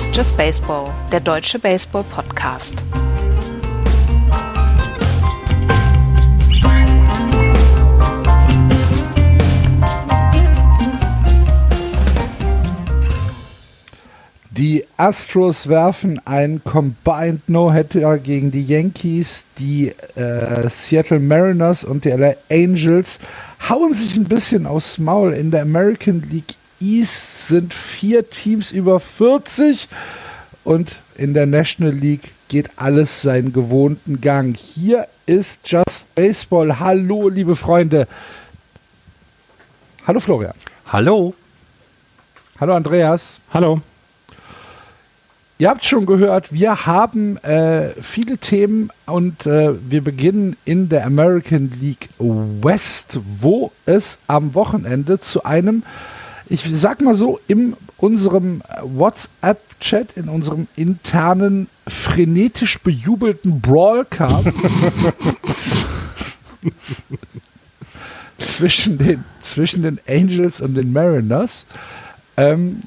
Ist Just Baseball, der deutsche Baseball-Podcast. Die Astros werfen ein Combined No-Hitter gegen die Yankees. Die äh, Seattle Mariners und die LA Angels hauen sich ein bisschen aufs Maul. In der American League East sind vier Teams über 40 und in der National League geht alles seinen gewohnten Gang. Hier ist Just Baseball. Hallo, liebe Freunde. Hallo, Florian. Hallo. Hallo, Andreas. Hallo. Ihr habt schon gehört, wir haben äh, viele Themen und äh, wir beginnen in der American League West, wo es am Wochenende zu einem, ich sag mal so, in unserem WhatsApp-Chat, in unserem internen, frenetisch bejubelten Brawl kam. zwischen, den, zwischen den Angels und den Mariners. Ähm,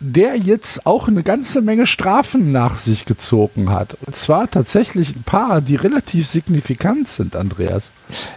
der jetzt auch eine ganze Menge Strafen nach sich gezogen hat. Und zwar tatsächlich ein paar, die relativ signifikant sind, Andreas.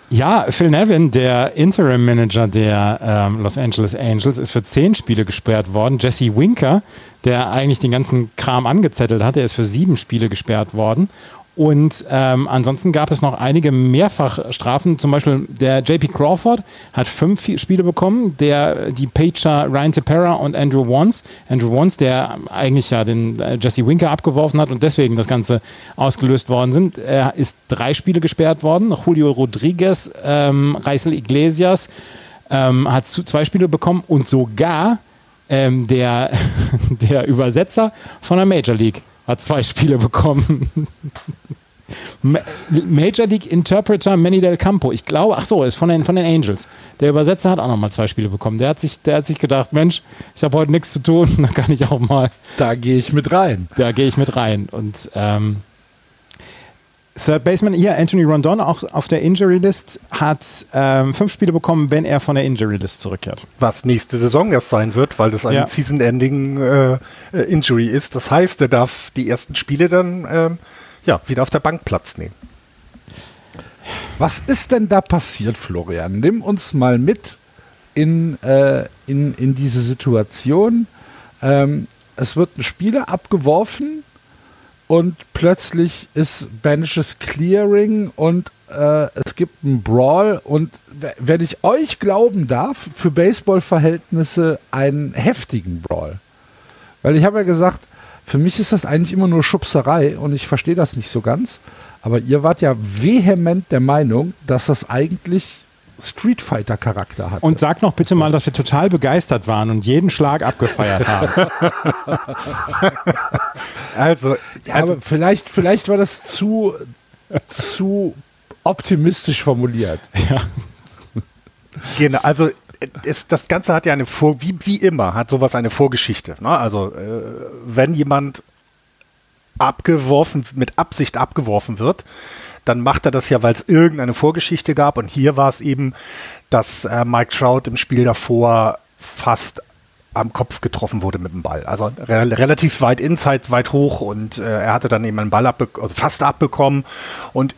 Ja, Phil Nevin, der Interim Manager der ähm, Los Angeles Angels, ist für zehn Spiele gesperrt worden. Jesse Winker, der eigentlich den ganzen Kram angezettelt hat, der ist für sieben Spiele gesperrt worden. Und ähm, ansonsten gab es noch einige Mehrfachstrafen. Zum Beispiel der JP Crawford hat fünf Spiele bekommen. Der, die Pager Ryan Tepera und Andrew Wons. Andrew Wons, der eigentlich ja den äh, Jesse Winker abgeworfen hat und deswegen das Ganze ausgelöst worden sind, er ist drei Spiele gesperrt worden. Julio Rodriguez, ähm, Reisel Iglesias ähm, hat zwei Spiele bekommen und sogar ähm, der, der Übersetzer von der Major League hat zwei Spiele bekommen. Major League Interpreter Manny Del Campo. Ich glaube, ach so, ist von den, von den Angels. Der Übersetzer hat auch noch mal zwei Spiele bekommen. Der hat sich, der hat sich gedacht, Mensch, ich habe heute nichts zu tun, da kann ich auch mal. Da gehe ich mit rein. Da gehe ich mit rein. Und ähm, Third Baseman hier, Anthony Rondon, auch auf der Injury List, hat ähm, fünf Spiele bekommen, wenn er von der Injury List zurückkehrt. Was nächste Saison erst sein wird, weil das ein ja. Season-Ending äh, äh, Injury ist. Das heißt, er darf die ersten Spiele dann ähm, ja, wieder auf der Bank Platz nehmen. Was ist denn da passiert, Florian? Nimm uns mal mit in, äh, in, in diese Situation. Ähm, es wird ein Spieler abgeworfen und plötzlich ist Banishes Clearing und äh, es gibt einen Brawl und wenn ich euch glauben darf, für Baseball-Verhältnisse einen heftigen Brawl. Weil ich habe ja gesagt, für mich ist das eigentlich immer nur Schubserei und ich verstehe das nicht so ganz. Aber ihr wart ja vehement der Meinung, dass das eigentlich Street Fighter Charakter hat. Und sag noch bitte mal, dass wir total begeistert waren und jeden Schlag abgefeiert haben. also, ja, also aber vielleicht, vielleicht war das zu, zu optimistisch formuliert. Ja. Genau, also es, das Ganze hat ja eine Vor, wie, wie immer, hat sowas eine Vorgeschichte. Ne? Also, äh, wenn jemand abgeworfen, mit Absicht abgeworfen wird, dann macht er das ja, weil es irgendeine Vorgeschichte gab. Und hier war es eben, dass äh, Mike Trout im Spiel davor fast am Kopf getroffen wurde mit dem Ball. Also re relativ weit inside, weit hoch und äh, er hatte dann eben einen Ball abbe also fast abbekommen und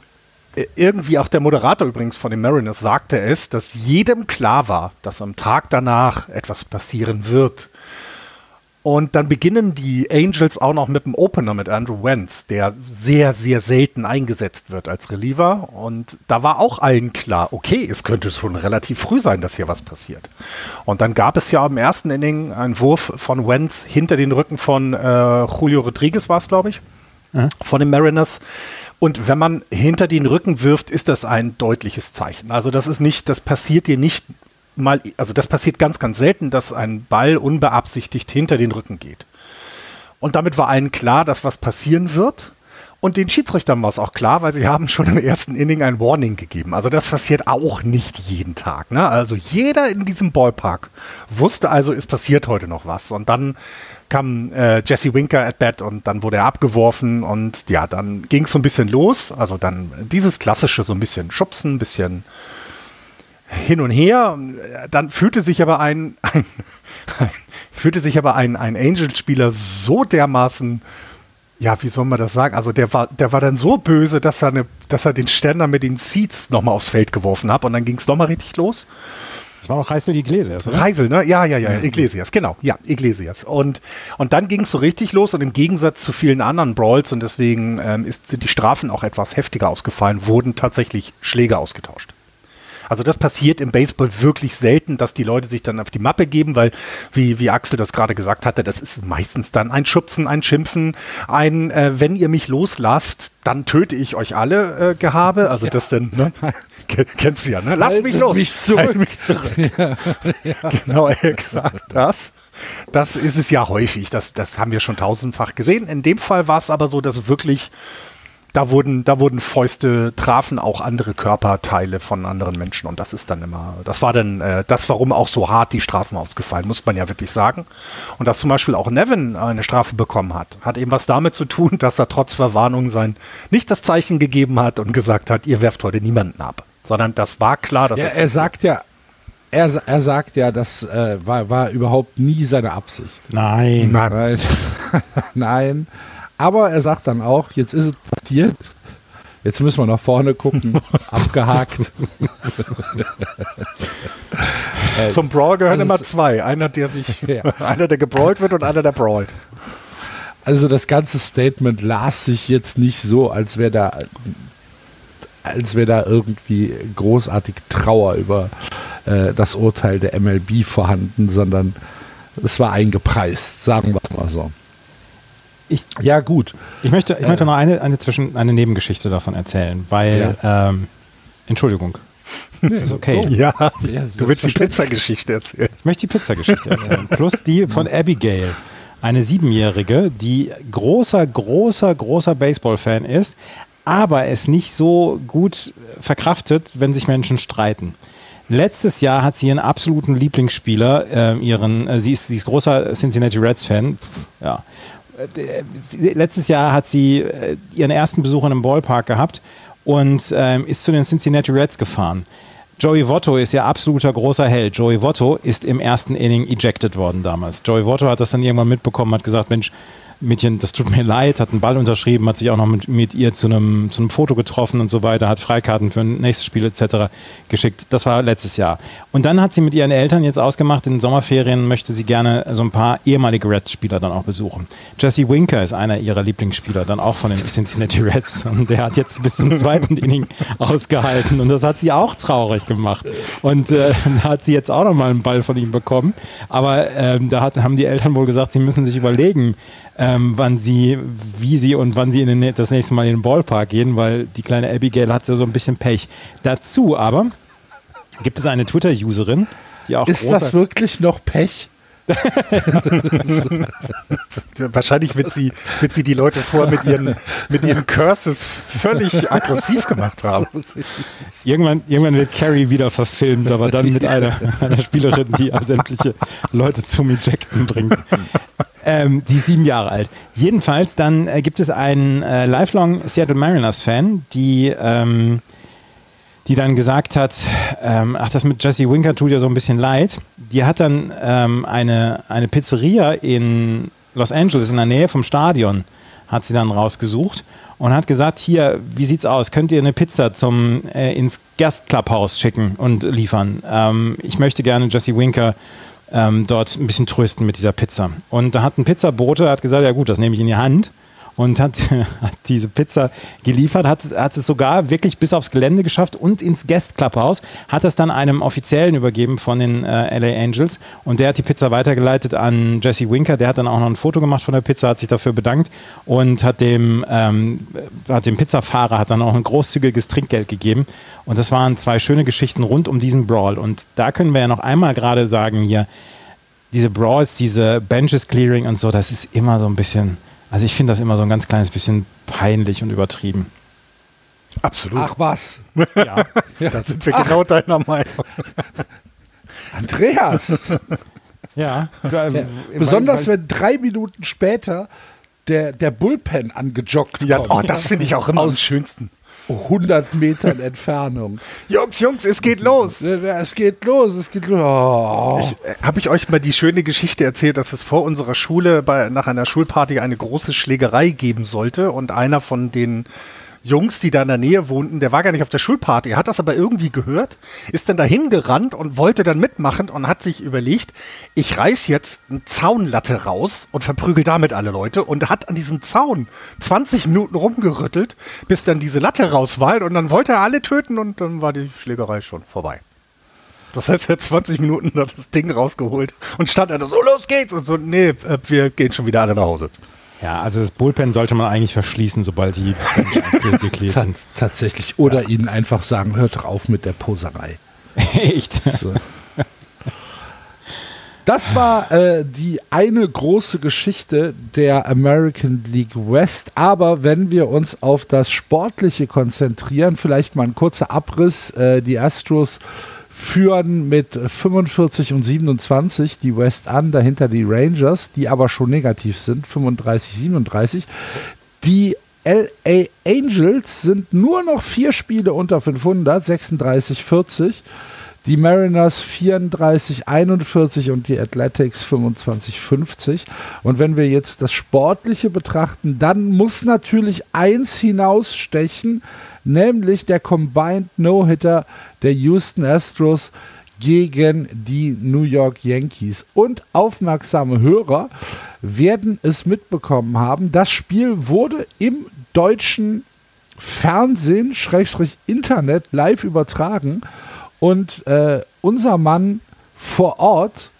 äh, irgendwie auch der Moderator übrigens von den Mariners sagte es, dass jedem klar war, dass am Tag danach etwas passieren wird. Und dann beginnen die Angels auch noch mit dem Opener mit Andrew Wentz, der sehr, sehr selten eingesetzt wird als Reliever. Und da war auch allen klar, okay, es könnte schon relativ früh sein, dass hier was passiert. Und dann gab es ja im ersten Inning einen Wurf von Wentz hinter den Rücken von äh, Julio Rodriguez, war es, glaube ich, mhm. von den Mariners. Und wenn man hinter den Rücken wirft, ist das ein deutliches Zeichen. Also das ist nicht, das passiert dir nicht mal, also das passiert ganz, ganz selten, dass ein Ball unbeabsichtigt hinter den Rücken geht. Und damit war allen klar, dass was passieren wird. Und den Schiedsrichtern war es auch klar, weil sie haben schon im ersten Inning ein Warning gegeben. Also das passiert auch nicht jeden Tag. Ne? Also jeder in diesem Ballpark wusste also, es passiert heute noch was. Und dann kam äh, Jesse Winker at bat und dann wurde er abgeworfen und ja, dann ging es so ein bisschen los. Also dann dieses klassische so ein bisschen Schubsen, ein bisschen hin und her. Dann fühlte sich aber ein, ein, ein fühlte sich aber ein, ein Angels-Spieler so dermaßen, ja, wie soll man das sagen? Also der war, der war dann so böse, dass er, eine, dass er den Ständer mit den Seeds nochmal aufs Feld geworfen hat und dann ging es nochmal richtig los. Das war auch Reisel Iglesias, oder? Reisel, ne? Ja, ja, ja, Iglesias, genau. Ja, Iglesias. Und, und dann ging es so richtig los und im Gegensatz zu vielen anderen Brawls und deswegen ähm, ist, sind die Strafen auch etwas heftiger ausgefallen, wurden tatsächlich Schläge ausgetauscht. Also das passiert im Baseball wirklich selten, dass die Leute sich dann auf die Mappe geben, weil, wie, wie Axel das gerade gesagt hatte, das ist meistens dann ein Schubsen, ein Schimpfen, ein, äh, wenn ihr mich loslasst, dann töte ich euch alle äh, Gehabe. Also ja. das denn, ne? Kennst du ja, ne? Lass mich los. Mich zurück. Halt mich zurück. ja, ja. Genau, exakt das. Das ist es ja häufig. Das, das haben wir schon tausendfach gesehen. In dem Fall war es aber so, dass wirklich da wurden, da wurden Fäuste, trafen auch andere Körperteile von anderen Menschen und das ist dann immer, das war dann äh, das, warum auch so hart die Strafen ausgefallen, muss man ja wirklich sagen. Und dass zum Beispiel auch Nevin eine Strafe bekommen hat, hat eben was damit zu tun, dass er trotz Verwarnung sein nicht das Zeichen gegeben hat und gesagt hat, ihr werft heute niemanden ab, sondern das war klar. Dass ja, er sagt ja, er, er sagt ja, das äh, war, war überhaupt nie seine Absicht. Nein. Nein. Nein. Aber er sagt dann auch, jetzt ist es passiert. Jetzt müssen wir nach vorne gucken. Abgehakt. Zum Brawl gehören also immer zwei. Einer, der sich, ja. einer, der gebrawlt wird und einer, der brawlt. Also das ganze Statement las sich jetzt nicht so, als wäre da, als wäre da irgendwie großartig Trauer über äh, das Urteil der MLB vorhanden, sondern es war eingepreist, sagen wir mal so. Ich, ja, gut. Ich möchte, ich möchte noch eine, eine, zwischen, eine Nebengeschichte davon erzählen, weil, ja. ähm, Entschuldigung. Das ist okay. Ja, ja du willst die Pizzageschichte erzählen. Ich möchte die Pizzageschichte erzählen. Plus die von Abigail, eine Siebenjährige, die großer, großer, großer Baseball-Fan ist, aber es nicht so gut verkraftet, wenn sich Menschen streiten. Letztes Jahr hat sie ihren absoluten Lieblingsspieler, äh, ihren, äh, sie, ist, sie ist großer Cincinnati Reds-Fan, ja, äh, letztes Jahr hat sie äh, ihren ersten Besuch in einem Ballpark gehabt und ähm, ist zu den Cincinnati Reds gefahren. Joey Votto ist ja absoluter großer Held. Joey Votto ist im ersten Inning ejected worden damals. Joey Votto hat das dann irgendwann mitbekommen, hat gesagt, Mensch, Mädchen, das tut mir leid, hat einen Ball unterschrieben, hat sich auch noch mit, mit ihr zu einem, zu einem Foto getroffen und so weiter, hat Freikarten für ein nächstes Spiel etc. geschickt. Das war letztes Jahr. Und dann hat sie mit ihren Eltern jetzt ausgemacht, in den Sommerferien möchte sie gerne so ein paar ehemalige Reds-Spieler dann auch besuchen. Jesse Winker ist einer ihrer Lieblingsspieler, dann auch von den Cincinnati Reds. Und der hat jetzt bis zum zweiten Inning ausgehalten. Und das hat sie auch traurig gemacht. Und äh, da hat sie jetzt auch nochmal einen Ball von ihm bekommen. Aber ähm, da hat, haben die Eltern wohl gesagt, sie müssen sich überlegen, ähm, wann sie, wie sie und wann sie in den, das nächste Mal in den Ballpark gehen, weil die kleine Abigail hat so ein bisschen Pech. Dazu aber gibt es eine Twitter-Userin, die auch. Ist das wirklich noch Pech? Wahrscheinlich wird sie, wird sie die Leute vor mit ihren, mit ihren Curses völlig aggressiv gemacht haben. Irgendwann, irgendwann wird Carrie wieder verfilmt, aber dann mit einer, einer Spielerin, die sämtliche Leute zum Ejecten bringt. Ähm, die sieben Jahre alt. Jedenfalls, dann äh, gibt es einen äh, Lifelong Seattle Mariners-Fan, die ähm, die dann gesagt hat, ähm, ach, das mit Jesse Winker tut ja so ein bisschen leid. Die hat dann ähm, eine, eine Pizzeria in Los Angeles in der Nähe vom Stadion hat sie dann rausgesucht und hat gesagt, hier, wie sieht's aus? Könnt ihr eine Pizza zum äh, ins Gastclubhaus schicken und liefern? Ähm, ich möchte gerne Jesse Winker ähm, dort ein bisschen trösten mit dieser Pizza. Und da hat ein Pizzabote hat gesagt, ja gut, das nehme ich in die Hand und hat, hat diese Pizza geliefert, hat, hat es sogar wirklich bis aufs Gelände geschafft und ins Guest Clubhouse, hat es dann einem Offiziellen übergeben von den äh, LA Angels und der hat die Pizza weitergeleitet an Jesse Winker, der hat dann auch noch ein Foto gemacht von der Pizza, hat sich dafür bedankt und hat dem, ähm, hat dem Pizzafahrer hat dann auch ein großzügiges Trinkgeld gegeben und das waren zwei schöne Geschichten rund um diesen Brawl und da können wir ja noch einmal gerade sagen hier, diese Brawls, diese Benches Clearing und so, das ist immer so ein bisschen also ich finde das immer so ein ganz kleines bisschen peinlich und übertrieben. Absolut. Ach was. Ja, ja. da sind wir Ach. genau deiner Meinung. Andreas. ja. ja. Besonders wenn drei Minuten später der, der Bullpen angejoggt ja, Oh, das finde ich auch immer aus, am schönsten. 100 Metern Entfernung. Jungs, Jungs, es geht los. Es geht los, es geht los. Oh. Äh, Habe ich euch mal die schöne Geschichte erzählt, dass es vor unserer Schule bei, nach einer Schulparty eine große Schlägerei geben sollte und einer von den Jungs, die da in der Nähe wohnten, der war gar nicht auf der Schulparty, hat das aber irgendwie gehört, ist dann dahin gerannt und wollte dann mitmachen und hat sich überlegt, ich reiß jetzt eine Zaunlatte raus und verprügel damit alle Leute und hat an diesem Zaun 20 Minuten rumgerüttelt, bis dann diese Latte raus war und dann wollte er alle töten und dann war die Schlägerei schon vorbei. Das heißt, er hat 20 Minuten das Ding rausgeholt und stand da so, los geht's und so, nee, äh, wir gehen schon wieder alle nach Hause. Ja, also das Bullpen sollte man eigentlich verschließen, sobald die Benches geklärt sind. Tatsächlich. Oder ja. ihnen einfach sagen, hört doch auf mit der Poserei. Echt? So. Das war äh, die eine große Geschichte der American League West. Aber wenn wir uns auf das Sportliche konzentrieren, vielleicht mal ein kurzer Abriss. Äh, die Astros führen mit 45 und 27 die West an, dahinter die Rangers, die aber schon negativ sind, 35, 37. Die LA Angels sind nur noch vier Spiele unter 500, 36, 40. Die Mariners 34, 41 und die Athletics 25, 50. Und wenn wir jetzt das Sportliche betrachten, dann muss natürlich eins hinausstechen, nämlich der Combined No-Hitter der Houston Astros gegen die New York Yankees. Und aufmerksame Hörer werden es mitbekommen haben, das Spiel wurde im deutschen Fernsehen, Schrägstrich Internet, live übertragen. Und äh, unser Mann vor Ort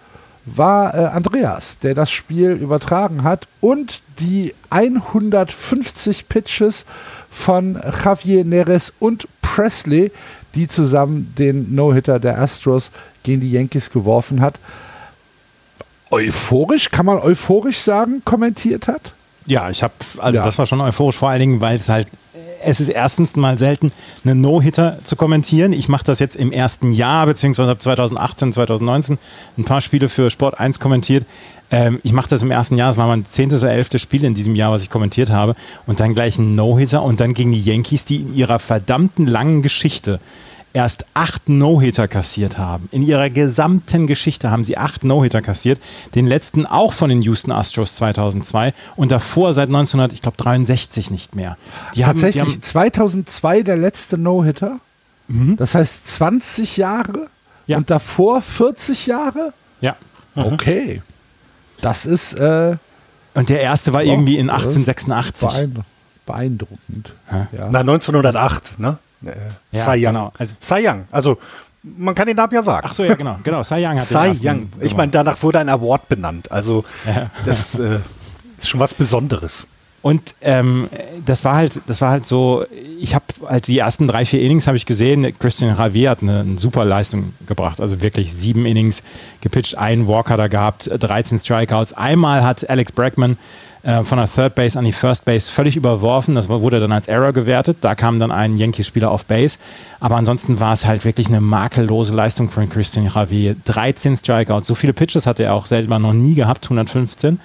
war äh, Andreas, der das Spiel übertragen hat und die 150 Pitches von Javier Neres und Presley, die zusammen den No-Hitter der Astros gegen die Yankees geworfen hat. Euphorisch, kann man euphorisch sagen, kommentiert hat? Ja, ich habe, also ja. das war schon euphorisch, vor allen Dingen, weil es halt, es ist erstens mal selten, einen No-Hitter zu kommentieren. Ich mache das jetzt im ersten Jahr, beziehungsweise habe 2018, 2019 ein paar Spiele für Sport 1 kommentiert. Ähm, ich mache das im ersten Jahr, das war mein zehntes oder elftes Spiel in diesem Jahr, was ich kommentiert habe. Und dann gleich ein No-Hitter und dann gegen die Yankees, die in ihrer verdammten langen Geschichte erst acht No-Hitter kassiert haben. In ihrer gesamten Geschichte haben sie acht No-Hitter kassiert. Den letzten auch von den Houston Astros 2002 und davor seit 1963 nicht mehr. Die Tatsächlich haben, die haben 2002 der letzte No-Hitter. Mhm. Das heißt 20 Jahre ja. und davor 40 Jahre? Ja. Mhm. Okay. Das ist. Äh, und der erste war oh, irgendwie in 1886. Beeindruckend. Ja. Na, 1908, ne? Äh, ja, Cy Young. Genau. Also, Cy Young. Also, man kann den Namen ja sagen. Ach so, ja, genau. genau. Cy Young hat Cy Young. Ich meine, danach wurde ein Award benannt. Also, ja. das äh, ist schon was Besonderes. Und ähm, das war halt, das war halt so, ich habe halt die ersten drei, vier Innings habe ich gesehen, Christian Javier hat eine, eine, super Leistung gebracht. Also wirklich sieben Innings gepitcht, einen Walker da gehabt, 13 Strikeouts. Einmal hat Alex Bregman äh, von der Third Base an die First Base völlig überworfen. Das wurde dann als Error gewertet. Da kam dann ein Yankees-Spieler auf Base. Aber ansonsten war es halt wirklich eine makellose Leistung von Christian Javier. 13 Strikeouts. So viele Pitches hatte er auch selber noch nie gehabt, 115.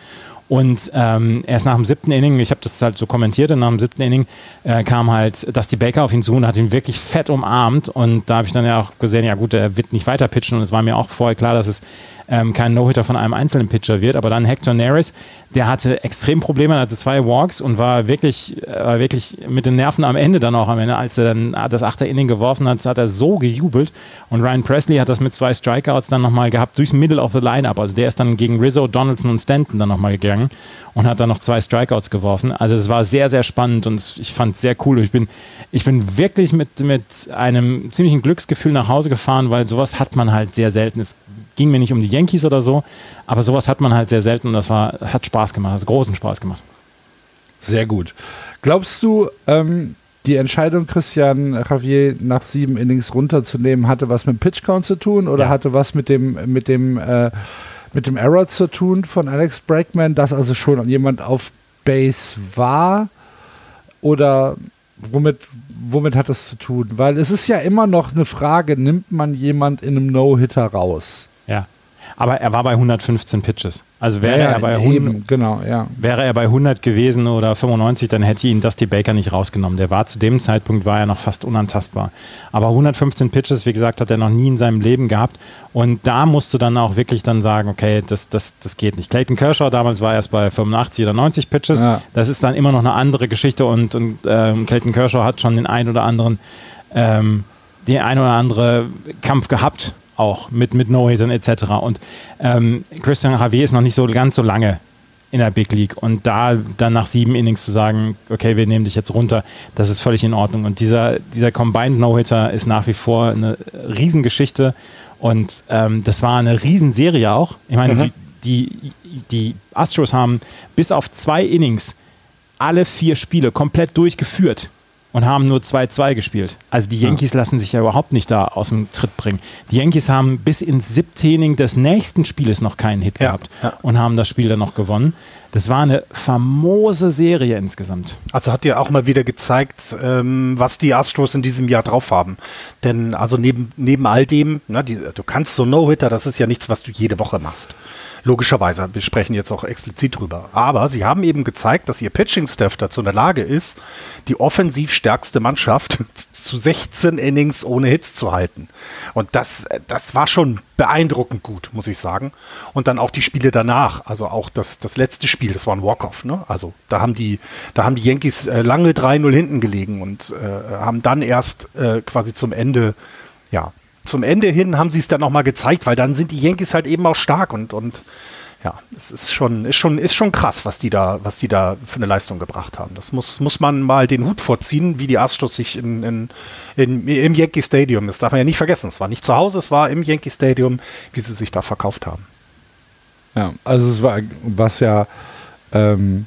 Und ähm, erst nach dem siebten Inning, ich habe das halt so kommentiert, und nach dem siebten Inning äh, kam halt Dusty Baker auf ihn zu und hat ihn wirklich fett umarmt. Und da habe ich dann ja auch gesehen, ja gut, er wird nicht weiter pitchen. Und es war mir auch vorher klar, dass es ähm, kein No-Hitter von einem einzelnen Pitcher wird. Aber dann Hector Neris, der hatte extrem Probleme, hatte zwei Walks und war wirklich, äh, wirklich mit den Nerven am Ende dann auch am Ende. Als er dann das achte Inning geworfen hat, hat er so gejubelt. Und Ryan Presley hat das mit zwei Strikeouts dann nochmal gehabt durchs Middle of the Lineup. Also der ist dann gegen Rizzo, Donaldson und Stanton dann nochmal gegangen und hat dann noch zwei Strikeouts geworfen. Also es war sehr, sehr spannend und ich fand es sehr cool. Ich bin, ich bin wirklich mit, mit einem ziemlichen Glücksgefühl nach Hause gefahren, weil sowas hat man halt sehr selten. Es ging mir nicht um die Yankees oder so, aber sowas hat man halt sehr selten und das war, hat Spaß gemacht, hat großen Spaß gemacht. Sehr gut. Glaubst du, ähm, die Entscheidung, Christian Javier nach sieben Innings runterzunehmen, hatte was mit Pitch Count zu tun oder ja. hatte was mit dem, mit dem, äh, mit dem Error zu tun von Alex Bregman, dass also schon jemand auf Base war? Oder womit, womit hat das zu tun? Weil es ist ja immer noch eine Frage, nimmt man jemand in einem No-Hitter raus? Ja. Aber er war bei 115 Pitches. Also wäre Ja, er bei eben, 100, genau, ja. wäre er bei 100 gewesen oder 95, dann hätte ihn Dusty Baker nicht rausgenommen. Der war zu dem Zeitpunkt war er noch fast unantastbar. Aber 115 Pitches, wie gesagt, hat er noch nie in seinem Leben gehabt. Und da musst du dann auch wirklich dann sagen, okay, das, das, das geht nicht. Clayton Kershaw damals war erst bei 85 oder 90 Pitches. Ja. Das ist dann immer noch eine andere Geschichte und, und ähm, Clayton Kershaw hat schon den ein oder anderen ähm, den ein oder andere Kampf gehabt, auch mit, mit No-Hittern etc. Und ähm, Christian Javier ist noch nicht so ganz so lange in der Big League und da dann nach sieben Innings zu sagen, okay, wir nehmen dich jetzt runter, das ist völlig in Ordnung. Und dieser, dieser Combined No-Hitter ist nach wie vor eine Riesengeschichte und ähm, das war eine Riesenserie auch. Ich meine, wie- die, die Astros haben bis auf zwei Innings alle vier Spiele komplett durchgeführt und haben nur 2-2 gespielt. Also die Yankees lassen sich ja überhaupt nicht da aus dem Tritt bringen. Die Yankees haben bis ins siebte Inning des nächsten Spieles noch keinen Hit Ja, gehabt ja. und haben das Spiel dann noch gewonnen. Das war eine famose Serie insgesamt. Also hat dir auch mal wieder gezeigt, ähm, was die Astros in diesem Jahr drauf haben. Denn also neben, neben all dem, ne, die, du kannst so No-Hitter, das ist ja nichts, was du jede Woche machst. Logischerweise, wir sprechen jetzt auch explizit drüber. Aber sie haben eben gezeigt, dass ihr Pitching-Staff dazu in der Lage ist, die offensiv stärkste Mannschaft zu 16 Innings ohne Hits zu halten. Und das, das war schon beeindruckend gut, muss ich sagen. Und dann auch die Spiele danach, also auch das, das letzte Spiel, das war ein Walk-Off. Ne? Also da haben die, da haben die Yankees äh, lange 3-0 hinten gelegen und äh, haben dann erst äh, quasi zum Ende, ja, zum Ende hin haben sie es dann nochmal gezeigt, weil dann sind die Yankees halt eben auch stark und, und ja, es ist schon, ist schon, ist schon krass, was die da, was die da für eine Leistung gebracht haben. Das muss, muss man mal den Hut vorziehen, wie die Astros sich in, in, in, im Yankee Stadium, das darf man ja nicht vergessen. Es war nicht zu Hause, es war im Yankee Stadium, wie sie sich da verkauft haben. Ja, also es war, was ja, ähm,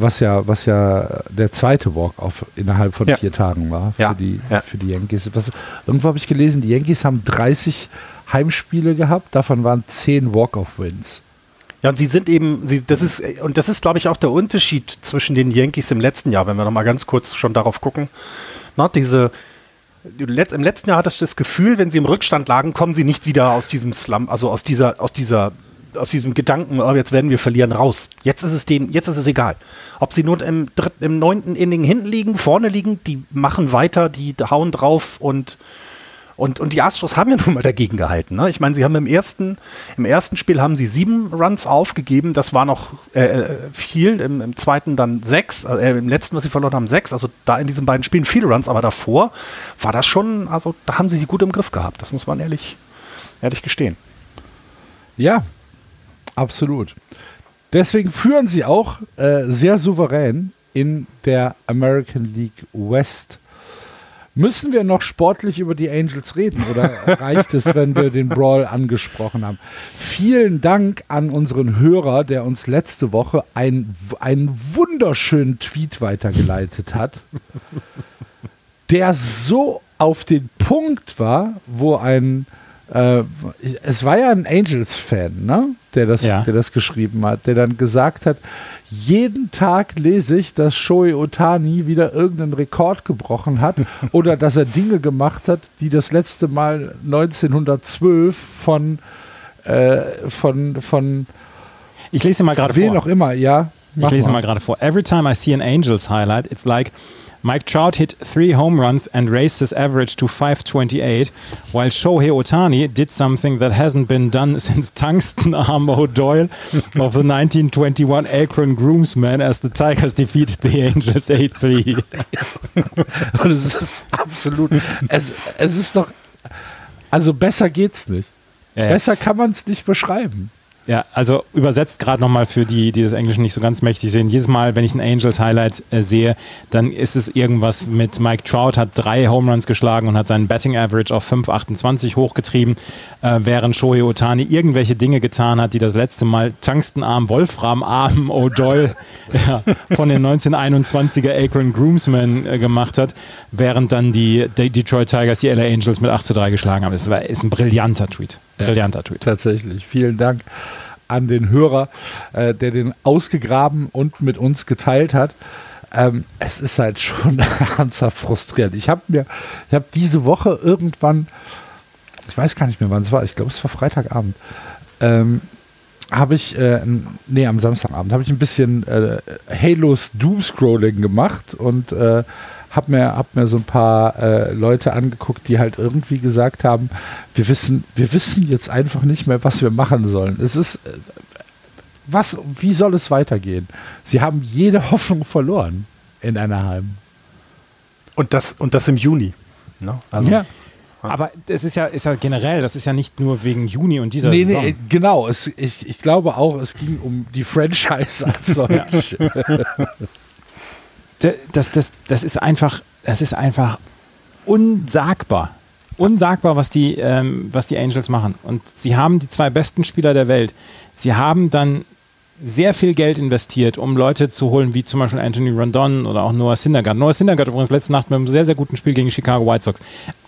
was ja, was ja der zweite Walk-off innerhalb von Ja. vier Tagen war für, Ja, die, ja. für die Yankees. Was, irgendwo habe ich gelesen, die Yankees haben 30 Heimspiele gehabt, davon waren 10 Walk-off-Wins. Ja, und sie sind eben, sie, das ist, und das ist, glaube ich, auch der Unterschied zwischen den Yankees im letzten Jahr, wenn wir nochmal ganz kurz schon darauf gucken. Na, diese, Im letzten Jahr hatte ich das Gefühl, wenn sie im Rückstand lagen, kommen sie nicht wieder aus diesem Slum, also aus dieser, aus dieser, aus diesem Gedanken, oh, jetzt werden wir verlieren, raus. Jetzt ist es denen, jetzt ist es egal. Ob sie nur im dritten, im neunten Inning hinten liegen, vorne liegen, die machen weiter, die hauen drauf und und, und die Astros haben ja nun mal dagegen gehalten. Ne? Ich meine, sie haben im ersten, im ersten Spiel haben sie sieben Runs aufgegeben. Das war noch äh, äh, viel. Im, Im zweiten dann sechs. Äh, Im letzten, was sie verloren haben, sechs. Also da in diesen beiden Spielen viele Runs. Aber davor war das schon, also da haben sie die gut im Griff gehabt. Das muss man ehrlich, ehrlich gestehen. Ja, absolut. Deswegen führen sie auch äh, sehr souverän in der American League West. Müssen wir noch sportlich über die Angels reden oder reicht es, wenn wir den Brawl angesprochen haben? Vielen Dank an unseren Hörer, der uns letzte Woche ein, einen wunderschönen Tweet weitergeleitet hat, der so auf den Punkt war, wo ein äh, es war ja ein Angels-Fan, ne? der, das, Ja. der das geschrieben hat, der dann gesagt hat, jeden Tag lese ich, dass Shohei Otani wieder irgendeinen Rekord gebrochen hat oder dass er Dinge gemacht hat, die das letzte Mal 1912 von, äh, von, von Ich lese mal gerade wen vor. auch immer, ja. Ich lese mal gerade vor. Every time I see an Angels highlight, it's like Mike Trout hit three home runs and raised his average to 528, while Shohei Otani did something that hasn't been done since Tungsten Armo Doyle of the 1921 Akron Groomsman as the Tigers defeated the Angels 8-3. Und es ist absolut, es, es ist doch, also besser geht's nicht. Besser kann man es nicht beschreiben. Ja, also übersetzt gerade nochmal für die, die das Englischen nicht so ganz mächtig sehen. Jedes Mal, wenn ich ein Angels-Highlight äh, sehe, dann ist es irgendwas mit Mike Trout hat drei Home Runs geschlagen und hat seinen Betting Average auf 5,28 hochgetrieben, äh, während Shohei Otani irgendwelche Dinge getan hat, die das letzte Mal Tungstenarm, Wolframarm O'Doyle ja, von den 1921er Akron Groomsmen äh, gemacht hat, während dann die, die Detroit Tigers die LA Angels mit 8 zu 3 geschlagen haben. Das war, ist ein brillanter Tweet. Brillanter Tweet. Tatsächlich. Vielen Dank an den Hörer, äh, der den ausgegraben und mit uns geteilt hat. Ähm, es ist halt schon ernsthaft frustrierend. Ich habe mir, ich habe diese Woche irgendwann ich weiß gar nicht mehr, wann es war. Ich glaube, es war Freitagabend. Ähm, habe ich, äh, nee, am Samstagabend habe ich ein bisschen äh, Halos Doom-Scrolling gemacht und äh, habe mir, hab mir so ein paar äh, Leute angeguckt, die halt irgendwie gesagt haben, wir wissen, wir wissen jetzt einfach nicht mehr, was wir machen sollen. Es ist, äh, was, wie soll es weitergehen? Sie haben jede Hoffnung verloren in Anaheim. Und das, und das im Juni. Ne? Also ja. Aber es ist ja, ist ja generell, das ist ja nicht nur wegen Juni und dieser nee, Saison. Nee, genau. Es, ich, ich glaube auch, es ging um die Franchise als solch. Das, das, das ist einfach, das ist einfach unsagbar. Unsagbar, was die, ähm, was die Angels machen. Und sie haben die zwei besten Spieler der Welt. Sie haben dann sehr viel Geld investiert, um Leute zu holen, wie zum Beispiel Anthony Rondon oder auch Noah Syndergaard. Noah Syndergaard übrigens letzte Nacht mit einem sehr, sehr guten Spiel gegen die Chicago White Sox.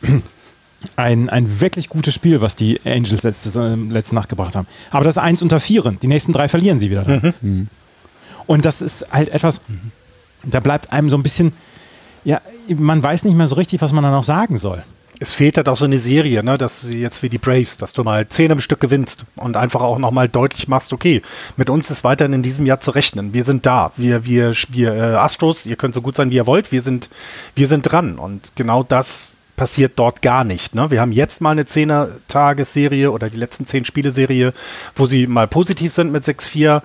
Ein, ein wirklich gutes Spiel, was die Angels letzte, äh, letzte Nacht gebracht haben. Aber das ist eins unter vieren. Die nächsten drei verlieren sie wieder. Mhm. mhm. Und das ist halt etwas, da bleibt einem so ein bisschen, ja, man weiß nicht mehr so richtig, was man dann auch sagen soll es fehlt halt auch so eine Serie, ne, dass du jetzt wie die Braves, dass du mal zehn im Stück gewinnst und einfach auch nochmal deutlich machst, okay, mit uns ist weiterhin in diesem Jahr zu rechnen. Wir sind da. Wir, wir, wir äh, Astros, ihr könnt so gut sein, wie ihr wollt, wir sind, wir sind dran. Und genau das passiert dort gar nicht. Ne? Wir haben jetzt mal eine Zehner-Tagesserie oder die letzten zehn Spiele-Serie, wo sie mal positiv sind mit 6-4.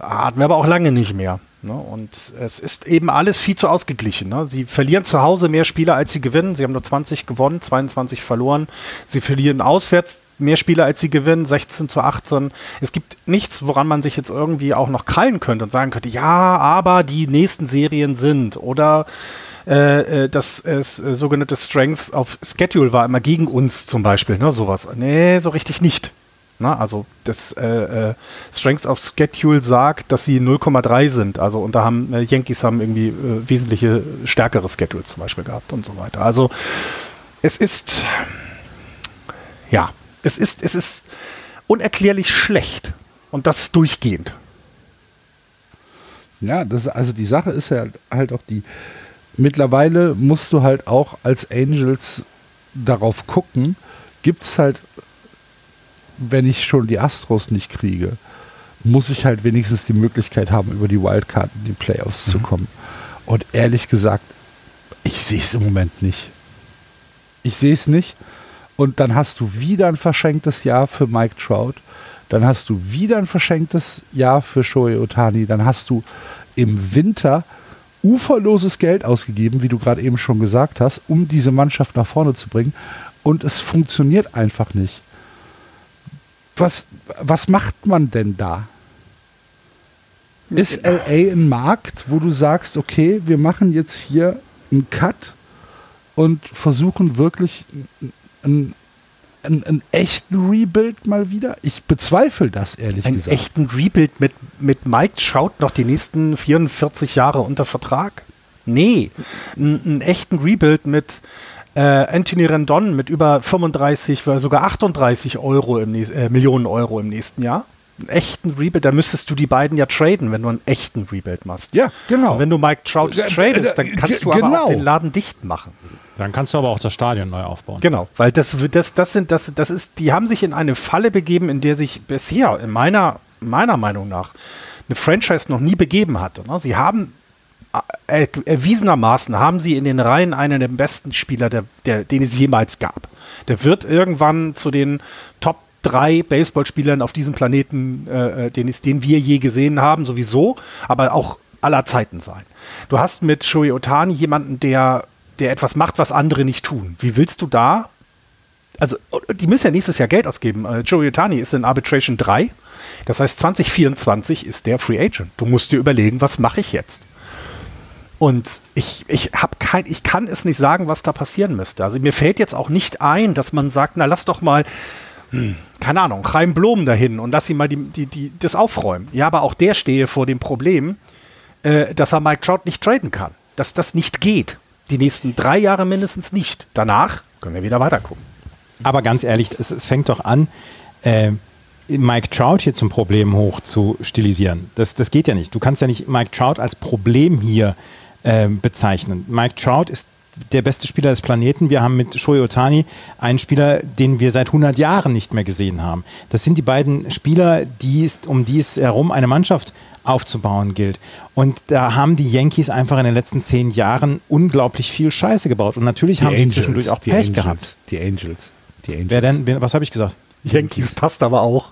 Hatten wir aber auch lange nicht mehr. Ne? Und es ist eben alles viel zu ausgeglichen. Ne? Sie verlieren zu Hause mehr Spieler, als sie gewinnen. Sie haben nur 20 gewonnen, 22 verloren. Sie verlieren auswärts mehr Spieler, als sie gewinnen, 16 zu 18. Es gibt nichts, woran man sich jetzt irgendwie auch noch krallen könnte und sagen könnte, ja, aber die nächsten Serien sind oder äh, äh das äh, sogenannte Strength of Schedule war immer gegen uns zum Beispiel, ne, sowas. Nee, so richtig nicht. Na, also das äh, äh, Strengths of Schedule sagt, dass sie 0,3 sind. Also und da haben äh, Yankees haben irgendwie äh, wesentliche stärkere Schedules zum Beispiel gehabt und so weiter. Also es ist ja, es ist es ist unerklärlich schlecht und das durchgehend. Ja, das also die Sache ist ja halt auch die. Mittlerweile musst du halt auch als Angels darauf gucken, gibt es halt wenn ich schon die Astros nicht kriege, muss ich halt wenigstens die Möglichkeit haben, über die Wildcard in die Playoffs mhm. zu kommen. Und ehrlich gesagt, ich sehe es im Moment nicht. Ich sehe es nicht. Und dann hast du wieder ein verschenktes Jahr für Mike Trout. Dann hast du wieder ein verschenktes Jahr für Shohei Otani. Dann hast du im Winter uferloses Geld ausgegeben, wie du gerade eben schon gesagt hast, um diese Mannschaft nach vorne zu bringen. Und es funktioniert einfach nicht was, was macht man denn da? Ist LA ein Markt, wo du sagst, okay, wir machen jetzt hier einen Cut und versuchen wirklich einen, einen, einen echten Rebuild mal wieder? Ich bezweifle das, ehrlich einen gesagt. Einen echten Rebuild mit, mit Mike schaut noch die nächsten 44 Jahre unter Vertrag? Nee, einen, einen echten Rebuild mit äh, Anthony Rendon mit über 35, sogar 38 Euro im, äh, Millionen Euro im nächsten Jahr. Einen echten Rebuild, da müsstest du die beiden ja traden, wenn du einen echten Rebuild machst. Ja, genau. Und wenn du Mike Trout äh, tradest, dann kannst du genau. aber auch den Laden dicht machen. Dann kannst du aber auch das Stadion neu aufbauen. Genau, weil das, das, das sind, das, das ist, die haben sich in eine Falle begeben, in der sich bisher, in meiner, meiner Meinung nach, eine Franchise noch nie begeben hatte. Ne? Sie haben äh, erwiesenermaßen haben sie in den Reihen einen der besten Spieler, der, der, den es jemals gab. Der wird irgendwann zu den Top drei Baseballspielern auf diesem Planeten, äh, äh den, den wir je gesehen haben, sowieso, aber auch aller Zeiten sein. Du hast mit Shoei Otani jemanden, der, der etwas macht, was andere nicht tun. Wie willst du da? Also, die müssen ja nächstes Jahr Geld ausgeben. Äh, Joey Otani ist in Arbitration 3. Das heißt, 2024 ist der Free Agent. Du musst dir überlegen, was mache ich jetzt? Und ich, ich habe kein, ich kann es nicht sagen, was da passieren müsste. Also mir fällt jetzt auch nicht ein, dass man sagt, na lass doch mal, hm, keine Ahnung, Chaim Blom dahin und lass ihn mal die, die, die, das aufräumen. Ja, aber auch der stehe vor dem Problem, äh, dass er Mike Trout nicht traden kann. Dass das nicht geht. Die nächsten drei Jahre mindestens nicht. Danach können wir wieder weitergucken. Aber ganz ehrlich, es, es fängt doch an, äh, Mike Trout hier zum Problem hoch zu stilisieren. Das, das geht ja nicht. Du kannst ja nicht Mike Trout als Problem hier äh, bezeichnen. Mike Trout ist der beste Spieler des Planeten. Wir haben mit Shohei Otani einen Spieler, den wir seit 100 Jahren nicht mehr gesehen haben. Das sind die beiden Spieler, die ist, um die es herum eine Mannschaft aufzubauen gilt. Und da haben die Yankees einfach in den letzten zehn Jahren unglaublich viel Scheiße gebaut. Und natürlich Die haben Angels, sie zwischendurch auch die Pech Angels, gehabt. Die Angels. Die Angels. Wer denn? Wer, was habe ich gesagt? Yankees passt aber auch.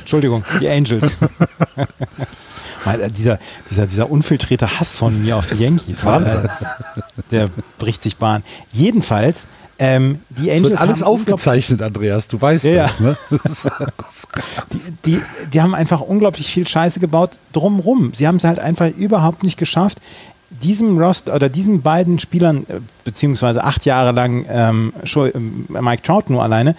Entschuldigung, die Angels. Weil, äh, dieser, dieser, dieser unfiltrierte Hass von mir auf die Yankees, Wahnsinn. äh, der bricht sich Bahn. Jedenfalls, ähm, die Angels wird alles aufgezeichnet, Andreas. Du weißt Ja, das, ne? die, die, die haben einfach unglaublich viel Scheiße gebaut drumrum. Sie haben es halt einfach überhaupt nicht geschafft, diesem Rost oder diesen beiden Spielern, äh, beziehungsweise acht Jahre lang ähm, ähm, Mike Trout nur alleine,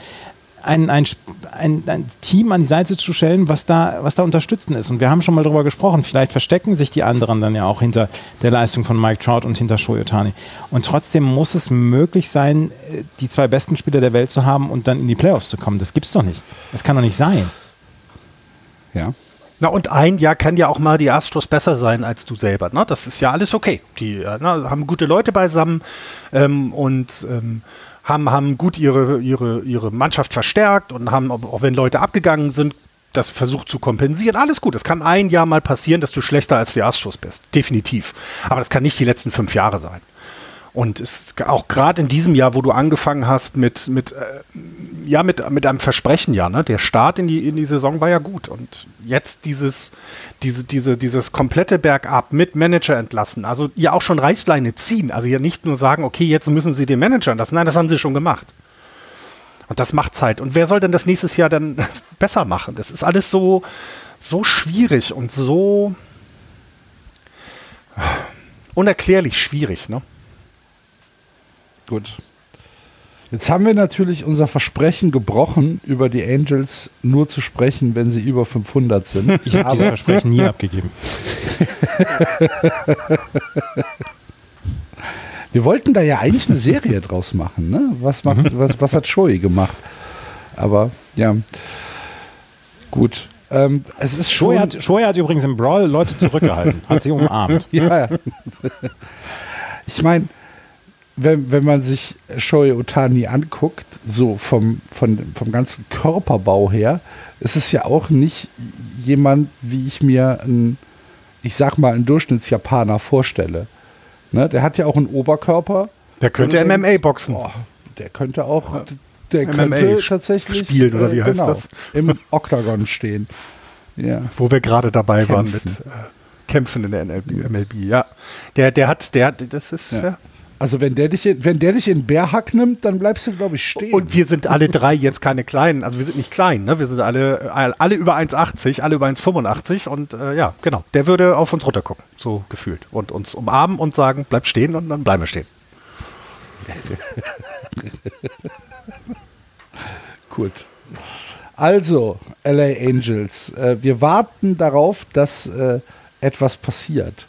ein, ein, ein, ein Team an die Seite zu stellen, was da, was da unterstützend ist. Und wir haben schon mal darüber gesprochen, vielleicht verstecken sich die anderen dann ja auch hinter der Leistung von Mike Trout und hinter Shohei Ohtani. Und trotzdem muss es möglich sein, die zwei besten Spieler der Welt zu haben und dann in die Playoffs zu kommen. Das gibt's doch nicht. Das kann doch nicht sein. ja. Na und ein Jahr kann ja auch mal die Astros besser sein als du selber. Ne? Das ist ja alles okay. Die äh, ne, haben gute Leute beisammen ähm, und ähm, haben, haben gut ihre, ihre, ihre Mannschaft verstärkt und haben, auch wenn Leute abgegangen sind, das versucht zu kompensieren. Alles gut. Es kann ein Jahr mal passieren, dass du schlechter als die Astros bist. Definitiv. Aber das kann nicht die letzten fünf Jahre sein. Und es, auch gerade in diesem Jahr, wo du angefangen hast mit, mit, äh, ja, mit, mit einem Versprechen, ja, ne? Der Start in die, in die Saison war ja gut. Und jetzt dieses, diese, diese, dieses komplette Bergab mit Manager entlassen, also ja auch schon Reißleine ziehen. Also ja nicht nur sagen, okay, jetzt müssen sie den Manager entlassen. Nein, das haben sie schon gemacht. Und das macht Zeit. Und wer soll denn das nächstes Jahr dann besser machen? Das ist alles so, so schwierig und so unerklärlich schwierig, ne? Gut. Jetzt haben wir natürlich unser Versprechen gebrochen, über die Angels nur zu sprechen, wenn sie über 500 sind. Ich habe dieses Versprechen nie abgegeben. Wir wollten da ja eigentlich eine Serie draus machen. Ne? Was, macht, was, was hat Shoei gemacht? Aber ja, gut. Ähm, es ist schon. Shoei hat, Shoei hat übrigens im Brawl Leute zurückgehalten, hat sie umarmt. ja, ja. Ich meine, wenn, wenn man sich Shoei Otani anguckt, so vom, von, vom ganzen Körperbau her, ist es ja auch nicht jemand, wie ich mir einen, ich sag mal, einen Durchschnittsjapaner vorstelle. Ne? Der hat ja auch einen Oberkörper. Der könnte MMA boxen. Oh, der könnte auch, der MMA könnte tatsächlich spielen, oder wie heißt genau, das? Im Oktagon stehen. Ja. wo wir gerade dabei waren mit Kämpfen. äh, Kämpfen in der MLB. Ja, der, der hat, der, hat- das ist. Ja. Ja. Also wenn der dich, in, wenn der dich in Bärhack nimmt, dann bleibst du, glaube ich, stehen. Und wir sind alle drei jetzt keine kleinen, also wir sind nicht klein, ne? Wir sind alle, alle über 1,80, alle über 1,85 und äh, ja, genau. Der würde auf uns runtergucken, so gefühlt. Und uns umarmen und sagen, bleib stehen und dann bleiben wir stehen. Gut. Also, LA Angels, äh, wir warten darauf, dass äh, etwas passiert.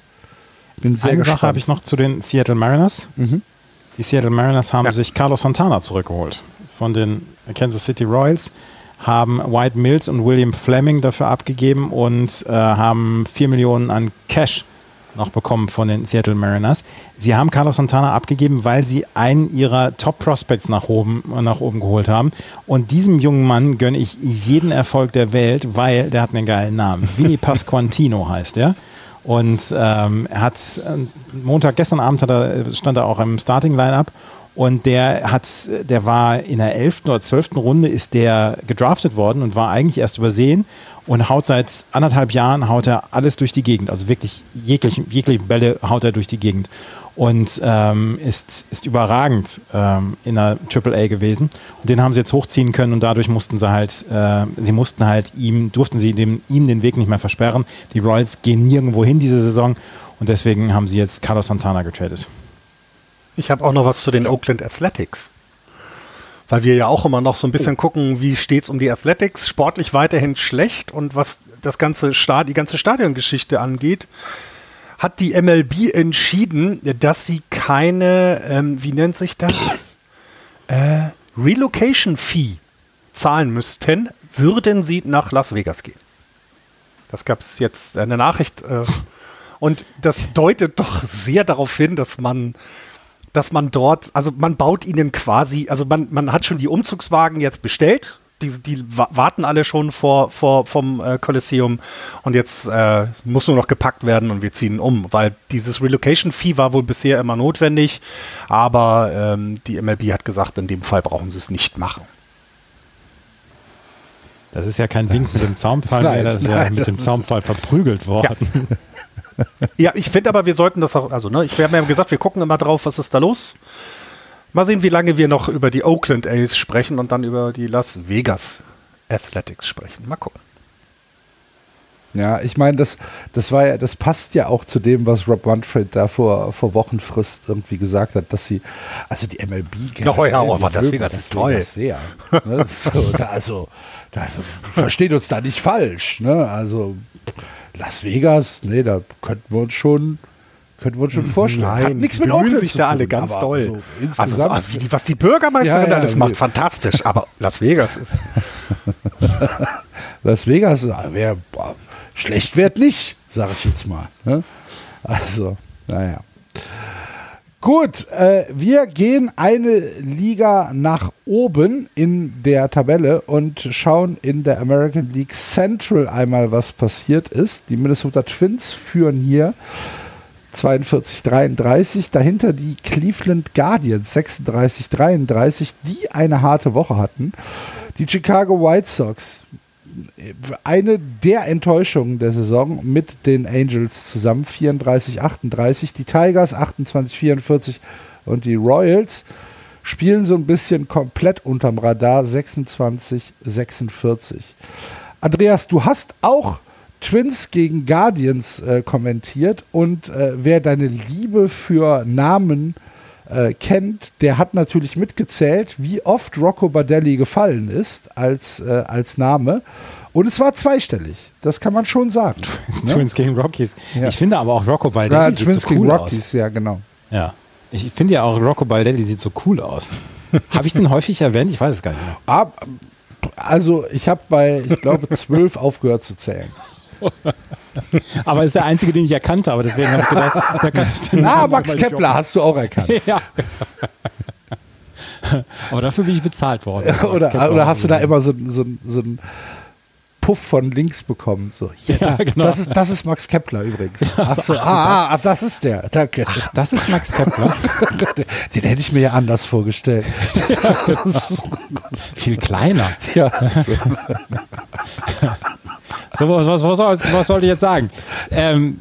Bin sehr Eine gespannt. Sache habe ich noch zu den Seattle Mariners. Die Seattle Mariners haben sich Carlos Santana zurückgeholt von den Kansas City Royals, haben White Mills und William Fleming dafür abgegeben und äh, haben 4 Millionen an Cash noch bekommen von den Seattle Mariners. Sie haben Carlos Santana abgegeben, weil sie einen ihrer Top Prospects nach oben, nach oben geholt haben. Und diesem jungen Mann gönne ich jeden Erfolg der Welt, weil der hat einen geilen Namen. Vinny Pasquantino heißt er. Und ähm, er hat äh, Montag, gestern Abend hat er, stand er auch im Starting Lineup und der hat, der war in der 11. oder 12. Runde ist der gedraftet worden und war eigentlich erst übersehen und haut seit anderthalb Jahren haut er alles durch die Gegend. Also wirklich jegliche, jegliche Bälle haut er durch die Gegend. Und ähm, ist, ist überragend ähm, in der AAA gewesen. Und den haben sie jetzt hochziehen können und dadurch mussten sie halt, äh, sie mussten halt ihm, durften sie dem, ihm den Weg nicht mehr versperren. Die Royals gehen nirgendwo hin diese Saison und deswegen haben sie jetzt Carlos Santana getradet. Ich habe auch noch was zu den Oakland Athletics. Weil wir ja auch immer noch so ein bisschen gucken, wie steht's um die Athletics. Sportlich weiterhin schlecht und was das ganze Stad die ganze Stadiongeschichte angeht, hat die MLB entschieden, dass sie keine, ähm, wie nennt sich das? Äh, Relocation Fee zahlen müssten, würden sie nach Las Vegas gehen. Das gab es jetzt eine Nachricht. Äh, und das deutet doch sehr darauf hin, dass man dass man dort, also man baut ihnen quasi, also man, man hat schon die Umzugswagen jetzt bestellt. Die, die warten alle schon vor, vor vom äh, Kolosseum und jetzt äh, muss nur noch gepackt werden und wir ziehen um, weil dieses Relocation-Fee war wohl bisher immer notwendig, aber ähm, die MLB hat gesagt, in dem Fall brauchen sie es nicht machen. Das ist ja kein Wink mit dem Zaunpfahl mehr, das ist ja mit dem Zaunpfahl verprügelt worden. Ja. ja, ich finde aber, wir sollten das auch, also ne, ich, wir haben ja gesagt, wir gucken immer drauf, was ist da los. Mal sehen, wie lange wir noch über die Oakland A's sprechen und dann über die Las Vegas Athletics sprechen. Mal gucken. Ja, ich meine, das, das war ja, das passt ja auch zu dem, was Rob Manfred da vor, vor Wochenfrist irgendwie gesagt hat, dass sie, also die MLB generell, ja, aber das Vegas ist toll. Sehr, ne? so, da, also, da, versteht uns da nicht falsch, ne? Also Las Vegas, nee, da könnten wir uns schon, könnten wir uns schon vorstellen. Nein, Hat nichts mit Oakland sich da alle ganz doll. So insgesamt, also, also was die Bürgermeisterin ja, ja, alles macht, fantastisch. Aber Las Vegas ist. Las Vegas wäre schlecht wird nicht, sage ich jetzt mal. Ne? Also, naja. Gut, äh, wir gehen eine Liga nach oben in der Tabelle und schauen in der American League Central einmal, was passiert ist. Die Minnesota Twins führen hier 42-33. Dahinter die Cleveland Guardians 36-33, die eine harte Woche hatten. Die Chicago White Sox eine der Enttäuschungen der Saison mit den Angels zusammen, 34-38. Die Tigers 28-44 und die Royals spielen so ein bisschen komplett unterm Radar, 26-46. Andreas, du hast auch Twins gegen Guardians äh, kommentiert und äh, wer deine Liebe für Namen äh, kennt, der hat natürlich mitgezählt, wie oft Rocco Badelli gefallen ist als, äh, als Name. Und es war zweistellig. Das kann man schon sagen. ne? Twins gegen Rockies. Ja. Ich finde aber auch Rocco Baldelli ja, sieht Twins so cool gegen Rockies, aus. ja, genau. Ja. Ich finde ja auch Rocco Baldelli sieht so cool aus. habe ich den häufig erwähnt? Ich weiß es gar nicht mehr. Ab, also ich habe bei, ich glaube, zwölf aufgehört zu zählen. aber ist der einzige, den ich erkannt habe. Deswegen habe ich gedacht, der kann ich den Ah, Max Kepler hast du auch erkannt. ja. aber dafür bin ich bezahlt worden. oder, oder hast du da immer so, so, so ein Puff von links bekommen. So, ja, ja genau. das, ist, das ist Max Kepler übrigens. Ach so, ah, ah, das ist der. Danke. Ach, das ist Max Kepler. Den hätte ich mir ja anders vorgestellt. Ja, Viel kleiner. Ja. So, so was, was, was, was soll ich jetzt sagen? Ähm,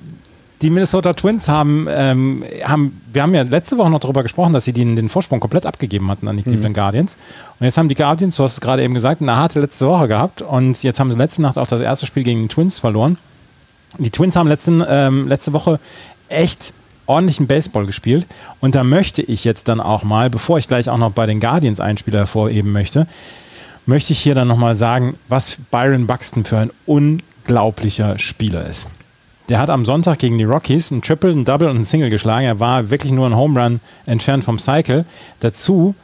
die Minnesota Twins haben, ähm, haben, wir haben ja letzte Woche noch darüber gesprochen, dass sie den, den Vorsprung komplett abgegeben hatten an die Cleveland mhm. Guardians. Und jetzt haben die Guardians, du hast es gerade eben gesagt, eine harte letzte Woche gehabt. Und jetzt haben sie letzte Nacht auch das erste Spiel gegen die Twins verloren. Die Twins haben letzten, ähm, letzte Woche echt ordentlichen Baseball gespielt. Und da möchte ich jetzt dann auch mal, bevor ich gleich auch noch bei den Guardians einen Spieler hervorheben möchte, möchte ich hier dann nochmal sagen, was Byron Buxton für ein unglaublicher Spieler ist. Der hat am Sonntag gegen die Rockies ein Triple, ein Double und ein Single geschlagen. Er war wirklich nur ein Home Run entfernt vom Cycle. Dazu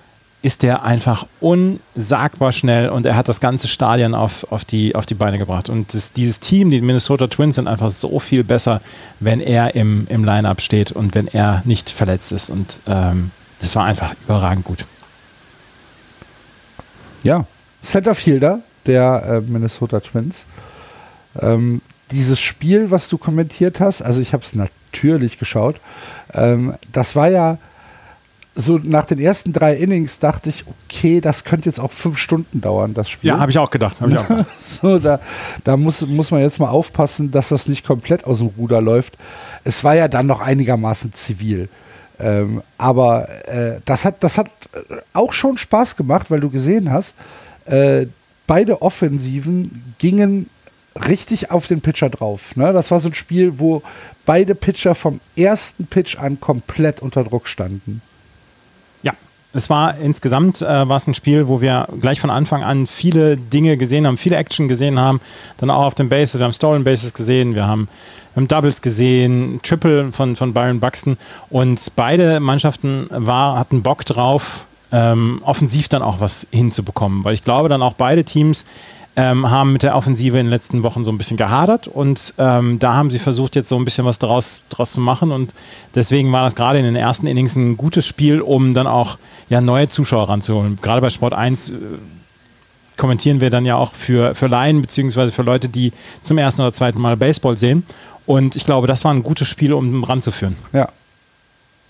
ist er einfach unsagbar schnell und er hat das ganze Stadion auf, auf, die, auf die Beine gebracht. Und das, dieses Team, die Minnesota Twins, sind einfach so viel besser, wenn er im, im Line-Up steht und wenn er nicht verletzt ist. Und ähm, das war einfach überragend gut. Ja, Centerfielder der äh, Minnesota Twins. Ähm, dieses Spiel, was du kommentiert hast, also ich habe es natürlich geschaut, ähm, das war ja so nach den ersten drei Innings dachte ich, okay, das könnte jetzt auch fünf Stunden dauern, das Spiel. Ja, habe ich auch gedacht. Ich auch gedacht. so, da da muss, muss man jetzt mal aufpassen, dass das nicht komplett aus dem Ruder läuft. Es war ja dann noch einigermaßen zivil. Ähm, aber äh, das, hat, das hat auch schon Spaß gemacht, weil du gesehen hast, äh, beide Offensiven gingen richtig auf den Pitcher drauf. Ne? Das war so ein Spiel, wo beide Pitcher vom ersten Pitch an komplett unter Druck standen. Ja, es war insgesamt äh, war es ein Spiel, wo wir gleich von Anfang an viele Dinge gesehen haben, viele Action gesehen haben. Dann auch auf dem Bases, wir haben Stolen Bases gesehen, wir haben, wir haben Doubles gesehen, Triple von, von Byron Buxton und beide Mannschaften war, hatten Bock drauf, ähm, offensiv dann auch was hinzubekommen, weil ich glaube dann auch beide Teams ähm, haben mit der Offensive in den letzten Wochen so ein bisschen gehadert und ähm, da haben sie versucht, jetzt so ein bisschen was draus, draus zu machen und deswegen war das gerade in den ersten Innings ein gutes Spiel, um dann auch ja, neue Zuschauer ranzuholen. Gerade bei Sport 1 äh, kommentieren wir dann ja auch für, für Laien beziehungsweise für Leute, die zum ersten oder zweiten Mal Baseball sehen und ich glaube, das war ein gutes Spiel, um ranzuführen. Ja.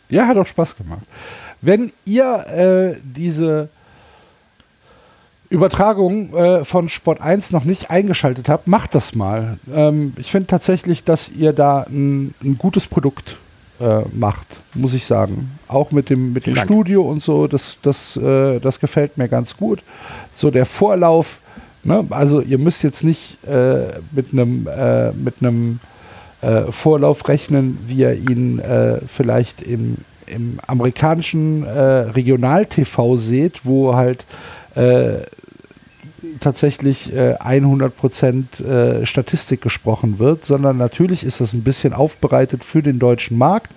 Ja, hat auch Spaß gemacht. Wenn ihr äh, diese Übertragung äh, von Sport 1 noch nicht eingeschaltet habt, macht das mal. Ähm, ich finde tatsächlich, dass ihr da ein, ein gutes Produkt äh, macht, muss ich sagen. Auch mit dem, mit dem Studio und so, das, das, äh, das gefällt mir ganz gut. So der Vorlauf, ne? also ihr müsst jetzt nicht äh, mit einem äh, mit einem äh, Vorlauf rechnen, wie ihr ihn vielleicht im, im amerikanischen Regional-TV seht, wo halt äh, tatsächlich äh, 100% äh, Statistik gesprochen wird, sondern natürlich ist das ein bisschen aufbereitet für den deutschen Markt.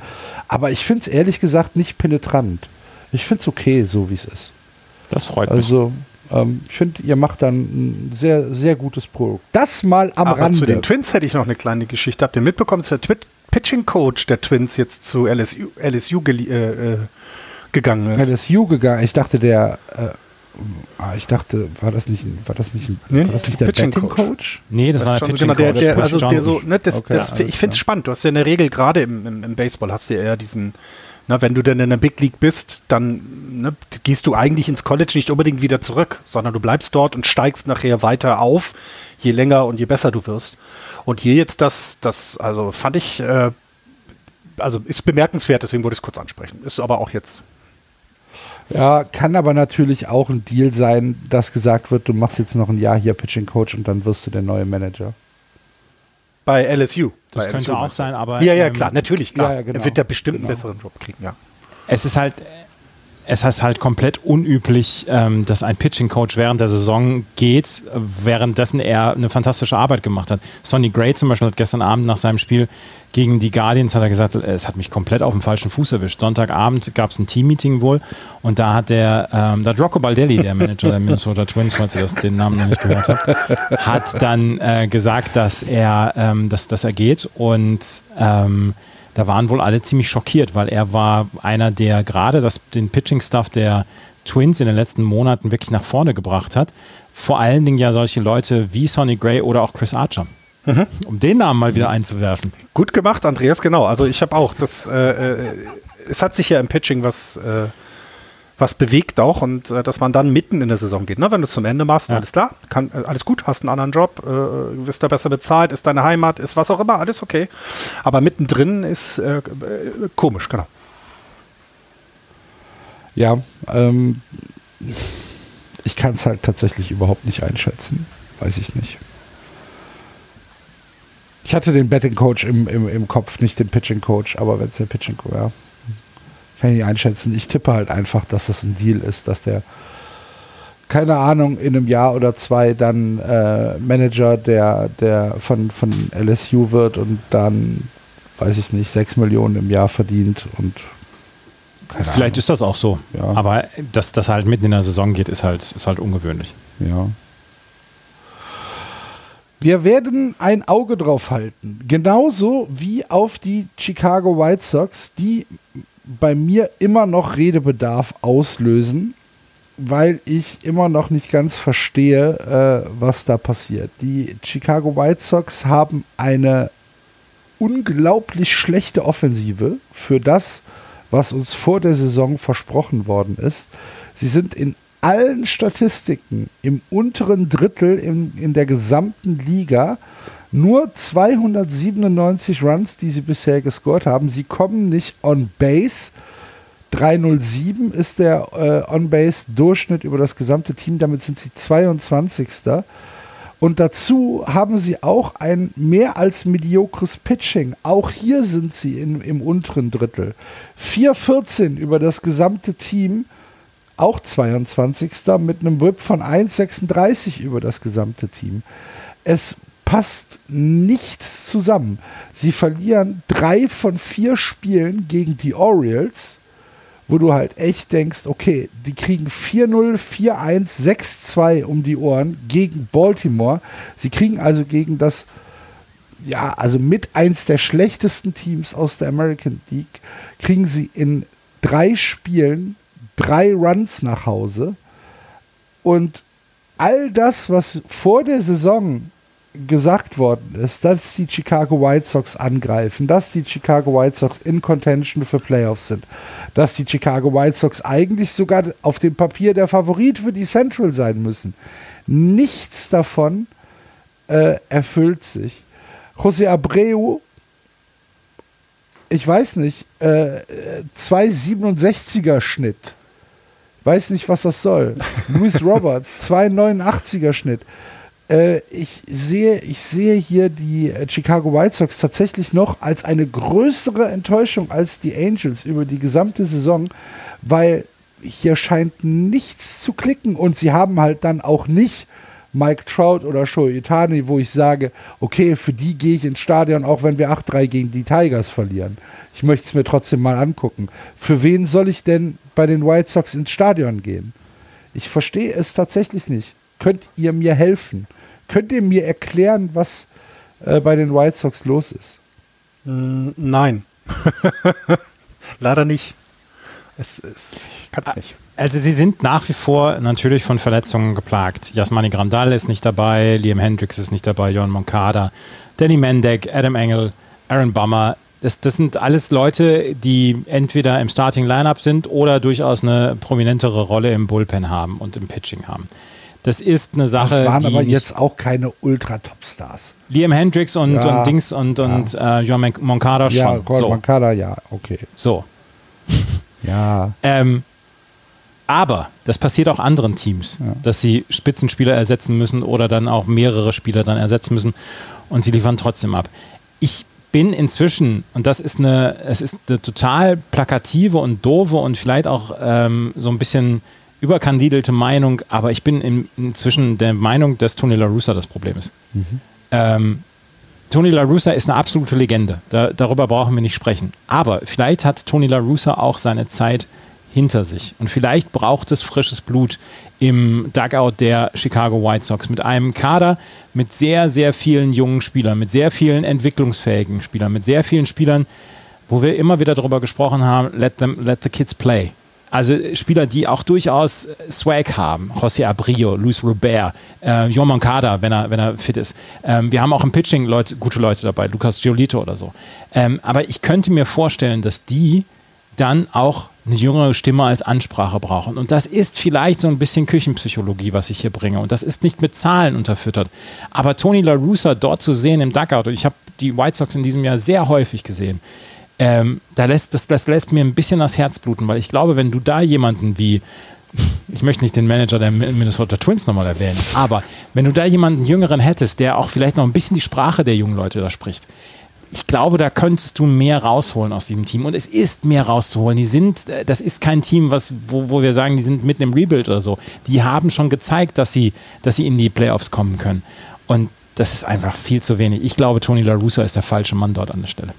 Aber ich finde es ehrlich gesagt nicht penetrant. Ich finde es okay, so wie es ist. Das freut mich. Also, ähm, ich finde, ihr macht dann ein sehr, sehr gutes Produkt. Das mal am Aber Rande. Zu den Twins hätte ich noch eine kleine Geschichte. Habt ihr mitbekommen, dass der Twi Pitching Coach der Twins jetzt zu LSU, LSU äh, äh, gegangen ist? LSU gegangen. Ich dachte, der. Äh, Ah, ich dachte, war das nicht, war das nicht, nee, war das nicht der Pitching Coach? Coach? Nee, das, das war der Pitching genau, der, der, Coach. Also der so, ne, das, okay, das, ich finde es spannend. Du hast ja in der Regel gerade im, im, im, Baseball hast du ja eher diesen, na, wenn du dann in der Big League bist, dann ne, gehst du eigentlich ins College nicht unbedingt wieder zurück, sondern du bleibst dort und steigst nachher weiter auf, je länger und je besser du wirst. Und hier jetzt das, das, also fand ich, äh, also ist bemerkenswert, deswegen wollte ich es kurz ansprechen. Ist aber auch jetzt ja, kann aber natürlich auch ein Deal sein, dass gesagt wird, du machst jetzt noch ein Jahr hier Pitching Coach und dann wirst du der neue Manager. Bei LSU. Das Bei könnte LSU auch sein, aber. Ja, ja, ähm, klar, natürlich, klar. Ja, ja, genau, er wird da bestimmt genau. einen besseren Job kriegen, ja. Es ist halt, es ist halt komplett unüblich, ähm, dass ein Pitching Coach während der Saison geht, währenddessen er eine fantastische Arbeit gemacht hat. Sonny Gray zum Beispiel hat gestern Abend nach seinem Spiel gegen die Guardians hat er gesagt, es hat mich komplett auf dem falschen Fuß erwischt. Sonntagabend gab es ein Team-Meeting wohl und da hat der, ähm, da hat Rocco Baldelli, der Manager der Minnesota Twins, falls ihr das, den Namen noch nicht gehört habt, hat dann äh, gesagt, dass er, ähm, dass, dass er geht und ähm, da waren wohl alle ziemlich schockiert, weil er war einer, der gerade das, den Pitching-Stuff der Twins in den letzten Monaten wirklich nach vorne gebracht hat. Vor allen Dingen ja solche Leute wie Sonny Gray oder auch Chris Archer. Mhm. Um den Namen mal wieder einzuwerfen. Gut gemacht, Andreas, genau. Also ich habe auch das, äh, äh, es hat sich ja im Pitching was äh, was bewegt auch und äh, dass man dann mitten in der Saison geht. Ne? Wenn du es zum Ende machst, ja. alles klar, kann, äh, alles gut, hast einen anderen Job, äh, wirst da besser bezahlt, ist deine Heimat, ist was auch immer, alles okay. Aber mittendrin ist äh, äh, komisch, genau. Ja, ähm, ich kann es halt tatsächlich überhaupt nicht einschätzen. Weiß ich nicht. Ich hatte den Betting Coach im, im, im Kopf, nicht den Pitching Coach, aber wenn es der Pitching Coach, ja, kann ich nicht einschätzen. Ich tippe halt einfach, dass das ein Deal ist, dass der, keine Ahnung, in einem Jahr oder zwei dann äh, Manager der, der von, von LSU wird und dann, weiß ich nicht, sechs Millionen im Jahr verdient und Vielleicht Ahnung. ist das auch so. Ja. Aber dass das halt mitten in der Saison geht, ist halt, ist halt ungewöhnlich. Ja. Wir werden ein Auge drauf halten. Genauso wie auf die Chicago White Sox, die bei mir immer noch Redebedarf auslösen, weil ich immer noch nicht ganz verstehe, äh, was da passiert. Die Chicago White Sox haben eine unglaublich schlechte Offensive für das, was uns vor der Saison versprochen worden ist. Sie sind in allen Statistiken im unteren Drittel in, in der gesamten Liga nur 297 Runs, die sie bisher gescored haben. Sie kommen nicht on base. 307 ist der äh, On-Base-Durchschnitt über das gesamte Team. Damit sind sie 22. Und dazu haben sie auch ein mehr als mediokres Pitching. Auch hier sind sie in, im unteren Drittel. 414 über das gesamte Team, auch 22. mit einem Whip von 1,36 über das gesamte Team. Es passt nichts zusammen. Sie verlieren drei von vier Spielen gegen die Orioles, wo du halt echt denkst, okay, die kriegen 4-0, 4-1, 6-2 um die Ohren gegen Baltimore. Sie kriegen also gegen das, ja, also mit eins der schlechtesten Teams aus der American League, kriegen sie in drei Spielen drei Runs nach Hause. Und all das, was vor der Saison gesagt worden ist, dass die Chicago White Sox angreifen, dass die Chicago White Sox in Contention für Playoffs sind, dass die Chicago White Sox eigentlich sogar auf dem Papier der Favorit für die Central sein müssen. Nichts davon äh, erfüllt sich. José Abreu, ich weiß nicht, äh, 2,67er Schnitt. Weiß nicht, was das soll. Luis Robert, 2,89er Schnitt. Äh, ich, sehe, ich sehe hier die äh, Chicago White Sox tatsächlich noch als eine größere Enttäuschung als die Angels über die gesamte Saison, weil hier scheint nichts zu klicken und sie haben halt dann auch nicht Mike Trout oder Shohei Itani, wo ich sage, okay, für die gehe ich ins Stadion, auch wenn wir 8-3 gegen die Tigers verlieren. Ich möchte es mir trotzdem mal angucken. Für wen soll ich denn bei den White Sox ins Stadion gehen? Ich verstehe es tatsächlich nicht. Könnt ihr mir helfen? Könnt ihr mir erklären, was äh, bei den White Sox los ist? Mm, nein. Leider nicht. Es, es, ich kann es nicht. Also sie sind nach wie vor natürlich von Verletzungen geplagt. Jasmani Grandal ist nicht dabei, Liam Hendricks ist nicht dabei, Jon Moncada, Danny Mendeck, Adam Engel, Aaron Bummer. Das, das sind alles Leute, die entweder im Starting Lineup sind oder durchaus eine prominentere Rolle im Bullpen haben und im Pitching haben. Das ist eine Sache. Das waren aber jetzt auch keine Ultra-Top-Stars. Liam Hendricks und, ja, und Dings und, ja. und äh, Moncada schon. Ja, so. Moncada, ja, okay. So. ja. Ähm, aber das passiert auch anderen Teams, ja. dass sie Spitzenspieler ersetzen müssen oder dann auch mehrere Spieler dann ersetzen müssen und sie liefern trotzdem ab. Ich bin inzwischen, und das ist eine, es ist eine total plakative und doofe und vielleicht auch ähm, so ein bisschen überkandidelte Meinung, aber ich bin in, inzwischen der Meinung, dass Tony La Russa das Problem ist. Mhm. Ähm, Tony La Russa ist eine absolute Legende. Da, darüber brauchen wir nicht sprechen. Aber vielleicht hat Tony La Russa auch seine Zeit hinter sich. Und vielleicht braucht es frisches Blut im Dugout der Chicago White Sox mit einem Kader mit sehr, sehr vielen jungen Spielern, mit sehr vielen entwicklungsfähigen Spielern, mit sehr vielen Spielern, wo wir immer wieder darüber gesprochen haben, let, them, let the kids play. Also Spieler, die auch durchaus Swag haben. José Abrillo, Luis Robert, äh, Johan Moncada, wenn er, wenn er fit ist. Ähm, wir haben auch im Pitching Leute, gute Leute dabei, Lucas Giolito oder so. Ähm, aber ich könnte mir vorstellen, dass die dann auch eine jüngere Stimme als Ansprache brauchen. Und das ist vielleicht so ein bisschen Küchenpsychologie, was ich hier bringe. Und das ist nicht mit Zahlen unterfüttert. Aber Tony La Russa dort zu sehen im Dugout, und ich habe die White Sox in diesem Jahr sehr häufig gesehen, ähm, da lässt, das, das lässt mir ein bisschen das Herz bluten, weil ich glaube, wenn du da jemanden wie, ich möchte nicht den Manager der Minnesota Twins nochmal erwähnen, aber wenn du da jemanden Jüngeren hättest, der auch vielleicht noch ein bisschen die Sprache der jungen Leute da spricht, ich glaube, da könntest du mehr rausholen aus diesem Team. Und es ist mehr rauszuholen. Die sind, äh, das ist kein Team, was, wo, wo wir sagen, die sind mitten im Rebuild oder so. Die haben schon gezeigt, dass sie, dass sie in die Playoffs kommen können. Und das ist einfach viel zu wenig. Ich glaube, Tony La Russa ist der falsche Mann dort an der Stelle.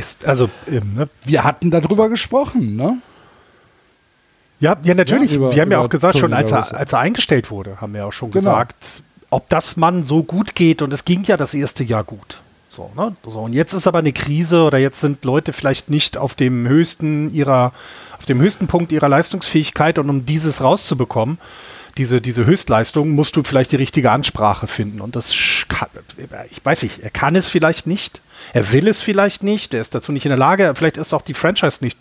Ist, also, ähm, ne? wir hatten darüber gesprochen, ne? Ja, ja, natürlich. Ja, über, wir haben ja auch gesagt, schon als er, als er eingestellt wurde, haben wir auch schon genau. gesagt, ob das Mann so gut geht. Und es ging ja das erste Jahr gut. So, ne? so, und jetzt ist aber eine Krise oder jetzt sind Leute vielleicht nicht auf dem höchsten ihrer, auf dem höchsten Punkt ihrer Leistungsfähigkeit und um dieses rauszubekommen, diese, diese Höchstleistung, musst du vielleicht die richtige Ansprache finden. Und das kann, ich weiß nicht, er kann es vielleicht nicht. Er will es vielleicht nicht, er ist dazu nicht in der Lage, vielleicht ist auch die Franchise nicht.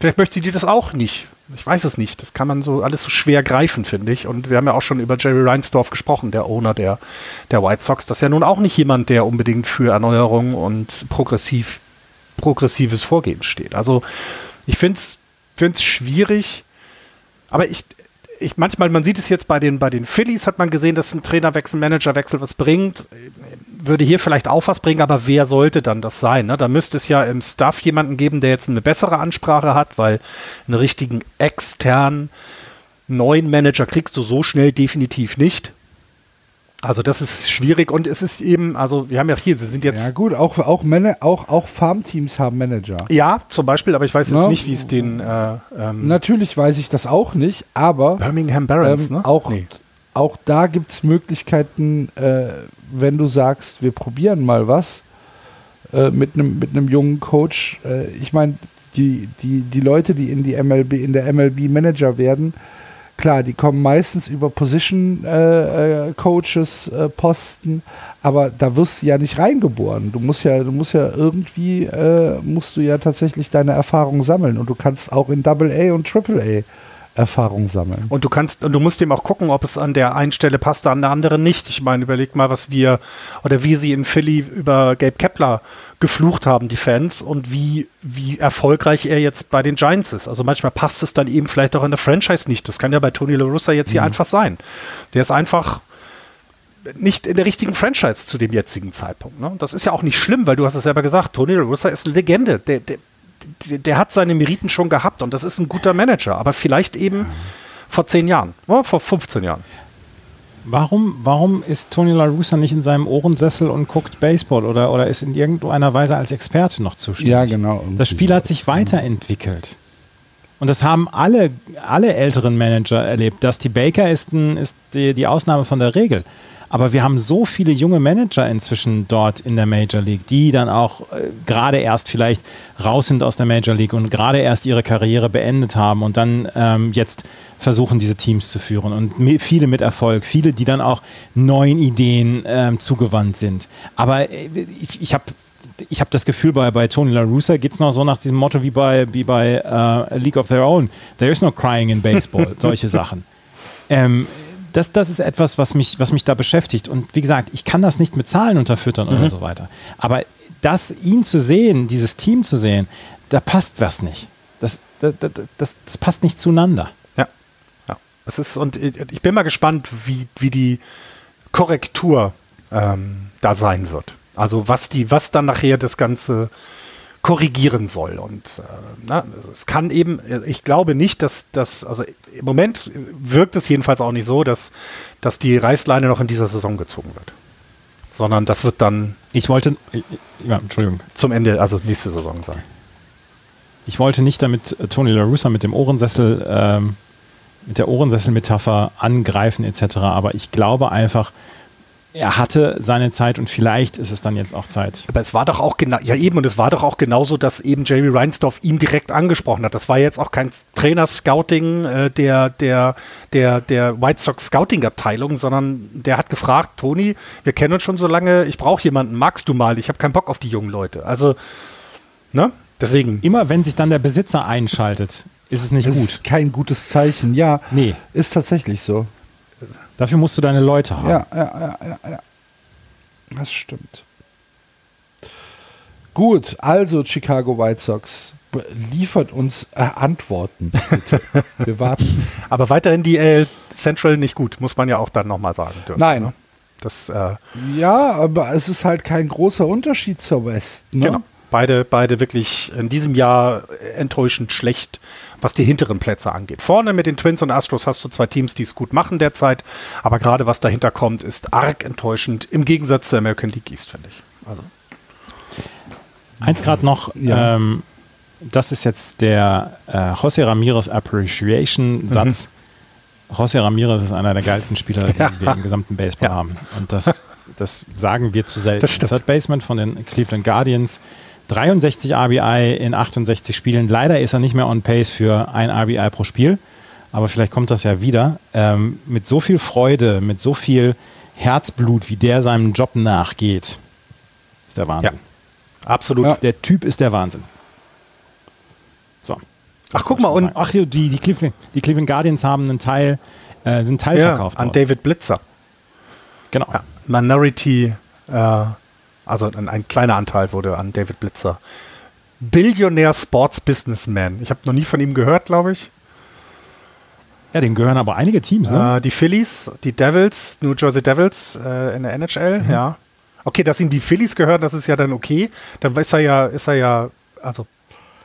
Vielleicht möchte sie das auch nicht. Ich weiß es nicht. Das kann man so alles so schwer greifen, finde ich. Und wir haben ja auch schon über Jerry Reinsdorf gesprochen, der Owner der, der White Sox. Das ist ja nun auch nicht jemand, der unbedingt für Erneuerung und progressiv, progressives Vorgehen steht. Also ich finde es schwierig. Aber ich, ich manchmal, man sieht es jetzt bei den, bei den Phillies, hat man gesehen, dass ein Trainerwechsel, Managerwechsel was bringt. Würde hier vielleicht auch was bringen, aber wer sollte dann das sein? Ne? Da müsste es ja im Staff jemanden geben, der jetzt eine bessere Ansprache hat, weil einen richtigen externen neuen Manager kriegst du so schnell definitiv nicht. Also das ist schwierig und es ist eben, also wir haben ja hier, sie sind jetzt. Ja gut, auch, auch, auch, auch Farmteams haben Manager. Ja, zum Beispiel, aber ich weiß jetzt no. nicht, wie es den. Äh, ähm Natürlich weiß ich das auch nicht, aber. Birmingham Barons, ähm, ne? Auch, nee. auch da gibt es Möglichkeiten, äh, wenn du sagst, wir probieren mal was äh, mit einem mit jungen Coach. Äh, ich meine, die, die, die Leute, die in die MLB, in der MLB Manager werden, klar, die kommen meistens über Position äh, äh, Coaches äh, Posten, aber da wirst du ja nicht reingeboren. Du musst ja, du musst ja irgendwie äh, musst du ja tatsächlich deine Erfahrung sammeln und du kannst auch in Double A und Triple A Erfahrung sammeln. Und du kannst und du musst eben auch gucken, ob es an der einen Stelle passt, an der anderen nicht. Ich meine, überleg mal, was wir oder wie sie in Philly über Gabe Kepler geflucht haben, die Fans, und wie, wie erfolgreich er jetzt bei den Giants ist. Also manchmal passt es dann eben vielleicht auch in der Franchise nicht. Das kann ja bei Tony La Russa jetzt hier mhm. einfach sein. Der ist einfach nicht in der richtigen Franchise zu dem jetzigen Zeitpunkt. Ne? Das ist ja auch nicht schlimm, weil du hast es selber gesagt, Tony La Russa ist eine Legende. Der, der, der, hat seine Meriten schon gehabt und das ist ein guter Manager, aber vielleicht eben vor zehn Jahren, oder? vor 15 Jahren. Warum, warum ist Tony La Russa nicht in seinem Ohrensessel und guckt Baseball oder, oder ist in irgendeiner Weise als Experte noch zuständig? Ja, genau. Das Spiel hat sich weiterentwickelt. Und das haben alle, alle älteren Manager erlebt. Dusty Baker ist, ein, ist die, die Ausnahme von der Regel. Aber wir haben so viele junge Manager inzwischen dort in der Major League, die dann auch äh, gerade erst vielleicht raus sind aus der Major League und gerade erst ihre Karriere beendet haben und dann ähm, jetzt versuchen, diese Teams zu führen. Und viele mit Erfolg, viele, die dann auch neuen Ideen ähm, zugewandt sind. Aber äh, ich, ich habe ich habe das Gefühl, bei, bei Tony La Russa geht es noch so nach diesem Motto wie bei, wie bei uh, League of Their Own. There is no crying in baseball, solche Sachen. Ähm, das, das ist etwas, was mich, was mich da beschäftigt. Und wie gesagt, ich kann das nicht mit Zahlen unterfüttern mhm. oder so weiter. Aber das, ihn zu sehen, dieses Team zu sehen, da passt was nicht. Das, das, das, das passt nicht zueinander. Ja. ja. Es ist, und ich bin mal gespannt, wie, wie die Korrektur ähm, da sein wird. Also was die, was dann nachher das Ganze korrigieren soll. Und äh, na, also es kann eben, ich glaube nicht, dass das, also im Moment wirkt es jedenfalls auch nicht so, dass, dass die Reißleine noch in dieser Saison gezogen wird. Sondern das wird dann. Ich wollte, ja, Entschuldigung. Zum Ende, also nächste Saison sein. Ich wollte nicht damit Tony La Russa mit dem Ohrensessel, ähm, mit der Ohrensessel-Metapher angreifen etc., aber ich glaube einfach, er hatte seine Zeit und vielleicht ist es dann jetzt auch Zeit. Aber es war doch auch genau, ja eben, und es war doch auch genauso, dass eben Jerry Reinsdorf ihn direkt angesprochen hat. Das war jetzt auch kein Trainer-Scouting äh, der, der, der, der White Sox Scouting-Abteilung, sondern der hat gefragt, Toni, wir kennen uns schon so lange, ich brauche jemanden, magst du mal? Ich habe keinen Bock auf die jungen Leute. Also, ne? Deswegen. Immer wenn sich dann der Besitzer einschaltet, ist es nicht das gut. Ist kein gutes Zeichen, ja. Nee. Ist tatsächlich so. Dafür musst du deine Leute haben. Ja, ja, ja, ja, ja. Das stimmt. Gut, also Chicago White Sox liefert uns äh, Antworten. Bitte. Wir warten. Aber weiterhin die L Central nicht gut, muss man ja auch dann nochmal sagen dürfen. Nein. Ne? Das, äh ja, aber es ist halt kein großer Unterschied zur West. Ne? Genau. Beide, beide wirklich in diesem Jahr enttäuschend schlecht was die hinteren Plätze angeht. Vorne mit den Twins und Astros hast du zwei Teams, die es gut machen derzeit, aber gerade was dahinter kommt, ist arg enttäuschend im Gegensatz zur American League East, finde ich. Also. Eins gerade noch, ja. ähm, das ist jetzt der äh, José Ramirez Appreciation Satz. Mhm. José Ramirez ist einer der geilsten Spieler, die ja. wir im gesamten Baseball ja. haben. Und das, das sagen wir zu selten. Third Baseman von den Cleveland Guardians 63 RBI in 68 Spielen. Leider ist er nicht mehr on pace für ein RBI pro Spiel, aber vielleicht kommt das ja wieder. Ähm, mit so viel Freude, mit so viel Herzblut, wie der seinem Job nachgeht, ist der Wahnsinn. Ja, absolut. Ja. Der Typ ist der Wahnsinn. So. Ach, guck mal. Und ach, die, die, Cleveland, die Cleveland Guardians haben einen Teil, äh, sind teilverkauft ja, an worden. David Blitzer. Genau. Minority äh, also ein, ein kleiner Anteil wurde an David Blitzer. Billionär Sports Businessman. Ich habe noch nie von ihm gehört, glaube ich. Ja, dem gehören aber einige Teams, ne? Äh, die Phillies, die Devils, New Jersey Devils äh, in der NHL, mhm. ja. Okay, dass ihm die Phillies gehören, das ist ja dann okay. Dann ist er ja, ist er ja, also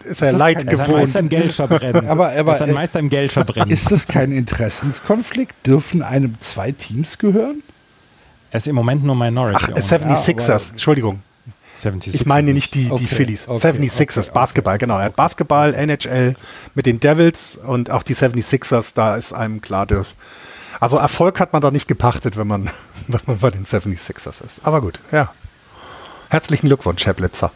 ist er leid kein, gewohnt. Ist Meister im Geld verbrennen. aber, aber, ist ein Meister im Geld verbrennen. Ist das kein Interessenskonflikt? Dürfen einem zwei Teams gehören? Er ist im Moment nur Minority. Ach, 76ers, Entschuldigung. 76 Ich meine nicht die, Okay, die Phillies. okay, 76ers, okay, Basketball, genau. Er hat Basketball, NHL mit den Devils und auch die 76ers, da ist einem klar, der, also Erfolg hat man da nicht gepachtet, wenn man, wenn man bei den 76ers ist. Aber gut, ja. Herzlichen Glückwunsch, Herr Blitzer.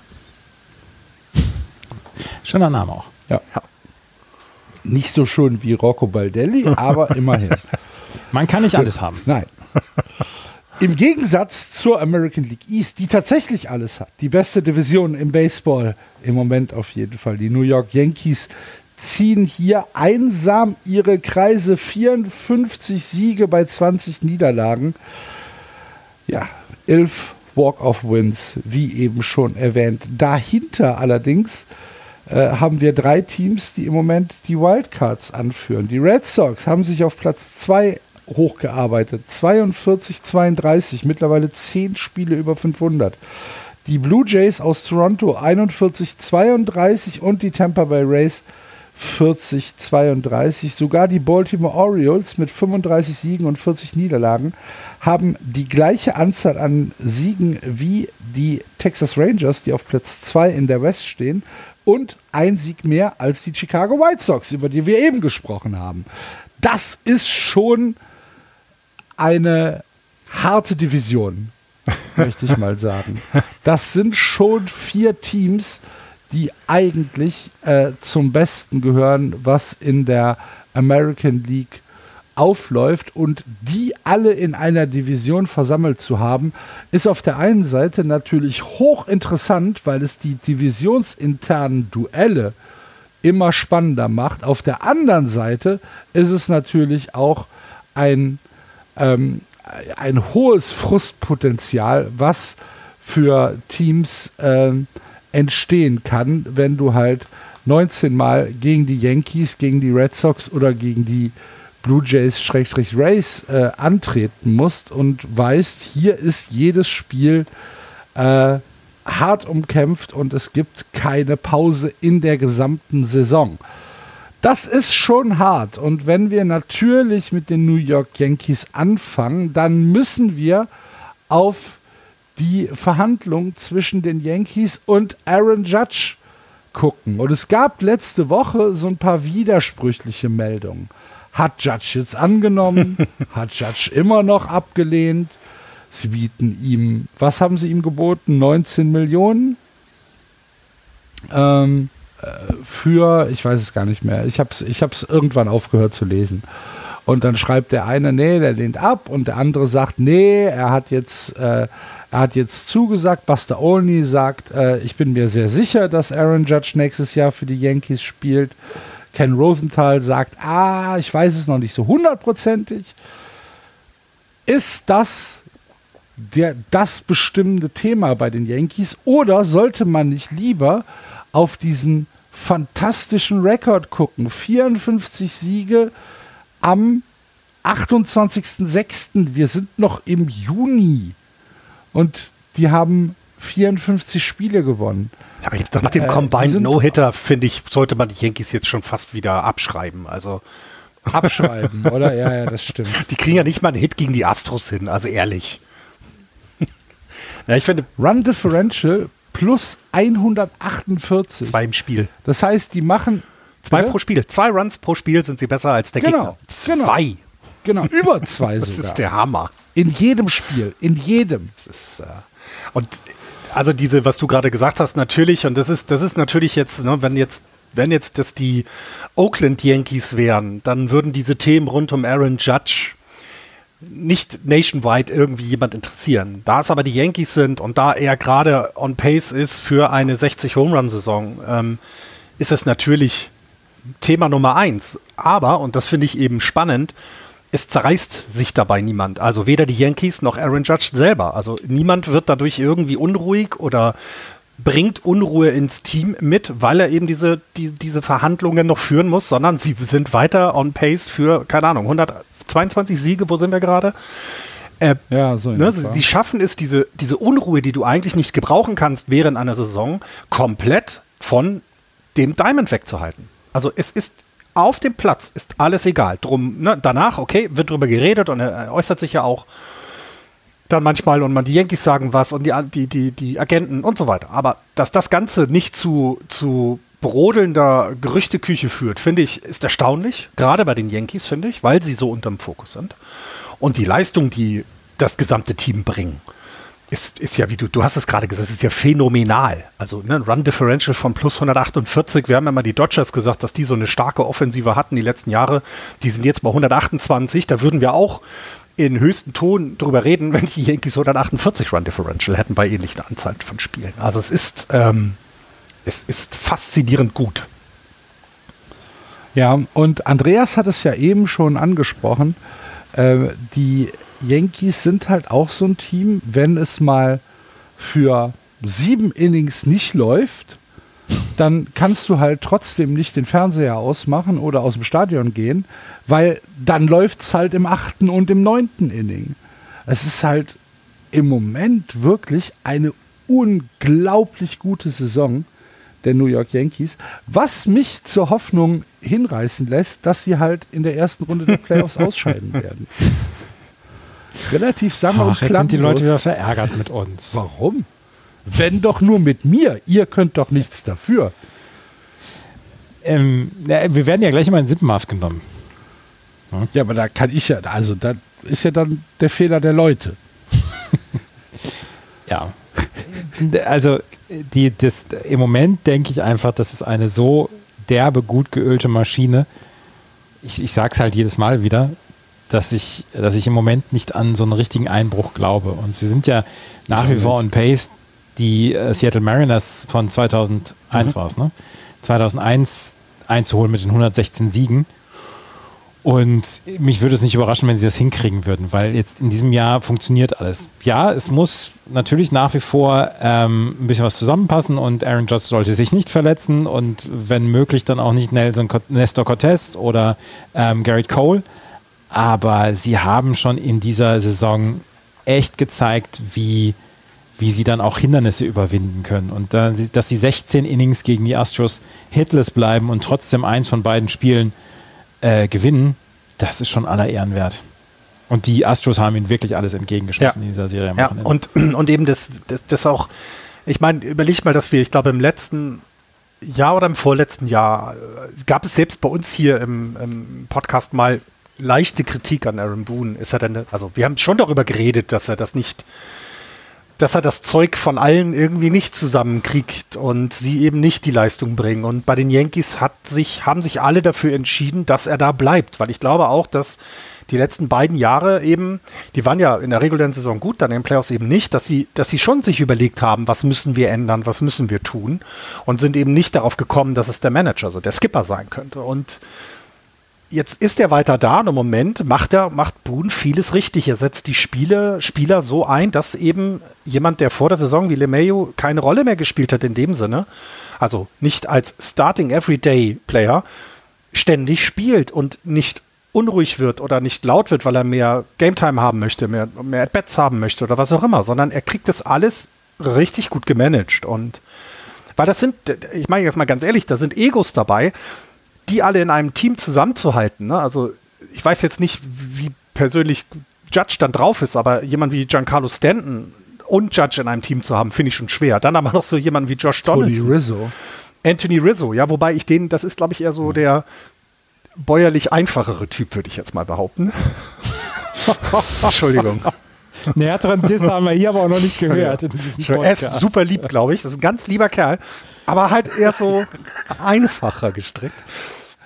Schöner Name auch. Ja. Ja. Nicht so schön wie Rocco Baldelli, aber immerhin. Man kann nicht alles haben. Nein. Im Gegensatz zur American League East, die tatsächlich alles hat, die beste Division im Baseball im Moment auf jeden Fall. Die New York Yankees ziehen hier einsam ihre Kreise 54 Siege bei 20 Niederlagen. Ja, 11 Walk-off-Wins, wie eben schon erwähnt. Dahinter allerdings äh, haben wir drei Teams, die im Moment die Wildcards anführen. Die Red Sox haben sich auf Platz 2 hochgearbeitet. 42, 32, mittlerweile 10 Spiele über 500. Die Blue Jays aus Toronto 41, 32 und die Tampa Bay Rays 40, 32. Sogar die Baltimore Orioles mit 35 Siegen und 40 Niederlagen haben die gleiche Anzahl an Siegen wie die Texas Rangers, die auf Platz 2 in der West stehen und ein Sieg mehr als die Chicago White Sox, über die wir eben gesprochen haben. Das ist schon eine harte Division, möchte ich mal sagen. Das sind schon vier Teams, die eigentlich äh, zum Besten gehören, was in der American League aufläuft und die alle in einer Division versammelt zu haben, ist auf der einen Seite natürlich hochinteressant, weil es die divisionsinternen Duelle immer spannender macht. Auf der anderen Seite ist es natürlich auch ein, ähm, ein hohes Frustpotenzial, was für Teams ähm, entstehen kann, wenn du halt 19 Mal gegen die Yankees, gegen die Red Sox oder gegen die Blue Jays-Rays äh, antreten musst und weißt, hier ist jedes Spiel äh, hart umkämpft und es gibt keine Pause in der gesamten Saison. Das ist schon hart und wenn wir natürlich mit den New York Yankees anfangen, dann müssen wir auf die Verhandlung zwischen den Yankees und Aaron Judge gucken. Und es gab letzte Woche so ein paar widersprüchliche Meldungen. Hat Judge jetzt angenommen? hat Judge immer noch abgelehnt? Sie bieten ihm, was haben sie ihm geboten? 19 Millionen? Ähm, äh, für, ich weiß es gar nicht mehr, ich habe es ich hab's irgendwann aufgehört zu lesen. Und dann schreibt der eine, nee, der lehnt ab und der andere sagt, nee, er hat jetzt, äh, er hat jetzt zugesagt. Buster Olney sagt, äh, ich bin mir sehr sicher, dass Aaron Judge nächstes Jahr für die Yankees spielt. Ken Rosenthal sagt, ah, ich weiß es noch nicht so hundertprozentig. Ist das der, das bestimmende Thema bei den Yankees oder sollte man nicht lieber auf diesen fantastischen Rekord gucken? 54 Siege am 28.06. Wir sind noch im Juni und die haben 54 Spiele gewonnen. Aber jetzt nach dem Äh, Combined No-Hitter, finde ich, sollte man die Yankees jetzt schon fast wieder abschreiben. Also, Abschreiben, oder? Ja, ja, das stimmt. die kriegen ja nicht mal einen Hit gegen die Astros hin, also ehrlich. ja, ich finde, Run Differential plus 148. zwei im Spiel. Das heißt, die machen Zwei pro Spiel. Zwei Runs pro Spiel sind sie besser als der Genau, Gegner. genau. Zwei. genau über zwei Das sogar. ist der Hammer. in jedem Spiel, in jedem. Das ist, äh, und also diese, was du gerade gesagt hast, natürlich, und das ist, das ist natürlich jetzt, ne, wenn jetzt, wenn jetzt das die Oakland Yankees wären, dann würden diese Themen rund um Aaron Judge nicht nationwide irgendwie jemand interessieren. Da es aber die Yankees sind und da er gerade on pace ist für eine 60 Home Run Saison, ähm, ist das natürlich Thema Nummer eins. Aber, und das finde ich eben spannend, es zerreißt sich dabei niemand. Also weder die Yankees noch Aaron Judge selber. Also niemand wird dadurch irgendwie unruhig oder bringt Unruhe ins Team mit, weil er eben diese, die, diese Verhandlungen noch führen muss, sondern sie sind weiter on pace für, keine Ahnung, 122 Siege, wo sind wir gerade? Äh, Ja, so. Ne, sie, schaffen es, diese, diese Unruhe, die du eigentlich nicht gebrauchen kannst während einer Saison, komplett von dem Diamond wegzuhalten. Also es ist auf dem Platz ist alles egal. Drum, ne, danach, okay, wird drüber geredet und er, er äußert sich ja auch. dann manchmal und man die Yankees sagen was und die, die, die, die Agenten und so weiter. Aber dass das Ganze nicht zu, zu brodelnder Gerüchteküche führt, finde ich, ist erstaunlich. Gerade bei den Yankees, finde ich, weil sie so unterm Fokus sind. Und die Leistung, die das gesamte Team bringen, ist, ist ja, wie du, du hast es gerade gesagt, ist ja phänomenal. Also ne, Run Differential von plus 148. Wir haben ja mal die Dodgers gesagt, dass die so eine starke Offensive hatten die letzten Jahre. Die sind jetzt bei 128. Da würden wir auch in höchsten Ton drüber reden, wenn die Yankees 148 Run Differential hätten bei ähnlichen Anzahl von Spielen. Also es ist, ähm, es ist faszinierend gut. Ja, und Andreas hat es ja eben schon angesprochen. Äh, die Yankees sind halt auch so ein Team, wenn es mal für sieben Innings nicht läuft, dann kannst du halt trotzdem nicht den Fernseher ausmachen oder aus dem Stadion gehen, weil dann läuft es halt im achten und im neunten Inning. Es ist halt im Moment wirklich eine unglaublich gute Saison der New York Yankees, was mich zur Hoffnung hinreißen lässt, dass sie halt in der ersten Runde der Playoffs ausscheiden werden. Relativ sang und Jetzt sind die Leute wieder verärgert mit uns. Warum? Wenn doch nur mit mir. Ihr könnt doch nichts dafür. Ähm, na, wir werden ja gleich mal in Sippenhaft genommen. Ja, aber da kann ich ja, also da ist ja dann der Fehler der Leute. Ja. Also die, das, im Moment denke ich einfach, das ist eine so derbe, gut geölte Maschine. Ich, ich sage es halt jedes Mal wieder, dass ich, dass ich im Moment nicht an so einen richtigen Einbruch glaube. Und sie sind ja nach wie vor on pace, die äh, Seattle Mariners von 2001 mhm. war es, ne? 2001 einzuholen mit den 116 Siegen. Und mich würde es nicht überraschen, wenn sie das hinkriegen würden, weil jetzt in diesem Jahr funktioniert alles. Ja, es muss natürlich nach wie vor ähm, ein bisschen was zusammenpassen und Aaron Judge sollte sich nicht verletzen und wenn möglich dann auch nicht Nelson Nestor Cortez oder ähm, Garrett Cole. Aber sie haben schon in dieser Saison echt gezeigt, wie, wie sie dann auch Hindernisse überwinden können. Und dass sie 16 Innings gegen die Astros hitless bleiben und trotzdem eins von beiden Spielen äh, gewinnen, das ist schon aller Ehren wert. Und die Astros haben ihnen wirklich alles entgegengeschmissen ja. in dieser Serie. Ja, und, und eben das, das, das auch, ich meine, überleg mal, dass wir, ich glaube, im letzten Jahr oder im vorletzten Jahr äh, gab es selbst bei uns hier im, im Podcast mal leichte Kritik an Aaron Boone. Ist er denn, also wir haben schon darüber geredet, dass er das nicht, dass er das Zeug von allen irgendwie nicht zusammenkriegt und sie eben nicht die Leistung bringen. Und bei den Yankees hat sich, haben sich alle dafür entschieden, dass er da bleibt, weil ich glaube auch, dass die letzten beiden Jahre eben, die waren ja in der regulären Saison gut, dann in den Playoffs eben nicht, dass sie, dass sie schon sich überlegt haben, was müssen wir ändern, was müssen wir tun und sind eben nicht darauf gekommen, dass es der Manager, also der Skipper sein könnte. Und jetzt ist er weiter da und im Moment macht er, macht Boone vieles richtig. Er setzt die Spiele, Spieler so ein, dass eben jemand, der vor der Saison wie LeMayo keine Rolle mehr gespielt hat in dem Sinne, also nicht als Starting Everyday Player, ständig spielt und nicht unruhig wird oder nicht laut wird, weil er mehr Gametime haben möchte, mehr, mehr At-Bats haben möchte oder was auch immer, sondern er kriegt das alles richtig gut gemanagt und weil das sind, ich meine jetzt mal ganz ehrlich, da sind Egos dabei, die alle in einem Team zusammenzuhalten. Ne? Also ich weiß jetzt nicht, wie persönlich Judge dann drauf ist, aber jemand wie Giancarlo Stanton und Judge in einem Team zu haben, finde ich schon schwer. Dann aber noch so jemand wie Josh Donaldson. Anthony Rizzo. Anthony Rizzo, ja, wobei ich den, das ist, glaube ich, eher so der bäuerlich einfachere Typ, würde ich jetzt mal behaupten. Entschuldigung. Näheren Diss haben wir hier aber auch noch nicht gehört. er ist super lieb, glaube ich. Das ist ein ganz lieber Kerl aber halt eher so einfacher gestrickt.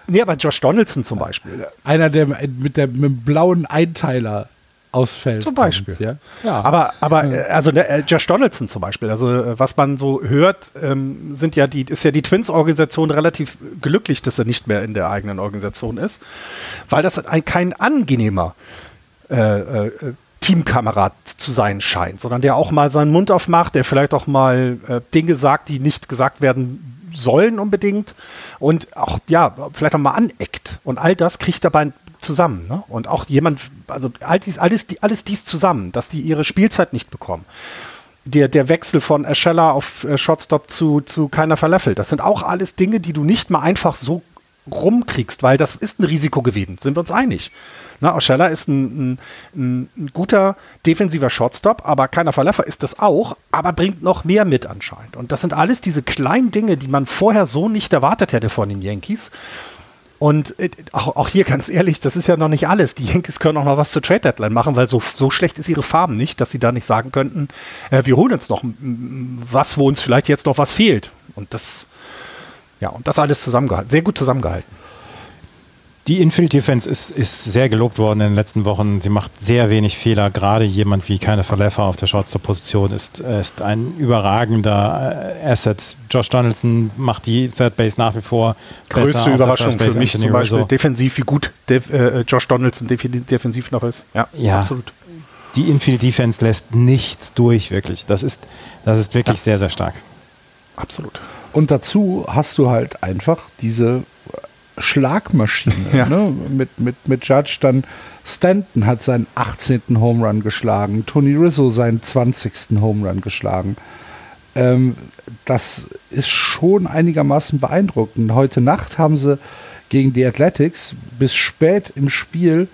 Nee, aber Josh Donaldson zum Beispiel. Einer, der mit, der, mit dem blauen Einteiler ausfällt. Zum Beispiel. Kommt, ja? ja. Aber, aber äh, also ne, äh, Josh Donaldson zum Beispiel, also äh, was man so hört, ähm, sind ja die, ist ja die Twins-Organisation relativ glücklich, dass er nicht mehr in der eigenen Organisation ist, weil das ein, kein angenehmer äh, äh, Teamkamerad zu sein scheint, sondern der auch mal seinen Mund aufmacht, der vielleicht auch mal äh, Dinge sagt, die nicht gesagt werden sollen unbedingt und auch, ja, vielleicht auch mal aneckt. Und all das kriegt dabei zusammen. Ne? Und auch jemand, also all dies, alles, alles dies zusammen, dass die ihre Spielzeit nicht bekommen. Der, der Wechsel von Eschella auf äh, Shotstop zu, zu keiner Verleffel, das sind auch alles Dinge, die du nicht mal einfach so rumkriegst, weil das ist ein Risiko gewesen, sind wir uns einig. Na, Oshella ist ein, ein, ein, guter defensiver Shotstop, aber keiner Verläufer ist das auch, aber bringt noch mehr mit anscheinend. Und das sind alles diese kleinen Dinge, die man vorher so nicht erwartet hätte von den Yankees. Und äh, auch, auch, hier ganz ehrlich, das ist ja noch nicht alles. Die Yankees können auch noch was zur Trade Deadline machen, weil so, so schlecht ist ihre Farben nicht, dass sie da nicht sagen könnten, äh, wir holen uns noch was, wo uns vielleicht jetzt noch was fehlt. Und das, ja, und das alles zusammengehalten, sehr gut zusammengehalten. Die Infield Defense ist, ist sehr gelobt worden in den letzten Wochen. Sie macht sehr wenig Fehler. Gerade jemand wie keine Verläufer auf der Shortstop-Position ist, ist ein überragender äh, Asset. Josh Donaldson macht die Third Base nach wie vor. Größte Überraschung für mich Anthony zum Beispiel Rizzo. defensiv, wie gut def, äh, Josh Donaldson defensiv noch ist. Ja, ja, absolut. Die Infield Defense lässt nichts durch, wirklich. Das ist, das ist wirklich ja. sehr, sehr stark. Absolut. Und dazu hast du halt einfach diese Schlagmaschine. Ja. Ne? Mit, mit, mit Judge dann Stanton hat seinen 18. Home Run geschlagen, Tony Rizzo seinen 20. Home Run geschlagen. Ähm, das ist schon einigermaßen beeindruckend. Heute Nacht haben sie gegen die Athletics bis spät im Spiel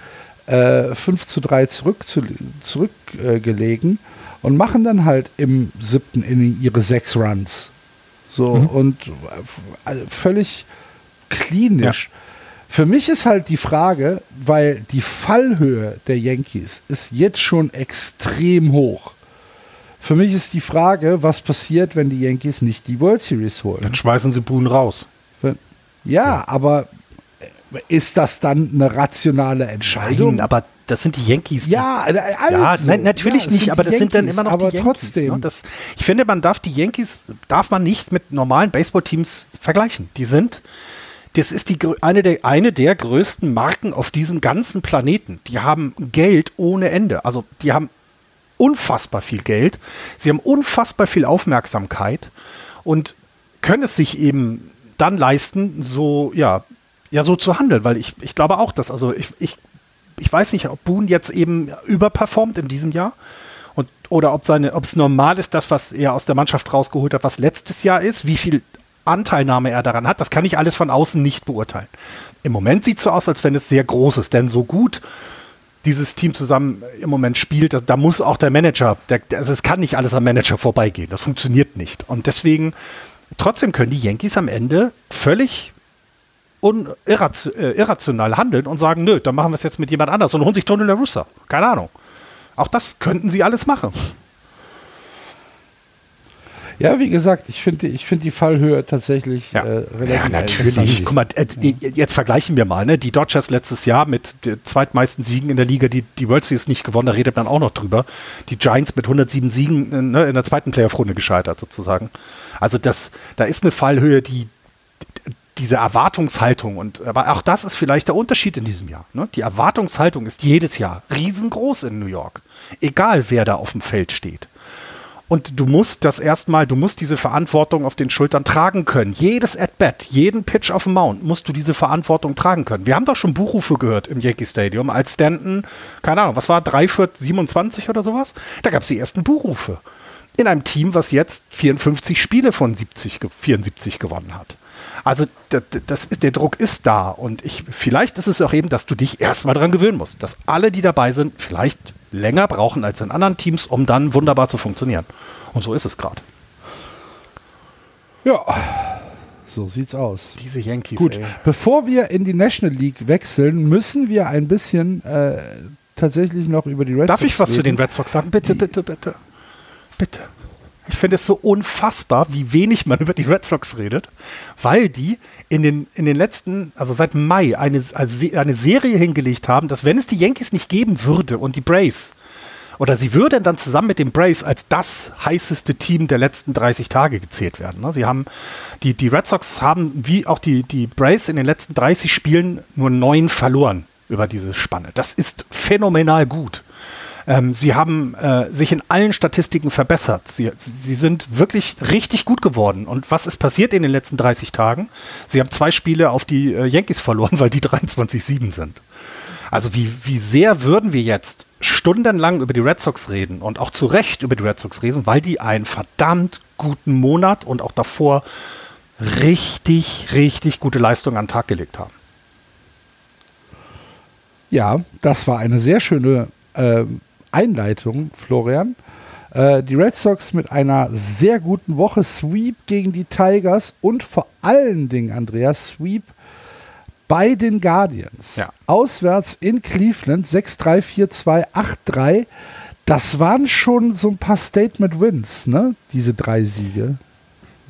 äh, 5 zu 3 zurückgelegen zurück, äh, und machen dann halt im siebten Inning ihre sechs Runs. So mhm. und äh, völlig klinisch. Ja. Für mich ist halt die Frage, weil die Fallhöhe der Yankees ist jetzt schon extrem hoch. Für mich ist die Frage, was passiert, wenn die Yankees nicht die World Series holen? Dann schmeißen sie Boone raus. Ja, ja, aber ist das dann eine rationale Entscheidung? Nein, aber das sind die Yankees. Ja, also, ja nein, natürlich ja, nicht, aber das Yankees, sind dann immer noch aber die Yankees. Trotzdem. Ne? Das, ich finde, man darf die Yankees, darf man nicht mit normalen Baseballteams vergleichen. Die sind das ist die, eine, der, eine der größten Marken auf diesem ganzen Planeten. Die haben Geld ohne Ende. Also die haben unfassbar viel Geld. Sie haben unfassbar viel Aufmerksamkeit und können es sich eben dann leisten, so, ja, ja, so zu handeln, weil ich, ich glaube auch, dass, also ich, ich, ich weiß nicht, ob Boone jetzt eben überperformt in diesem Jahr und, oder ob seine, ob es normal ist, das, was er aus der Mannschaft rausgeholt hat, was letztes Jahr ist, wie viel Anteilnahme er daran hat, das kann ich alles von außen nicht beurteilen. Im Moment sieht es so aus, als wenn es sehr groß ist, denn so gut dieses Team zusammen im Moment spielt, da, da muss auch der Manager, der, also es kann nicht alles am Manager vorbeigehen, das funktioniert nicht. Und deswegen, trotzdem können die Yankees am Ende völlig un, äh, irrational handeln und sagen, nö, dann machen wir es jetzt mit jemand anders und holen sich Tony La Russa. Keine Ahnung. Auch das könnten sie alles machen. Ja, wie gesagt, ich finde ich find die Fallhöhe tatsächlich ja. äh, relativ Ja, natürlich. Guck mal, äh, jetzt vergleichen wir mal, ne? Die Dodgers letztes Jahr mit den zweitmeisten Siegen in der Liga, die die World Series nicht gewonnen, da redet man auch noch drüber. Die Giants mit 107 Siegen äh, ne, in der zweiten Playoff-Runde gescheitert sozusagen. Also das, da ist eine Fallhöhe, die diese Erwartungshaltung und aber auch das ist vielleicht der Unterschied in diesem Jahr. Ne? Die Erwartungshaltung ist jedes Jahr riesengroß in New York, egal wer da auf dem Feld steht. Und du musst das erstmal, du musst diese Verantwortung auf den Schultern tragen können. Jedes At-Bat, jeden Pitch auf dem Mount musst du diese Verantwortung tragen können. Wir haben doch schon Buchrufe gehört im Yankee Stadium, als Stanton, keine Ahnung, was war, 3 für 27 oder sowas? Da gab es die ersten Buchrufe. In einem Team, was jetzt 54 Spiele von 70, 74 gewonnen hat. Also das, ist, der Druck ist da und ich, vielleicht ist es auch eben, dass du dich erstmal dran gewöhnen musst, dass alle, die dabei sind, vielleicht länger brauchen als in anderen Teams, um dann wunderbar zu funktionieren. Und so ist es gerade. Ja, so sieht's aus. Diese Yankees. Gut, ey. bevor wir in die National League wechseln, müssen wir ein bisschen äh, tatsächlich noch über die Red Darf Sox Darf ich was reden. zu den Red Sox sagen? Bitte, bitte, bitte. Bitte. Ich finde es so unfassbar, wie wenig man über die Red Sox redet, weil die in den, in den letzten, also seit Mai, eine, eine Serie hingelegt haben, dass wenn es die Yankees nicht geben würde und die Braves, oder sie würden dann zusammen mit den Braves als das heißeste Team der letzten 30 Tage gezählt werden. Ne? Sie haben, die, die Red Sox haben, wie auch die, die Braves in den letzten 30 Spielen nur neun verloren über diese Spanne. Das ist phänomenal gut. Ähm, sie haben äh, sich in allen Statistiken verbessert. Sie, sie sind wirklich richtig gut geworden. Und was ist passiert in den letzten 30 Tagen? Sie haben zwei Spiele auf die äh, Yankees verloren, weil die 23-7 sind. Also wie, wie sehr würden wir jetzt stundenlang über die Red Sox reden und auch zu Recht über die Red Sox reden, weil die einen verdammt guten Monat und auch davor richtig, richtig gute Leistung an den Tag gelegt haben. Ja, das war eine sehr schöne äh, Einleitung, Florian. Äh, die Red Sox mit einer sehr guten Woche, Sweep gegen die Tigers und vor allen Dingen, Andreas, Sweep bei den Guardians. Ja. Auswärts in Cleveland 6-3, 4-2, 8-3. Das waren schon so ein paar Statement-Wins, ne? Diese drei Siege.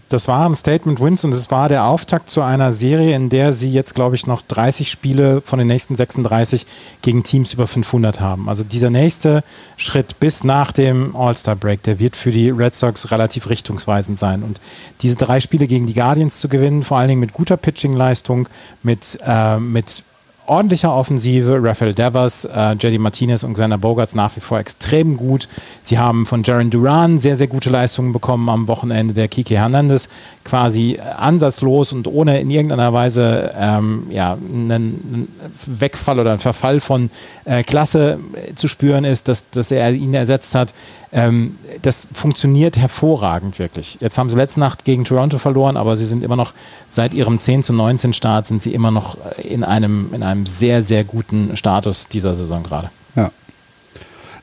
Das war ein Statement Wins und es war der Auftakt zu einer Serie, in der sie jetzt, glaube ich, noch 30 Spiele von den nächsten 36 gegen Teams über 500 haben. Also dieser nächste Schritt bis nach dem All-Star-Break, der wird für die Red Sox relativ richtungsweisend sein. Und diese drei Spiele gegen die Guardians zu gewinnen, vor allen Dingen mit guter Pitching-Leistung, mit, äh, mit ordentlicher Offensive. Rafael Devers, äh, JD Martinez und Xander Bogarts nach wie vor extrem gut. Sie haben von Jaron Duran sehr, sehr gute Leistungen bekommen am Wochenende. Der Kike Hernandez quasi äh, ansatzlos und ohne in irgendeiner Weise ähm, ja, einen Wegfall oder einen Verfall von äh, Klasse zu spüren ist, dass, dass er ihn ersetzt hat. Ähm, das funktioniert hervorragend wirklich. Jetzt haben sie letzte Nacht gegen Toronto verloren, aber sie sind immer noch, seit ihrem 10 zu 19 Start, sind sie immer noch in einem, in einem sehr, sehr guten Status dieser Saison gerade. Ja.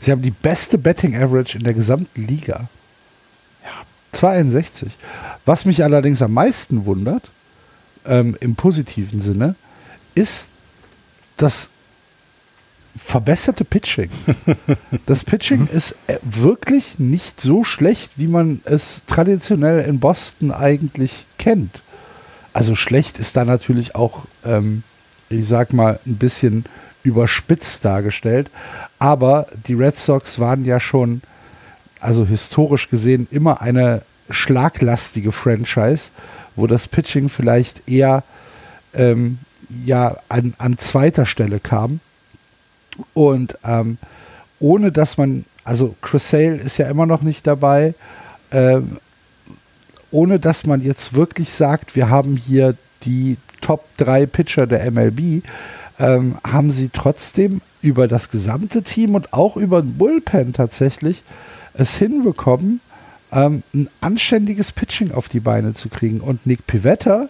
Sie haben die beste Betting Average in der gesamten Liga. Ja. 62. Was mich allerdings am meisten wundert, ähm, im positiven Sinne, ist, dass verbesserte Pitching. Das Pitching ist äh, wirklich nicht so schlecht, wie man es traditionell in Boston eigentlich kennt. Also schlecht ist da natürlich auch, ähm, ich sag mal, ein bisschen überspitzt dargestellt. Aber die Red Sox waren ja schon, also historisch gesehen, immer eine schlaglastige Franchise, wo das Pitching vielleicht eher ähm, ja, an, an zweiter Stelle kam. Und ähm, ohne dass man, also Chris Sale ist ja immer noch nicht dabei, ähm, ohne dass man jetzt wirklich sagt, wir haben hier die Top 3 Pitcher der MLB, ähm, haben sie trotzdem über das gesamte Team und auch über den Bullpen tatsächlich es hinbekommen, ähm, ein anständiges Pitching auf die Beine zu kriegen. Und Nick Pivetta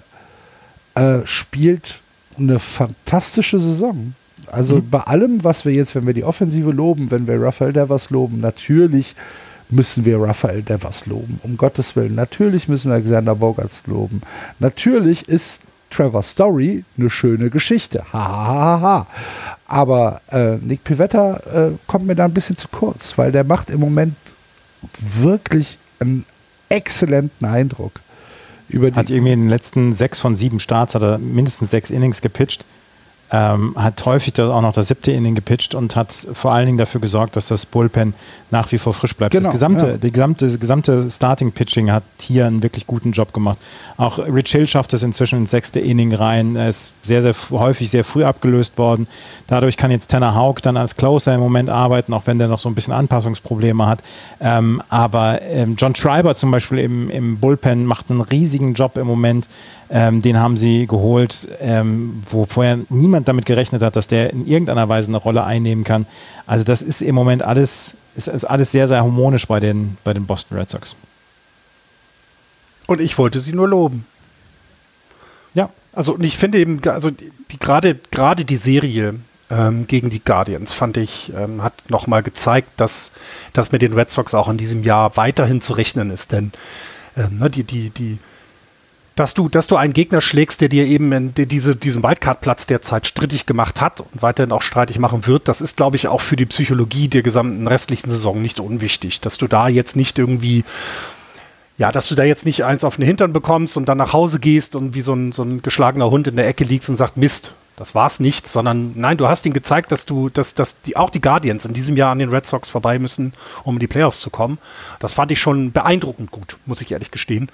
äh, spielt eine fantastische Saison. Also mhm. bei allem, was wir jetzt, wenn wir die Offensive loben, wenn wir Rafael Devers loben, natürlich müssen wir Rafael Devers loben. Um Gottes Willen. Natürlich müssen wir Alexander Bogarts loben. Natürlich ist Trevor Story eine schöne Geschichte. Ha, ha, ha, ha. Aber äh, Nick Pivetta äh, kommt mir da ein bisschen zu kurz, weil der macht im Moment wirklich einen exzellenten Eindruck. Hat irgendwie in den letzten sechs von sieben Starts hat er mindestens sechs Innings gepitcht ähm, hat häufig auch noch das siebte Inning gepitcht und hat vor allen Dingen dafür gesorgt, dass das Bullpen nach wie vor frisch bleibt. Genau, das gesamte, ja. die gesamte, gesamte Starting-Pitching hat hier einen wirklich guten Job gemacht. Auch Rich Hill schafft es inzwischen ins sechste Inning rein. Er ist sehr, sehr häufig sehr früh abgelöst worden. Dadurch kann jetzt Tanner Houck dann als Closer im Moment arbeiten, auch wenn der noch so ein bisschen Anpassungsprobleme hat. Ähm, aber ähm, John Schreiber zum Beispiel im, im Bullpen macht einen riesigen Job im Moment. Ähm, den haben sie geholt, ähm, wo vorher niemand damit gerechnet hat, dass der in irgendeiner Weise eine Rolle einnehmen kann. Also das ist im Moment alles, ist, ist alles sehr, sehr harmonisch bei den, bei den Boston Red Sox. Und ich wollte sie nur loben. Ja. Also und ich finde eben, also die, die gerade gerade die Serie ähm, gegen die Guardians fand ich ähm, hat nochmal gezeigt, dass dass mit den Red Sox auch in diesem Jahr weiterhin zu rechnen ist, denn ähm, ne, die die die dass du, dass du einen Gegner schlägst, der dir eben diese, diesen Wildcard-Platz derzeit strittig gemacht hat und weiterhin auch streitig machen wird, das ist, glaube ich, auch für die Psychologie der gesamten restlichen Saison nicht unwichtig, dass du da jetzt nicht irgendwie, ja, dass du da jetzt nicht eins auf den Hintern bekommst und dann nach Hause gehst und wie so ein, so ein geschlagener Hund in der Ecke liegst und sagst, Mist, das war's nicht, sondern nein, du hast ihnen gezeigt, dass du, dass, dass die, auch die Guardians in diesem Jahr an den Red Sox vorbei müssen, um in die Playoffs zu kommen. Das fand ich schon beeindruckend gut, muss ich ehrlich gestehen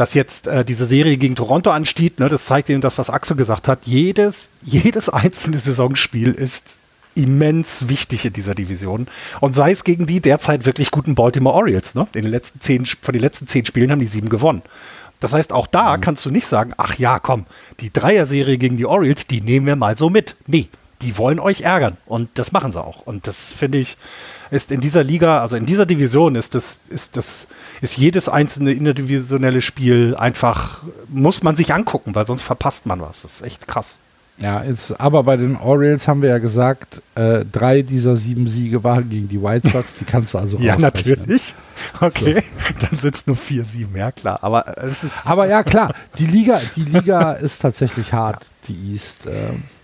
dass jetzt äh, diese Serie gegen Toronto ansteht, ne, das zeigt eben das, was Axel gesagt hat. Jedes, jedes einzelne Saisonspiel ist immens wichtig in dieser Division. Und sei es gegen die derzeit wirklich guten Baltimore Orioles. Ne? In den letzten zehn, von den letzten zehn Spielen haben die sieben gewonnen. Das heißt, auch da mhm. kannst du nicht sagen, ach ja, komm, die Dreier-Serie gegen die Orioles, die nehmen wir mal so mit. Nee, die wollen euch ärgern. Und das machen sie auch. Und das finde ich, ist in dieser Liga, also in dieser Division ist das, ist das, ist jedes einzelne interdivisionelle Spiel einfach, muss man sich angucken, weil sonst verpasst man was. Das ist echt krass. Ja, jetzt, aber bei den Orioles haben wir ja gesagt, äh, drei dieser sieben Siege waren gegen die White Sox, die kannst du also Ja, natürlich. Okay, so. dann sind es nur vier, sieben, ja klar. Aber es ist. Aber ja, klar, die Liga, die Liga ist tatsächlich hart, die East, äh,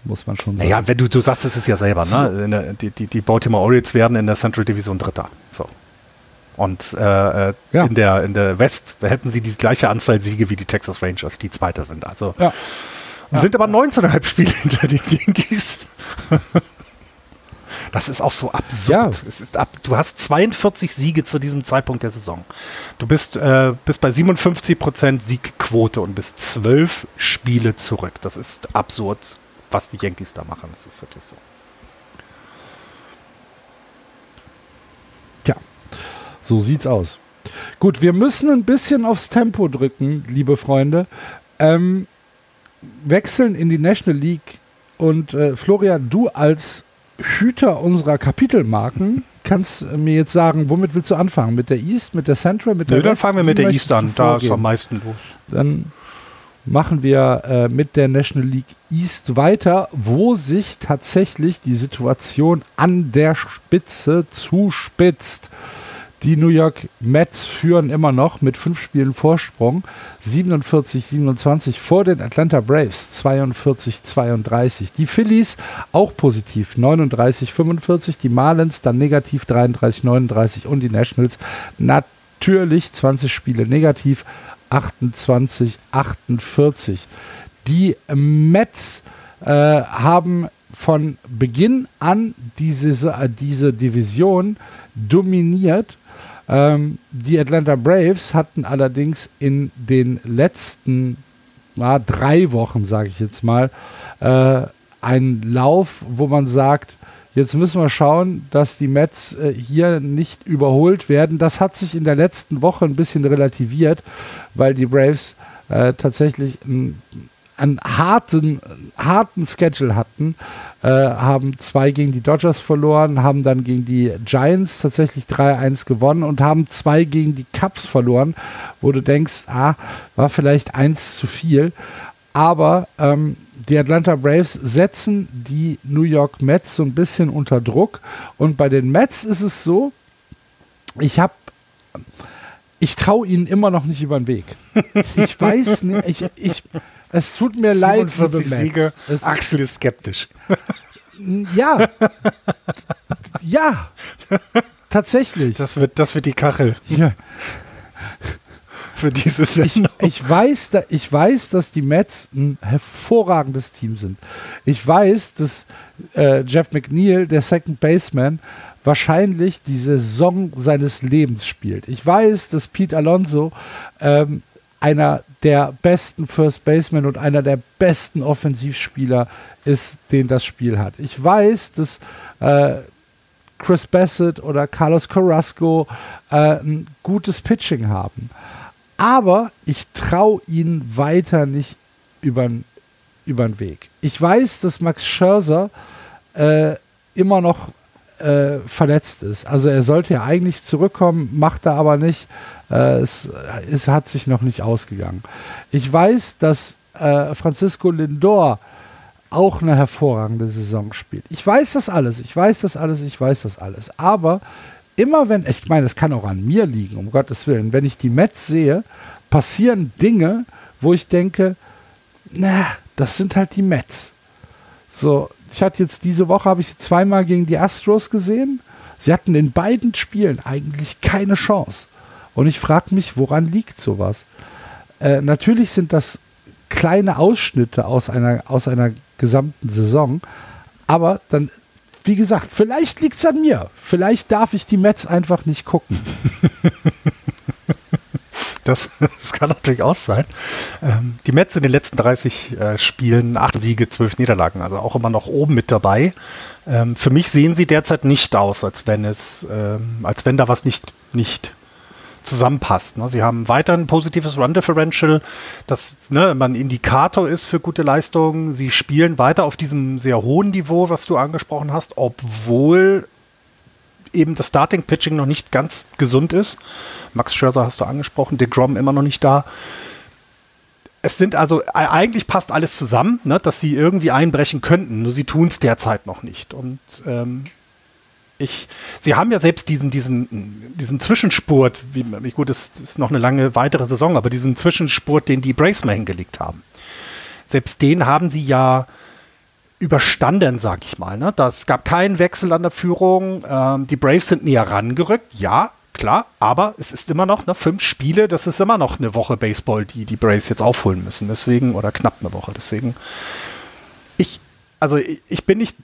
muss man schon sagen. Ja, wenn du, du sagst es ist ja selber, ne? Der, die, die, die Baltimore Orioles werden in der Central Division Dritter. So. Und äh, ja. in, der, in der West hätten sie die gleiche Anzahl Siege wie die Texas Rangers, die Zweiter sind. Also. Ja. Ja. Sind aber 19,5 Spiele hinter den Yankees. Das ist auch so absurd. Ja. Ab, du hast 42 Siege zu diesem Zeitpunkt der Saison. Du bist, äh, bist bei 57% Siegquote und bist zwölf Spiele zurück. Das ist absurd, was die Yankees da machen. Das ist wirklich so. Tja, so sieht's aus. Gut, wir müssen ein bisschen aufs Tempo drücken, liebe Freunde. Ähm, wechseln in die National League und äh, Florian, du als Hüter unserer Kapitelmarken kannst mir jetzt sagen, womit willst du anfangen? Mit der East, mit der Central, mit der Nö, dann fangen wir mit der East an, da ist am meisten los. Dann machen wir äh, mit der National League East weiter, wo sich tatsächlich die Situation an der Spitze zuspitzt. Die New York Mets führen immer noch mit fünf Spielen Vorsprung. 47-27 vor den Atlanta Braves. 42-32. Die Phillies auch positiv. 39-45. Die Marlins dann negativ. 33-39. Und die Nationals natürlich 20 Spiele negativ. 28-48. Die Mets äh, haben von Beginn an diese, diese Division dominiert ähm, die Atlanta Braves hatten allerdings in den letzten na, drei Wochen, sage ich jetzt mal, äh, einen Lauf, wo man sagt, Jetzt müssen wir schauen, dass die Mets äh, hier nicht überholt werden. Das hat sich in der letzten Woche ein bisschen relativiert, weil die Braves äh, tatsächlich ein einen harten, harten Schedule hatten, äh, haben zwei gegen die Dodgers verloren, haben dann gegen die Giants tatsächlich 3-1 gewonnen und haben zwei gegen die Cubs verloren, wo du denkst, ah, war vielleicht eins zu viel. Aber ähm, die Atlanta Braves setzen die New York Mets so ein bisschen unter Druck. Und bei den Mets ist es so, ich habe ich traue ihnen immer noch nicht über den Weg. Ich weiß nicht, ich, ich, es tut mir leid, liebe Siege. Es Axel ist skeptisch. Ja. ja. Tatsächlich. Das wird, das wird die Kachel. Ja. Für diese Sendung. Ich, ich, weiß, da, ich weiß, dass die Mets ein hervorragendes Team sind. Ich weiß, dass äh, Jeff McNeil, der Second Baseman, wahrscheinlich die Saison seines Lebens spielt. Ich weiß, dass Pete Alonso ähm, einer der besten First Basemen und einer der besten Offensivspieler ist, den das Spiel hat. Ich weiß, dass äh, Chris Bassett oder Carlos Carrasco äh, ein gutes Pitching haben. Aber ich traue ihnen weiter nicht über den Weg. Ich weiß, dass Max Scherzer äh, immer noch äh, verletzt ist. Also er sollte ja eigentlich zurückkommen, macht er aber nicht. Äh, es, es hat sich noch nicht ausgegangen. Ich weiß, dass äh, Francisco Lindor auch eine hervorragende Saison spielt. Ich weiß das alles, ich weiß das alles, ich weiß das alles. Aber immer wenn, ich meine, es kann auch an mir liegen, um Gottes Willen, wenn ich die Mets sehe, passieren Dinge, wo ich denke, na, das sind halt die Mets. So, ich hatte jetzt diese Woche, habe ich sie zweimal gegen die Astros gesehen. Sie hatten in beiden Spielen eigentlich keine Chance. Und ich frage mich, woran liegt sowas? Äh, natürlich sind das kleine Ausschnitte aus einer, aus einer gesamten Saison, aber dann, wie gesagt, vielleicht liegt es an mir. Vielleicht darf ich die Mets einfach nicht gucken. Das, das, kann natürlich auch sein. Ähm, die Mets in den letzten 30 äh, Spielen, acht Siege, zwölf Niederlagen, also auch immer noch oben mit dabei. Ähm, für mich sehen sie derzeit nicht aus, als wenn es, ähm, als wenn da was nicht, nicht zusammenpasst. Ne? Sie haben weiter ein positives Run-Differential, das ne, ein Indikator ist für gute Leistungen. Sie spielen weiter auf diesem sehr hohen Niveau, was du angesprochen hast, obwohl eben das Starting-Pitching noch nicht ganz gesund ist. Max Scherzer hast du angesprochen, DeGrom immer noch nicht da. Es sind also, eigentlich passt alles zusammen, ne, dass sie irgendwie einbrechen könnten, nur sie tun es derzeit noch nicht. Und ähm, ich, sie haben ja selbst diesen, diesen, diesen Zwischenspurt, wie, gut, es ist noch eine lange weitere Saison, aber diesen Zwischenspurt, den die Braves mal hingelegt haben. Selbst den haben sie ja überstanden, sag ich mal. Ne? Das gab keinen Wechsel an der Führung. Ähm, die Braves sind näher rangerückt, ja, klar, aber es ist immer noch ne, fünf Spiele, das ist immer noch eine Woche Baseball, die die Braves jetzt aufholen müssen. Deswegen, oder knapp eine Woche. Deswegen, ich, also ich, ich bin nicht,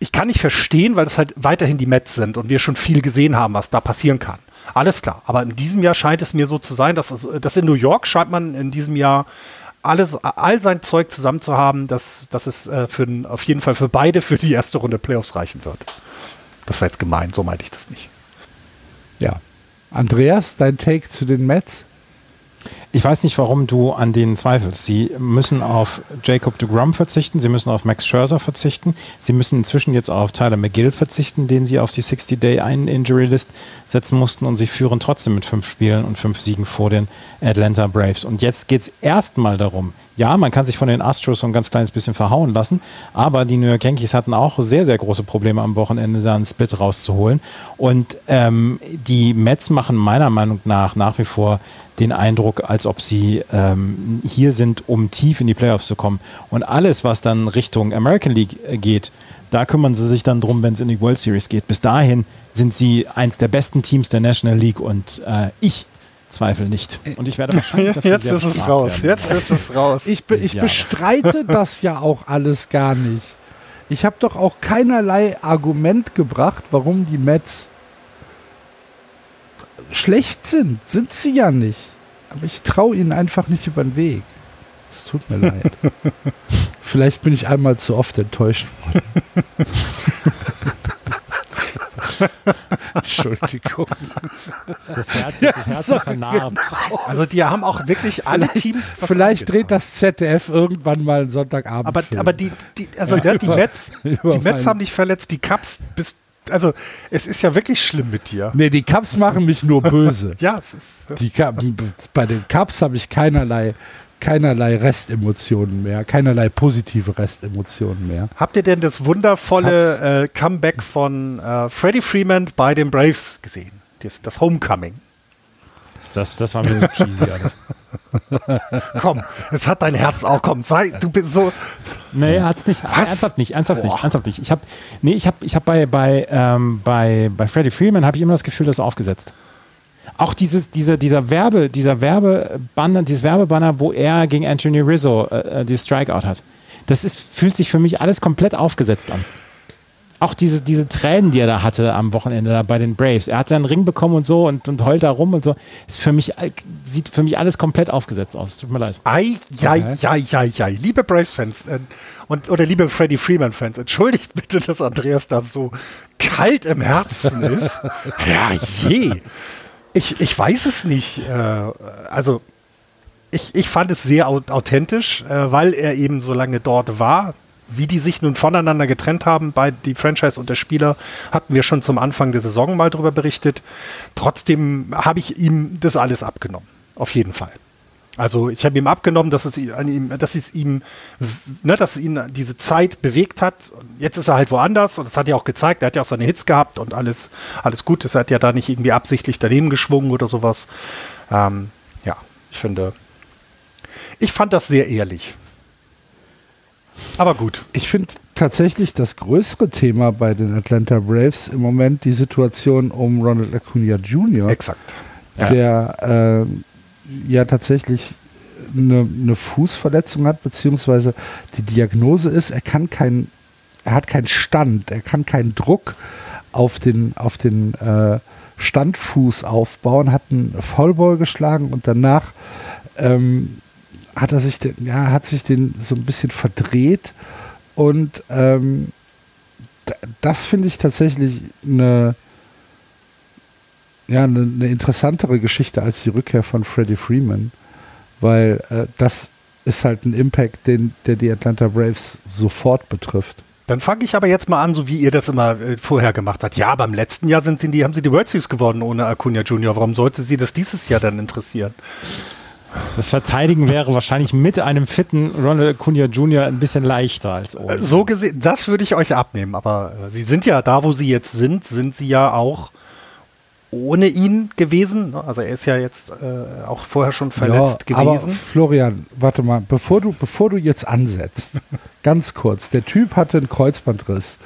ich kann nicht verstehen, weil das halt weiterhin die Mets sind und wir schon viel gesehen haben, was da passieren kann. Alles klar. Aber in diesem Jahr scheint es mir so zu sein, dass, es, dass in New York scheint man in diesem Jahr alles, all sein Zeug zusammen zu haben, dass, dass es äh, für, auf jeden Fall für beide für die erste Runde Playoffs reichen wird. Das war jetzt gemein, so meinte ich das nicht. Ja. Andreas, dein Take zu den Mets? Ich weiß nicht, warum du an denen zweifelst. Sie müssen auf Jacob de Grum verzichten, sie müssen auf Max Scherzer verzichten, sie müssen inzwischen jetzt auf Tyler McGill verzichten, den sie auf die 60-Day-Ein-Injury-List setzen mussten und sie führen trotzdem mit fünf Spielen und fünf Siegen vor den Atlanta Braves. Und jetzt geht es erstmal darum, ja, man kann sich von den Astros so ein ganz kleines bisschen verhauen lassen, aber die New York Yankees hatten auch sehr, sehr große Probleme am Wochenende, da einen Split rauszuholen. Und ähm, die Mets machen meiner Meinung nach nach wie vor den Eindruck, als ob sie ähm, hier sind, um tief in die Playoffs zu kommen. Und alles, was dann Richtung American League äh, geht, da kümmern sie sich dann drum, wenn es in die World Series geht. Bis dahin sind sie eins der besten Teams der National League und äh, ich zweifle nicht. Und ich werde wahrscheinlich dafür Jetzt sehr ist es raus. werden. Jetzt ist es raus. Ich, be- ich bestreite das ja auch alles gar nicht. Ich habe doch auch keinerlei Argument gebracht, warum die Mets schlecht sind. Sind sie ja nicht. Aber ich traue ihnen einfach nicht über den Weg. Es tut mir leid. Vielleicht bin ich einmal zu oft enttäuscht worden. Entschuldigung. Das Herz, das Herz so, ist vernarbt. Also die haben auch wirklich alle Teams. was Vielleicht angetan. dreht das ZDF irgendwann mal einen Sonntagabend. Aber, aber die, die, also ja, die über- Mets, über die Mets haben dich verletzt, die Cups bis, also es ist ja wirklich schlimm mit dir. Nee, die Cups machen mich nur böse. Ja, es ist. Die bei den Cups habe ich keinerlei, keinerlei Restemotionen mehr, keinerlei positive Restemotionen mehr. Habt ihr denn das wundervolle äh, Comeback von äh, Freddie Freeman bei den Braves gesehen? Das, das Homecoming. Das, das war mir zu cheesy alles. Komm, es hat dein Herz auch. Komm, sei, du bist so. Nee, hat's nicht. Ernsthaft nicht, ernsthaft nicht, ernsthaft nicht. Ich habe nee, ich habe ich habe bei bei ähm, bei bei Freddie Freeman habe ich immer das Gefühl, das ist aufgesetzt. Auch dieses dieser dieser Werbe, dieser Werbebanner, dieses Werbebanner, wo er gegen Anthony Rizzo äh, die Strikeout hat. Das ist fühlt sich für mich alles komplett aufgesetzt an. Auch diese, diese Tränen, die er da hatte am Wochenende da bei den Braves. Er hat seinen Ring bekommen und so und, und heult da rum und so. Ist für mich, all- sieht für mich alles komplett aufgesetzt aus. Es tut mir leid. Ei, jei, jei, jei, jei. Liebe Braves-Fans äh, und, oder liebe Freddie Freeman-Fans, entschuldigt bitte, dass Andreas da so kalt im Herzen ist. Ja, je. Ich, ich weiß es nicht. Äh, also, ich, ich fand es sehr au- authentisch, äh, weil er eben so lange dort war. Wie die sich nun voneinander getrennt haben, bei die Franchise und der Spieler, hatten wir schon zum Anfang der Saison mal drüber berichtet. Trotzdem habe ich ihm das alles abgenommen. Auf jeden Fall. Also ich habe ihm abgenommen, dass es ihm, dass es ihm, ne, dass ihn diese Zeit bewegt hat. Jetzt ist er halt woanders und das hat er auch gezeigt. Er hat ja auch seine Hits gehabt und alles, alles gut. Das hat ja da nicht irgendwie absichtlich daneben geschwungen oder sowas. Ähm, ja, ich finde, ich fand das sehr ehrlich. Aber gut. Ich finde tatsächlich das größere Thema bei den Atlanta Braves im Moment die Situation um Ronald Acuna Jr., Exakt. der ähm, ja tatsächlich eine, eine Fußverletzung hat, beziehungsweise die Diagnose ist, er kann kein, er hat keinen Stand, er kann keinen Druck auf den, auf den äh, Standfuß aufbauen, hat einen Foulball geschlagen und danach ähm, hat er sich den, ja, hat sich den so ein bisschen verdreht und ähm, das finde ich tatsächlich eine ja, eine, eine interessantere Geschichte als die Rückkehr von Freddie Freeman, weil äh, das ist halt ein Impact, den, der die Atlanta Braves sofort betrifft. Dann fange ich aber jetzt mal an, so wie ihr das immer äh, vorher gemacht habt. Ja, beim letzten Jahr sind sie die, haben sie die World Series gewonnen ohne Acuna Junior. Warum sollte sie das dieses Jahr dann interessieren? Das Verteidigen wäre wahrscheinlich mit einem fitten Ronald Acuna Jr. ein bisschen leichter als ohne. Äh, so gesehen, das würde ich euch abnehmen. Aber äh, sie sind ja da, wo sie jetzt sind, sind sie ja auch ohne ihn gewesen. Also er ist ja jetzt äh, auch vorher schon verletzt ja, gewesen. Aber Florian, warte mal, bevor du, bevor du jetzt ansetzt, ganz kurz, der Typ hatte einen Kreuzbandriss,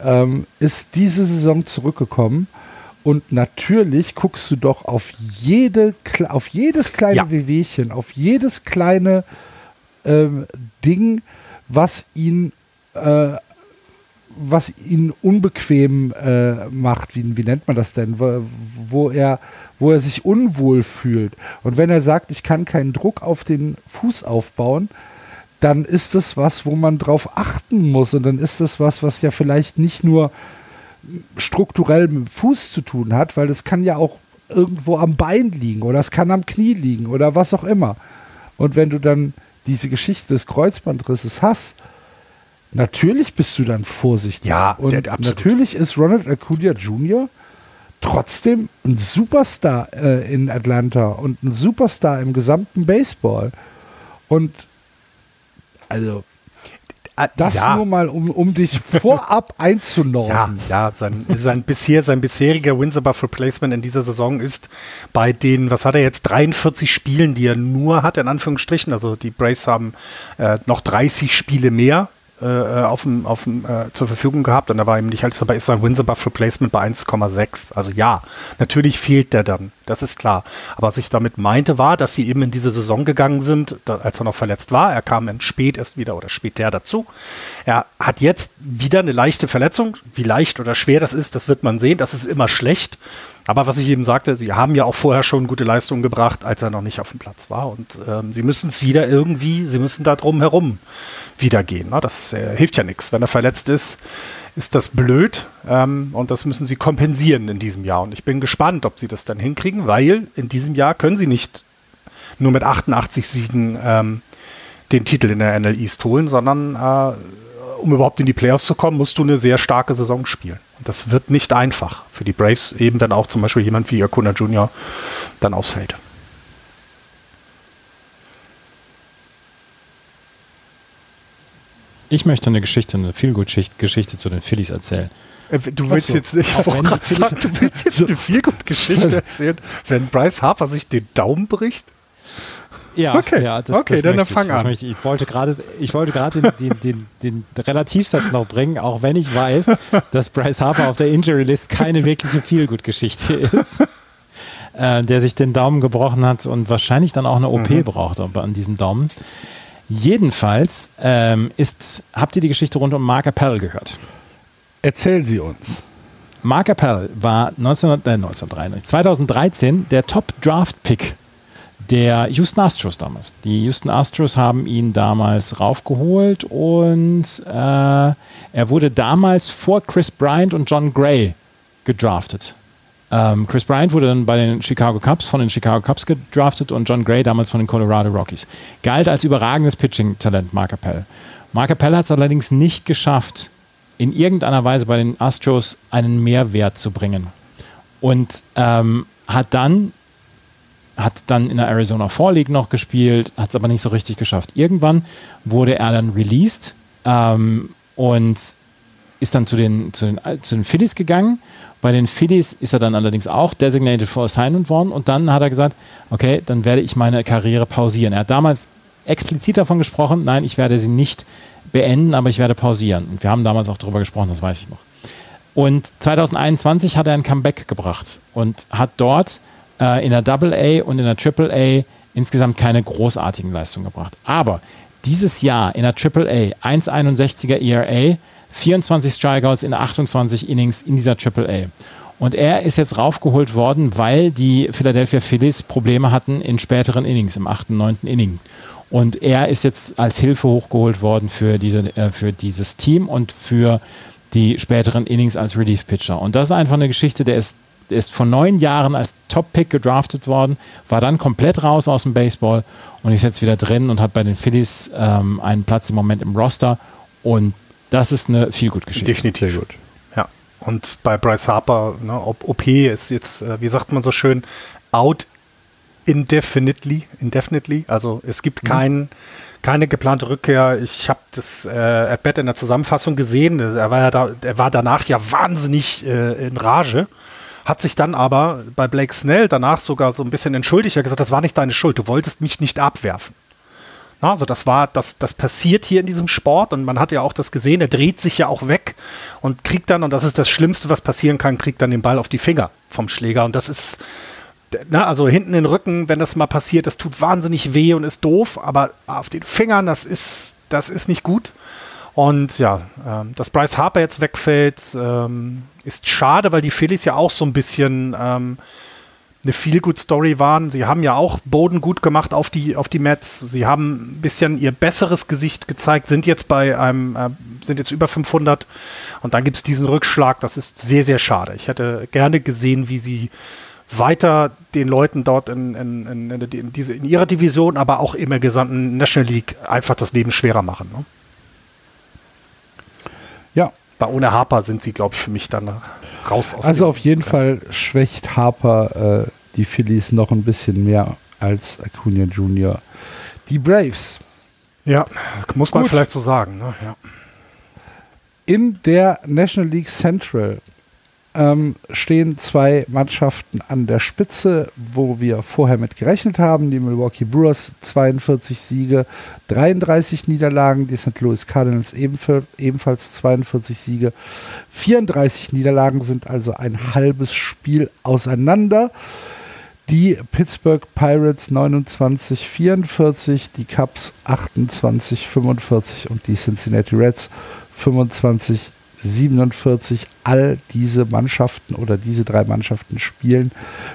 ähm, ist diese Saison zurückgekommen und natürlich guckst du doch auf jede, auf jedes kleine ja. Wehwehchen, auf jedes kleine ähm, Ding, was ihn äh, was ihn unbequem äh, macht, wie, wie nennt man das denn, wo, wo, er, wo er sich unwohl fühlt. Und wenn er sagt, ich kann keinen Druck auf den Fuß aufbauen, dann ist das was, wo man drauf achten muss. Und dann ist das was, was ja vielleicht nicht nur strukturell mit dem Fuß zu tun hat, weil es kann ja auch irgendwo am Bein liegen oder es kann am Knie liegen oder was auch immer. Und wenn du dann diese Geschichte des Kreuzbandrisses hast, natürlich bist du dann vorsichtig. Ja, und der, der natürlich ist Ronald Acuna Jr. trotzdem ein Superstar äh, in Atlanta und ein Superstar im gesamten Baseball. Und also äh, das ja. nur mal, um, um dich vorab einzunorden. Ja, ja sein, sein, bisher, sein bisheriger Wins above Replacement in dieser Saison ist bei den, was hat er jetzt, 43 Spielen, die er nur hat, in Anführungsstrichen. Also die Braves haben äh, noch 30 Spiele mehr äh, auf dem, auf dem, äh, zur Verfügung gehabt und da war ihm nicht alles dabei, ist sein Wins above Replacement bei 1,6. Also ja, natürlich fehlt der dann, das ist klar. Aber was ich damit meinte war, dass sie eben in diese Saison gegangen sind, da, als er noch verletzt war. Er kam dann spät erst wieder oder später dazu. Er hat jetzt wieder eine leichte Verletzung. Wie leicht oder schwer das ist, das wird man sehen. Das ist immer schlecht. Aber was ich eben sagte, sie haben ja auch vorher schon gute Leistungen gebracht, als er noch nicht auf dem Platz war. Und ähm, sie müssen es wieder irgendwie, sie müssen da drum herum wieder gehen. Ne? Das äh, hilft ja nichts. Wenn er verletzt ist, ist das blöd. Ähm, und das müssen sie kompensieren in diesem Jahr. Und ich bin gespannt, ob sie das dann hinkriegen, weil in diesem Jahr können sie nicht nur mit 88 Siegen ähm, den Titel in der NL East holen, sondern äh, um überhaupt in die Playoffs zu kommen, musst du eine sehr starke Saison spielen. Und das wird nicht einfach für die Braves, eben wenn auch zum Beispiel jemand wie Acuna Jr. dann ausfällt. Ich möchte eine Geschichte, eine Feelgood-Geschichte zu den Phillies erzählen. Äh, du willst so. jetzt, ich sagen, du willst jetzt eine Feelgood-Geschichte erzählen, wenn Bryce Harper sich den Daumen bricht? Ja, okay, ja, das, okay das dann fang an. Ich, ich, wollte gerade, ich wollte gerade den, den, den, den, Relativsatz noch bringen, auch wenn ich weiß, dass Bryce Harper auf der Injury List keine wirkliche Feelgood-Geschichte ist. Äh, der sich den Daumen gebrochen hat und wahrscheinlich dann auch eine OP mhm. braucht an diesem Daumen. Jedenfalls ähm, ist, habt ihr die Geschichte rund um Mark Appel gehört? Erzählen Sie uns. Mark Appel war 19, äh, 1993, 2013 der Top-Draft-Pick der Houston Astros damals. Die Houston Astros haben ihn damals raufgeholt und äh, er wurde damals vor Chris Bryant und John Gray gedraftet. Ähm, Chris Bryant wurde dann bei den Chicago Cubs von den Chicago Cubs gedraftet und John Gray damals von den Colorado Rockies. Galt als überragendes Pitching-Talent Mark Appel. Mark Appel hat es allerdings nicht geschafft, in irgendeiner Weise bei den Astros einen Mehrwert zu bringen. Und ähm, hat dann hat dann in der Arizona Fall League noch gespielt, hat es aber nicht so richtig geschafft. Irgendwann wurde er dann released ähm, und ist dann zu den, zu, den, zu den Phillies gegangen. Bei den Phillies ist er dann allerdings auch designated for assignment worden und dann hat er gesagt, okay, dann werde ich meine Karriere pausieren. Er hat damals explizit davon gesprochen, nein, ich werde sie nicht beenden, aber ich werde pausieren. Und wir haben damals auch darüber gesprochen, das weiß ich noch. Und 2021 hat er ein Comeback gebracht und hat dort äh, in der Double A und in der Triple A insgesamt keine großartigen Leistungen gebracht. Aber dieses Jahr in der Triple A 1,61er ERA, 24 Strikeouts in 28 Innings in dieser Triple A. Und er ist jetzt raufgeholt worden, weil die Philadelphia Phillies Probleme hatten in späteren Innings, im 8., 9. Inning. Und er ist jetzt als Hilfe hochgeholt worden für, diese, äh, für dieses Team und für die späteren Innings als Relief-Pitcher. Und das ist einfach eine Geschichte, der ist ist vor neun Jahren als Top-Pick gedraftet worden, war dann komplett raus aus dem Baseball und ist jetzt wieder drin und hat bei den Phillies ähm, einen Platz im Moment im Roster und Das ist eine viel gut Geschichte. Definitiv. Sehr gut. Ja. Und bei Bryce Harper, ne, OP ist jetzt, äh, wie sagt man so schön, out indefinitely, indefinitely. Also es gibt mhm. keinen keine geplante Rückkehr. Ich habe das äh, At in der Zusammenfassung gesehen. Er war ja da, er war danach ja wahnsinnig äh, in Rage. Hat sich dann aber bei Blake Snell danach sogar so ein bisschen entschuldigt. Er hat gesagt, das war nicht deine Schuld. Du wolltest mich nicht abwerfen. Also das war, das, das passiert hier in diesem Sport und man hat ja auch das gesehen, er dreht sich ja auch weg und kriegt dann, und das ist das Schlimmste, was passieren kann, kriegt dann den Ball auf die Finger vom Schläger. Und das ist, na, also hinten in den Rücken, wenn das mal passiert, das tut wahnsinnig weh und ist doof, aber auf den Fingern, das ist, das ist nicht gut. Und ja, ähm, dass Bryce Harper jetzt wegfällt, ähm, ist schade, weil die Phillies ja auch so ein bisschen ähm, eine Feel-Good-Story waren. Sie haben ja auch Boden gut gemacht auf die, auf die Mets. Sie haben ein bisschen ihr besseres Gesicht gezeigt, sind jetzt bei einem, äh, sind jetzt über 500 und dann gibt es diesen Rückschlag. Das ist sehr, sehr schade. Ich hätte gerne gesehen, wie sie weiter den Leuten dort in, in, in, in, diese, in ihrer Division, aber auch im gesamten National League einfach das Leben schwerer machen. Ne? Weil ohne Harper sind sie, glaube ich, für mich dann raus aus Also auf jeden Fall schwächt Harper äh, die Phillies noch ein bisschen mehr als Acuna Jr. Die Braves. Ja, muss man Gut. vielleicht so sagen. Ne? Ja. In der National League Central ähm, stehen zwei Mannschaften an der Spitze, wo wir vorher mit gerechnet haben. Die Milwaukee Brewers 42 Siege, 33 Niederlagen. Die St. Louis Cardinals ebenfalls 42 Siege. 34 Niederlagen sind also ein halbes Spiel auseinander. Die Pittsburgh Pirates 29, 44, die Cubs 28, 45 und die Cincinnati Reds 25, 47 all diese Mannschaften oder diese drei Mannschaften spielen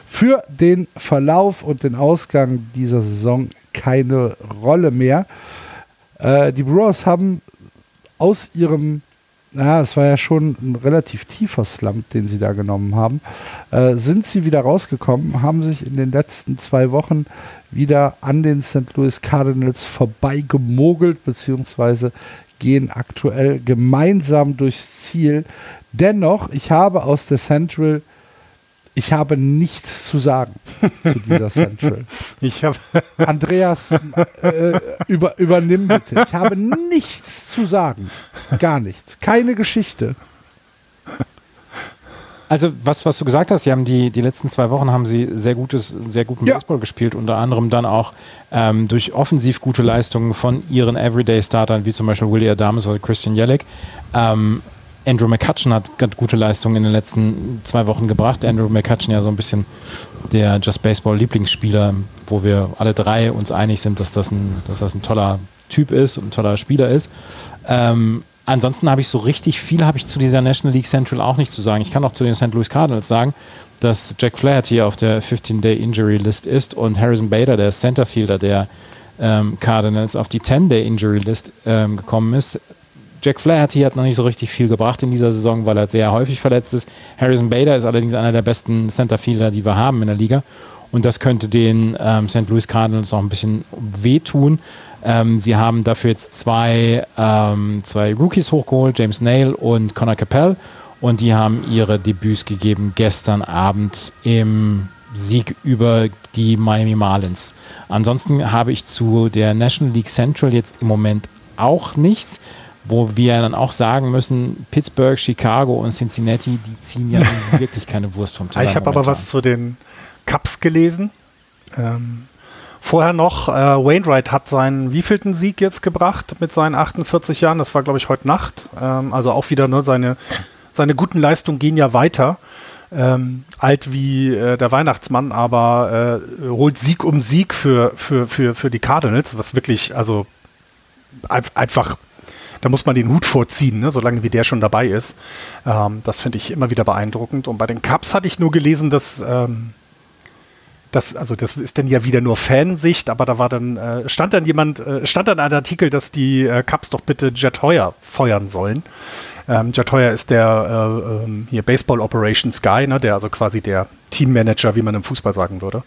für den Verlauf und den Ausgang dieser Saison keine Rolle mehr. Äh, die Brewers haben aus ihrem, naja, es war ja schon ein relativ tiefer Slump, den sie da genommen haben, äh, sind sie wieder rausgekommen, haben sich in den letzten zwei Wochen wieder an den St. Louis Cardinals vorbeigemogelt, beziehungsweise gehen aktuell gemeinsam durchs Ziel. Dennoch, ich habe aus der Central, ich habe nichts zu sagen zu dieser Central. Ich habe Andreas, äh, über, übernimm bitte. Ich habe nichts zu sagen. Gar nichts. Keine Geschichte. Also was, was du gesagt hast, sie haben die, die letzten zwei Wochen haben sie sehr gutes, sehr guten ja. Baseball gespielt, unter anderem dann auch ähm, durch offensiv gute Leistungen von ihren Everyday-Startern, wie zum Beispiel Willie Adames oder Christian Jellick. Ähm, Andrew McCutcheon hat gute Leistungen in den letzten zwei Wochen gebracht. Andrew McCutcheon ja so ein bisschen der Just Baseball Lieblingsspieler, wo wir alle drei uns einig sind, dass das ein, dass das ein toller Typ ist und ein toller Spieler ist. Ähm, ansonsten habe ich so richtig viel habe ich zu dieser National League Central auch nicht zu sagen. Ich kann auch zu den St. Louis Cardinals sagen, dass Jack Flaherty auf der 15-Day Injury List ist und Harrison Bader, der Centerfielder der ähm, Cardinals, auf die 10-Day Injury List ähm, gekommen ist. Jack Flaherty hat noch nicht so richtig viel gebracht in dieser Saison, weil er sehr häufig verletzt ist. Harrison Bader ist allerdings einer der besten Centerfielder, die wir haben in der Liga. Und das könnte den ähm, St. Louis Cardinals auch ein bisschen wehtun. Ähm, sie haben dafür jetzt zwei, ähm, zwei Rookies hochgeholt, James Nail und Connor Capell. Und die haben ihre Debüts gegeben gestern Abend im Sieg über die Miami Marlins. Ansonsten habe ich zu der National League Central jetzt im Moment auch nichts, wo wir dann auch sagen müssen, Pittsburgh, Chicago und Cincinnati, die ziehen ja wirklich keine Wurst vom Teller. Ich habe aber was zu den Cups gelesen. Ähm, Vorher noch, äh, Wainwright hat seinen wievielten Sieg jetzt gebracht mit seinen 48 Jahren? Das war, glaube ich, heute Nacht. Ähm, also auch wieder ne, seine, seine guten Leistungen gehen ja weiter. Ähm, alt wie äh, der Weihnachtsmann, aber äh, holt Sieg um Sieg für, für, für, für die Cardinals, was wirklich, also einfach, da muss man den Hut vorziehen, ne, solange wie der schon dabei ist. Ähm, das finde ich immer wieder beeindruckend. Und bei den Cups hatte ich nur gelesen, dass ähm, das, also das ist dann ja wieder nur Fansicht, aber da war dann, äh, stand dann jemand, äh, stand dann ein Artikel, dass die äh, Cups doch bitte Jet Heuer feuern sollen. Ähm, Jet Heuer ist der äh, ähm, hier Baseball Operations Guy, ne, der also quasi der Teammanager, wie man im Fußball sagen würde.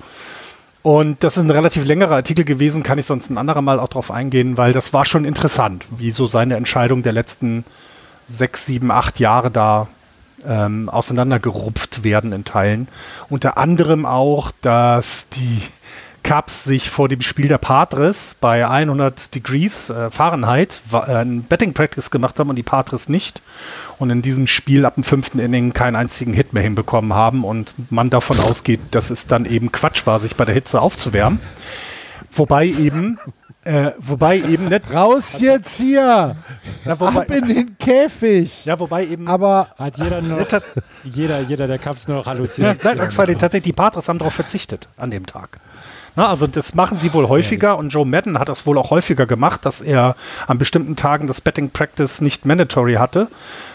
Und das ist ein relativ längerer Artikel gewesen, kann ich sonst ein anderer Mal auch drauf eingehen, weil das war schon interessant, wie so seine Entscheidung der letzten sechs, sieben, acht Jahre da ähm, auseinandergerupft werden in Teilen. Unter anderem auch, dass die Cubs sich vor dem Spiel der Patres bei 100 Degrees äh, Fahrenheit äh, ein Betting Practice gemacht haben und die Patres nicht. Und in diesem Spiel ab dem fünften Inning keinen einzigen Hit mehr hinbekommen haben und man davon ausgeht, dass es dann eben Quatsch war, sich bei der Hitze aufzuwärmen. Wobei eben äh, wobei eben nicht. Raus jetzt hier! Na, wobei, Ab in den Käfig! ja, wobei eben. Aber Hat jeder nur noch, jeder, jeder der Cups nur noch Ja, Halluzinationen. nein, tatsächlich, die Patres haben darauf verzichtet an dem Tag. Na, also das machen sie wohl häufiger und Joe Madden hat das wohl auch häufiger gemacht, dass er an bestimmten Tagen das Betting Practice nicht mandatory hatte,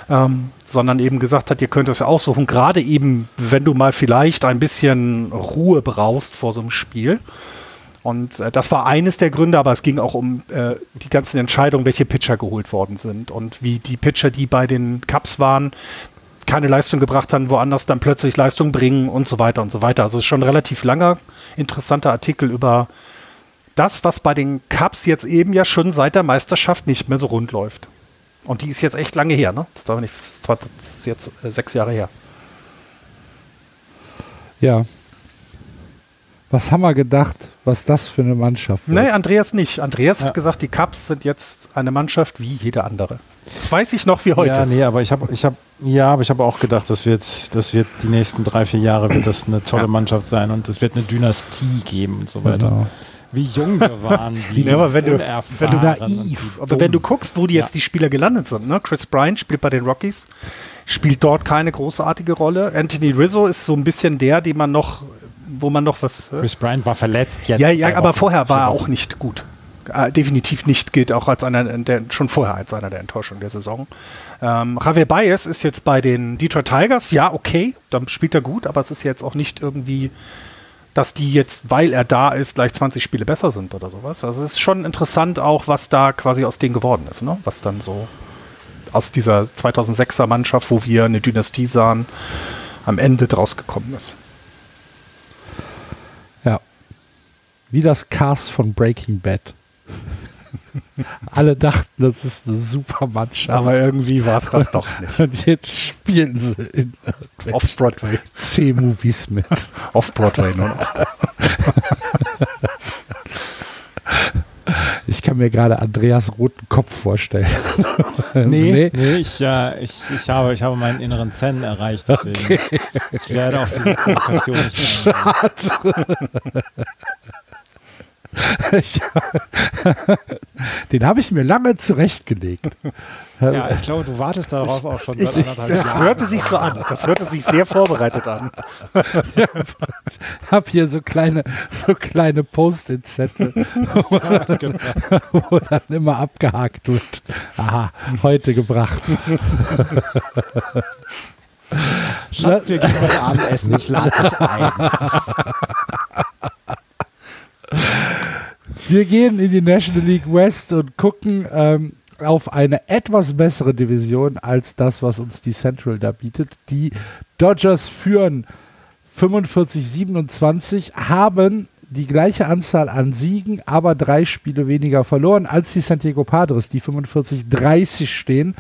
ähm, sondern eben gesagt hat, ihr könnt es ja aussuchen, gerade eben, wenn du mal vielleicht ein bisschen Ruhe brauchst vor so einem Spiel. Und äh, das war eines der Gründe, aber es ging auch um äh, die ganzen Entscheidungen, welche Pitcher geholt worden sind und wie die Pitcher, die bei den Cups waren, keine Leistung gebracht haben, woanders dann plötzlich Leistung bringen und so weiter und so weiter. Also schon ein relativ langer, interessanter Artikel über das, was bei den Cups jetzt eben ja schon seit der Meisterschaft nicht mehr so rund läuft. Und die ist jetzt echt lange her, ne? Das, darf nicht, das ist jetzt äh, sechs Jahre her. ja. Was haben wir gedacht, was das für eine Mannschaft wird? Nee, Andreas nicht. Andreas hat gesagt, die Cups sind jetzt eine Mannschaft wie jede andere. Das weiß ich noch wie heute. Ja, nee, aber ich habe ich hab, ja, aber ich habe auch gedacht, das wird, das wird die nächsten drei, vier Jahre wird das eine tolle Ja. Mannschaft sein und es wird eine Dynastie geben und so weiter. Genau. Wie jung wir waren, wie Ja, aber wenn du- wenn du naiv- Aber wenn du guckst, wo die jetzt Ja. die Spieler gelandet sind, ne? Chris Bryant spielt bei den Rockies, spielt dort keine großartige Rolle. Anthony Rizzo ist so ein bisschen der, den man noch, wo man noch was. Chris Bryant war verletzt jetzt. ja, ja, aber vorher war er auch nicht gut. Äh, definitiv nicht, gilt auch als einer der, schon vorher als einer der Enttäuschungen der Saison. Ähm, Javier Baez ist jetzt bei den Detroit Tigers, ja, okay, dann spielt er gut, aber es ist jetzt auch nicht irgendwie, dass die jetzt, weil er da ist, gleich 20 Spiele besser sind oder sowas. Also es ist schon interessant auch, was da quasi aus denen geworden ist, ne? Was dann so aus dieser 2006er Mannschaft, wo wir eine Dynastie sahen, am Ende draus gekommen ist. Wie das Cast von Breaking Bad. Alle dachten, das ist eine super Mannschaft. Aber irgendwie war es das doch nicht. Und jetzt spielen sie in Off-Broadway. C-Movies mit. Off-Broadway nur noch. Ich kann mir gerade Andreas roten Kopf vorstellen. Nee, nee, ich, äh, ich, ich, habe, ich habe meinen inneren Zen erreicht. Deswegen. Ich werde auf diese Provokation nicht eingehen. Ich, den habe ich mir lange zurechtgelegt. Ja, ich glaube, du wartest darauf auch schon seit anderthalb Das Jahren. hörte sich so an. Das hörte sich sehr vorbereitet an. habe hier so kleine, so kleine Post-it-Zettel, wo, dann- wo dann immer abgehakt wird. Aha, heute gebracht. Schatz, wir gehen heute Abendessen. Ich lade dich ein. Wir gehen in die National League West und gucken ähm, auf eine etwas bessere Division als das, was uns die Central da bietet. Die Dodgers führen 45-27, haben die gleiche Anzahl an Siegen, aber drei Spiele weniger verloren als die San Diego Padres, die 45-30 stehen.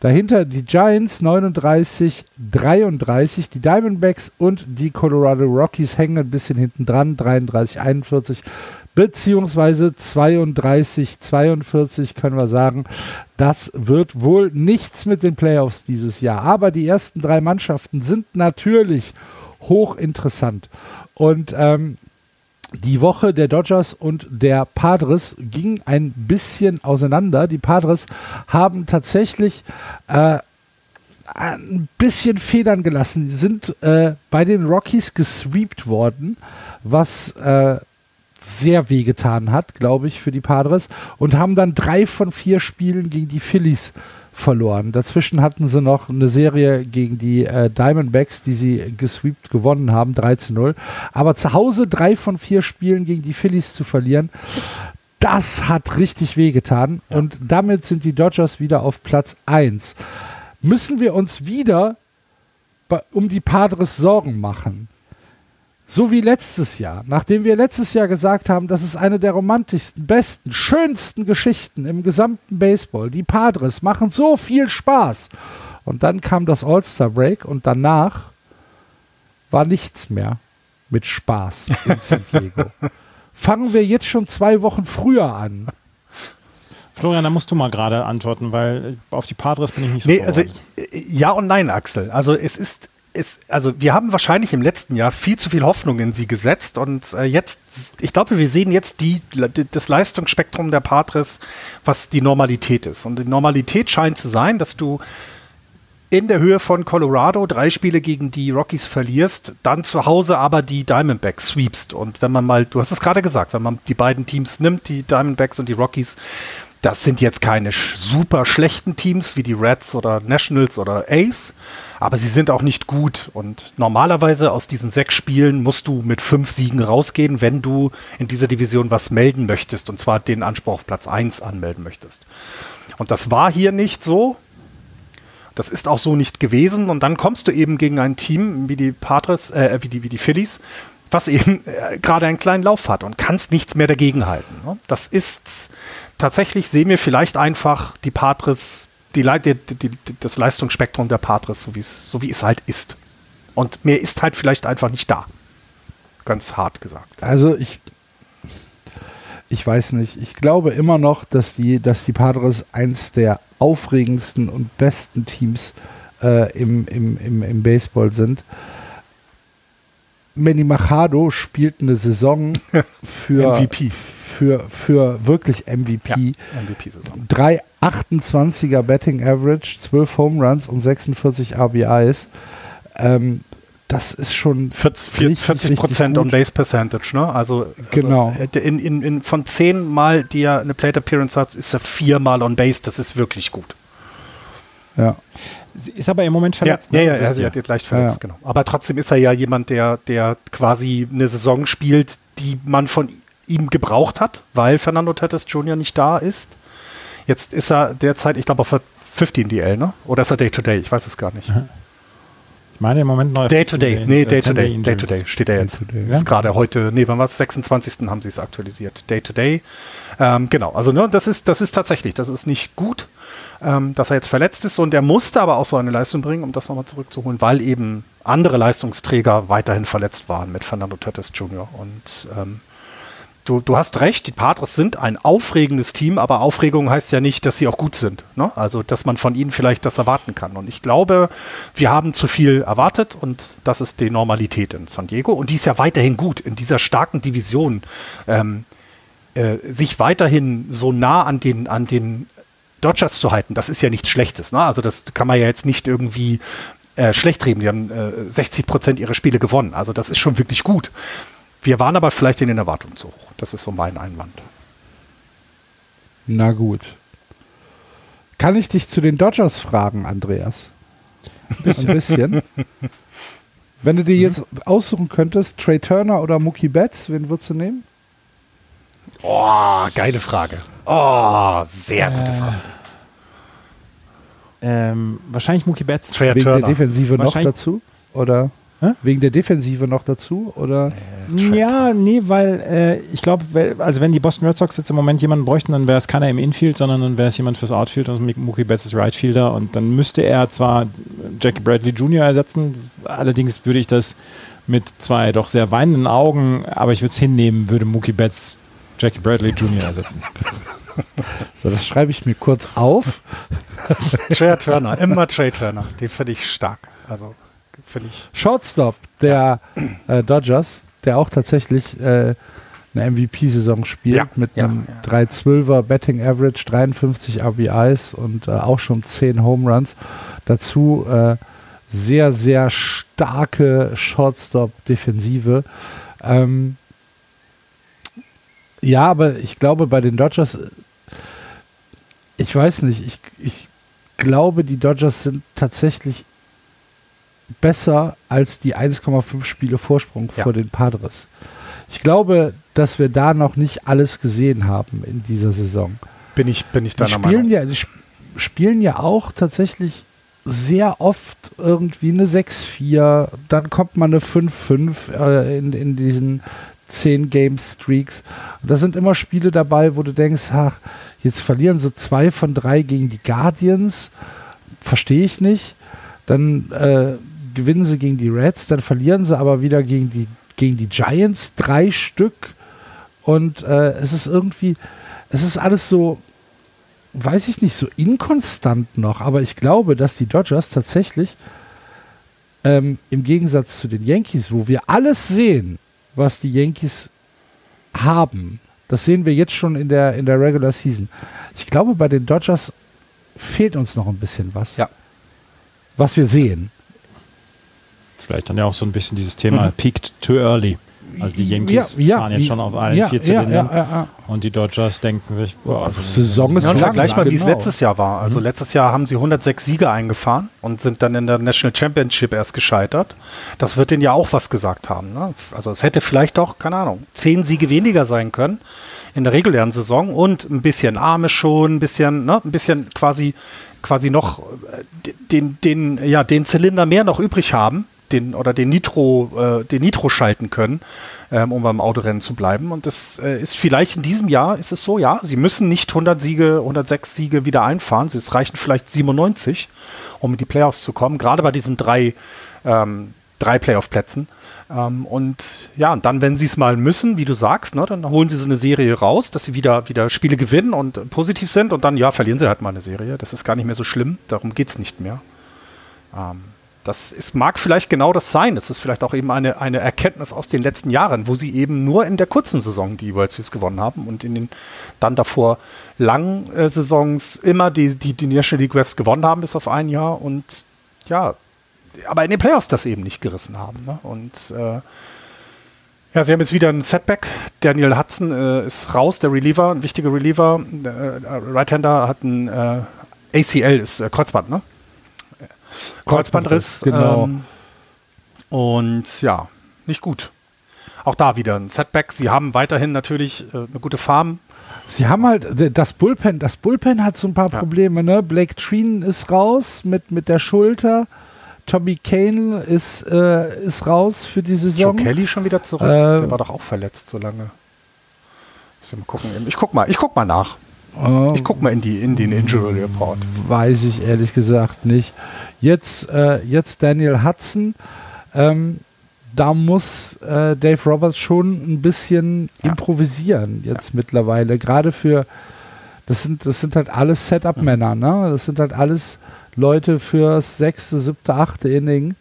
Dahinter die Giants 39-33, die Diamondbacks und die Colorado Rockies hängen ein bisschen hinten dran, 33-41 beziehungsweise 32-42 können wir sagen, das wird wohl nichts mit den Playoffs dieses Jahr. Aber die ersten drei Mannschaften sind natürlich hochinteressant. Und ähm, die Woche der Dodgers und der Padres ging ein bisschen auseinander. Die Padres haben tatsächlich äh, ein bisschen Federn gelassen. Sie sind äh, bei den Rockies gesweept worden, was äh, sehr wehgetan hat, glaube ich, für die Padres und haben dann drei von vier Spielen gegen die Phillies verloren. Dazwischen hatten sie noch eine Serie gegen die äh, Diamondbacks, die sie gesweept gewonnen haben, 3 zu 0. Aber zu Hause drei von vier Spielen gegen die Phillies zu verlieren, das hat richtig wehgetan. Und damit sind die Dodgers wieder auf Platz 1. Müssen wir uns wieder um die Padres Sorgen machen? So wie letztes Jahr, nachdem wir letztes Jahr gesagt haben, das ist eine der romantischsten, besten, schönsten Geschichten im gesamten Baseball. Die Padres machen so viel Spaß. Und dann kam das All-Star-Break und danach war nichts mehr mit Spaß in San Diego. Fangen wir jetzt schon zwei Wochen früher an. Florian, da musst du mal gerade antworten, weil auf die Padres bin ich nicht so nee, also, vorbereitet. äh, Ja und nein, Axel. Also es ist, es, also wir haben wahrscheinlich im letzten Jahr viel zu viel Hoffnung in sie gesetzt und äh, jetzt, ich glaube, wir sehen jetzt die, das Leistungsspektrum der Padres, was die Normalität ist. Und die Normalität scheint zu sein, dass du in der Höhe von Colorado drei Spiele gegen die Rockies verlierst, dann zu Hause aber die Diamondbacks sweepst. Und wenn man mal, du hast es gerade gesagt, wenn man die beiden Teams nimmt, die Diamondbacks und die Rockies, das sind jetzt keine super schlechten Teams wie die Reds oder Nationals oder Ace, aber sie sind auch nicht gut. Und normalerweise aus diesen sechs Spielen musst du mit fünf Siegen rausgehen, wenn du in dieser Division was melden möchtest, und zwar den Anspruch auf Platz 1 anmelden möchtest. Und das war hier nicht so. Das ist auch so nicht gewesen. Und dann kommst du eben gegen ein Team wie die Padres, äh, wie die, wie die Phillies, was eben äh, gerade einen kleinen Lauf hat und kannst nichts mehr dagegen halten. Ne? Das ist tatsächlich, sehen wir vielleicht einfach die Padres, die, die, die, das Leistungsspektrum der Padres, so, so wie es halt ist. Und mehr ist halt vielleicht einfach nicht da. Ganz hart gesagt. Also ich, ich weiß nicht. Ich glaube immer noch, dass die, dass die Padres eins der aufregendsten und besten Teams äh, im, im, im, im Baseball sind. Manny Machado spielt eine Saison für MVP. für, für wirklich MVP. MVP-Saison. 3,28er Betting Average, 12 Home Runs und 46 RBIs. Ähm, das ist schon 40, richtig, 40 Prozent on. Base Percentage, ne? Also, Genau. also hätte in, in, in, von zehn Mal, die er eine Plate Appearance hat, ist er viermal on Base. Das ist wirklich gut. Ja. Sie ist aber im Moment verletzt. Ja, ne? ja, ja, wisst sie hat jetzt leicht verletzt, Ja. genau. Aber trotzdem ist er ja jemand, der, der quasi eine Saison spielt, die man von ihm gebraucht hat, weil Fernando Tatis Jr. nicht da ist. Jetzt ist er derzeit, ich glaube, auf der 15 DL, ne? Oder ist er Day-to-Day? Ich weiß es gar nicht. Ich meine im Moment noch. Day-to-Day, nee, äh, Day-to-Day, 10-Day Day-to-Day steht er jetzt. Ist ja. gerade heute, nee, wann war es? 26. haben sie es aktualisiert. Day-to-Day. Ähm, genau, also ne, das ist, das ist tatsächlich, das ist nicht gut, ähm, dass er jetzt verletzt ist und er musste aber auch so eine Leistung bringen, um das nochmal zurückzuholen, weil eben andere Leistungsträger weiterhin verletzt waren mit Fernando Tatis Jr. Und ähm, du, du hast recht, die Padres sind ein aufregendes Team, aber Aufregung heißt ja nicht, dass sie auch gut sind. Ne? Also, dass man von ihnen vielleicht das erwarten kann. Und ich glaube, wir haben zu viel erwartet und das ist die Normalität in San Diego. Und die ist ja weiterhin gut in dieser starken Division. Ähm, äh, sich weiterhin so nah an den, an den Dodgers zu halten, das ist ja nichts Schlechtes. Ne? Also das kann man ja jetzt nicht irgendwie äh, schlecht reden. Die haben äh, 60 Prozent ihrer Spiele gewonnen. Also das ist schon wirklich gut. Wir waren aber vielleicht in den Erwartungen zu hoch. Das ist so mein Einwand. Na gut. Kann ich dich zu den Dodgers fragen, Andreas? Ein bisschen. Wenn du dir jetzt aussuchen könntest, Trey Turner oder Mookie Betts, wen würdest du nehmen? Oh, geile Frage. Oh, sehr gute Frage. Ähm, wahrscheinlich Mookie Betts. Trey Wegen der Turner. Defensive noch dazu? Oder Hä? wegen der Defensive noch dazu? Oder Ja, nee, weil äh, ich glaube, also wenn die Boston Red Sox jetzt im Moment jemanden bräuchten, dann wäre es keiner im Infield, sondern dann wäre es jemand fürs Outfield und Mookie Betts ist Right Fielder und dann müsste er zwar Jackie Bradley Jr. ersetzen, allerdings würde ich das mit zwei doch sehr weinenden Augen, aber ich würde es hinnehmen, würde Mookie Betts Jackie Bradley Jr. ersetzen. so, das schreibe ich mir kurz auf. Trey Turner, immer Trey Turner. Den finde ich stark. Also finde ich. Shortstop der äh, Dodgers, der auch tatsächlich äh, eine MVP-Saison spielt Ja, mit ja, einem ja. 312er Betting Average, 53 RBIs und äh, auch schon 10 Home Runs. Dazu äh, sehr, sehr starke Shortstop-Defensive. Ähm, ja, aber ich glaube, bei den Dodgers, ich weiß nicht, ich, ich glaube, die Dodgers sind tatsächlich besser als die 1,5 Spiele Vorsprung Ja. vor den Padres. Ich glaube, dass wir da noch nicht alles gesehen haben in dieser Saison. Bin ich, bin ich Die deiner spielen Meinung. ja, die sp- spielen ja auch tatsächlich sehr oft irgendwie eine 6-4, dann kommt man eine 5-5 äh, in, in diesen 10 Game Streaks. Und da sind immer Spiele dabei, wo du denkst, ach, jetzt verlieren sie zwei von drei gegen die Guardians. Verstehe ich nicht. Dann äh, gewinnen sie gegen die Reds, dann verlieren sie aber wieder gegen die, gegen die Giants drei Stück. Und äh, es ist irgendwie, es ist alles so, weiß ich nicht, so inkonstant noch. Aber ich glaube, dass die Dodgers tatsächlich ähm, im Gegensatz zu den Yankees, wo wir alles sehen, was die Yankees haben, das sehen wir jetzt schon in der, in der Regular Season. Ich glaube, bei den Dodgers fehlt uns noch ein bisschen was. Ja. Was wir sehen. Vielleicht dann ja auch so ein bisschen dieses Thema mhm. peaked too early. Also die Yankees ja, ja, fahren jetzt schon auf allen ja, vier Zylindern und die Dodgers denken sich, boah, Saison ist ja, lang. Vergleich mal, wie es genau. letztes Jahr war. Also Mhm. letztes Jahr haben sie 106 Siege eingefahren und sind dann in der National Championship erst gescheitert. Das wird denen ja auch was gesagt haben. Ne? Also es hätte vielleicht doch, keine Ahnung, zehn Siege weniger sein können in der regulären Saison und ein bisschen Arme schon, ein bisschen, ne, ein bisschen quasi, quasi noch äh, den, den, ja, den Zylinder mehr noch übrig haben, den oder den Nitro, äh, den Nitro schalten können, ähm, um beim Autorennen zu bleiben. Und das äh, ist vielleicht in diesem Jahr ist es so, ja, sie müssen nicht 100 Siege, 106 Siege wieder einfahren. Es reichen vielleicht 97, um in die Playoffs zu kommen. Gerade bei diesen drei, ähm, drei Playoff-Plätzen. Ähm, und ja, und dann, wenn sie es mal müssen, wie du sagst, ne, dann holen sie so eine Serie raus, dass sie wieder, wieder Spiele gewinnen und äh, positiv sind und dann, ja, verlieren sie halt mal eine Serie. Das ist gar nicht mehr so schlimm, darum geht es nicht mehr. Ähm, das ist, mag vielleicht genau das sein. Das ist vielleicht auch eben eine, eine Erkenntnis aus den letzten Jahren, wo sie eben nur in der kurzen Saison die World Series gewonnen haben und in den dann davor langen äh, Saisons immer die, die, die National League West gewonnen haben, bis auf ein Jahr und ja, aber in den Playoffs das eben nicht gerissen haben. Ne? Und äh, ja, sie haben jetzt wieder ein Setback. Daniel Hudson äh, ist raus, der Reliever, ein wichtiger Reliever. Äh, Right-Hander hat ein äh, ACL, ist äh, Kreuzband, ne? Kreuzbandriss. genau. Ähm, und ja, nicht gut. Auch da wieder ein Setback. Sie haben weiterhin natürlich äh, eine gute Farm. Sie haben halt das Bullpen, das Bullpen hat so ein paar Ja. Probleme, ne? Blake Treen ist raus mit, mit der Schulter. Tommy Kane ist, äh, ist raus für die Joe Saison. Kelly schon wieder zurück. Ähm. der war doch auch verletzt so lange. Ich guck mal, ich guck mal nach. Äh, Ich guck mal in, die, in den Injury Report. weiß ich ehrlich gesagt nicht. Jetzt, äh, jetzt Daniel Hudson. Ähm, da muss äh, Dave Roberts schon ein bisschen Ja. improvisieren jetzt mittlerweile. Gerade für, das sind, das sind halt alles Setup-Männer, ne? Das sind halt alles Leute fürs sechste, siebte, achte Inning.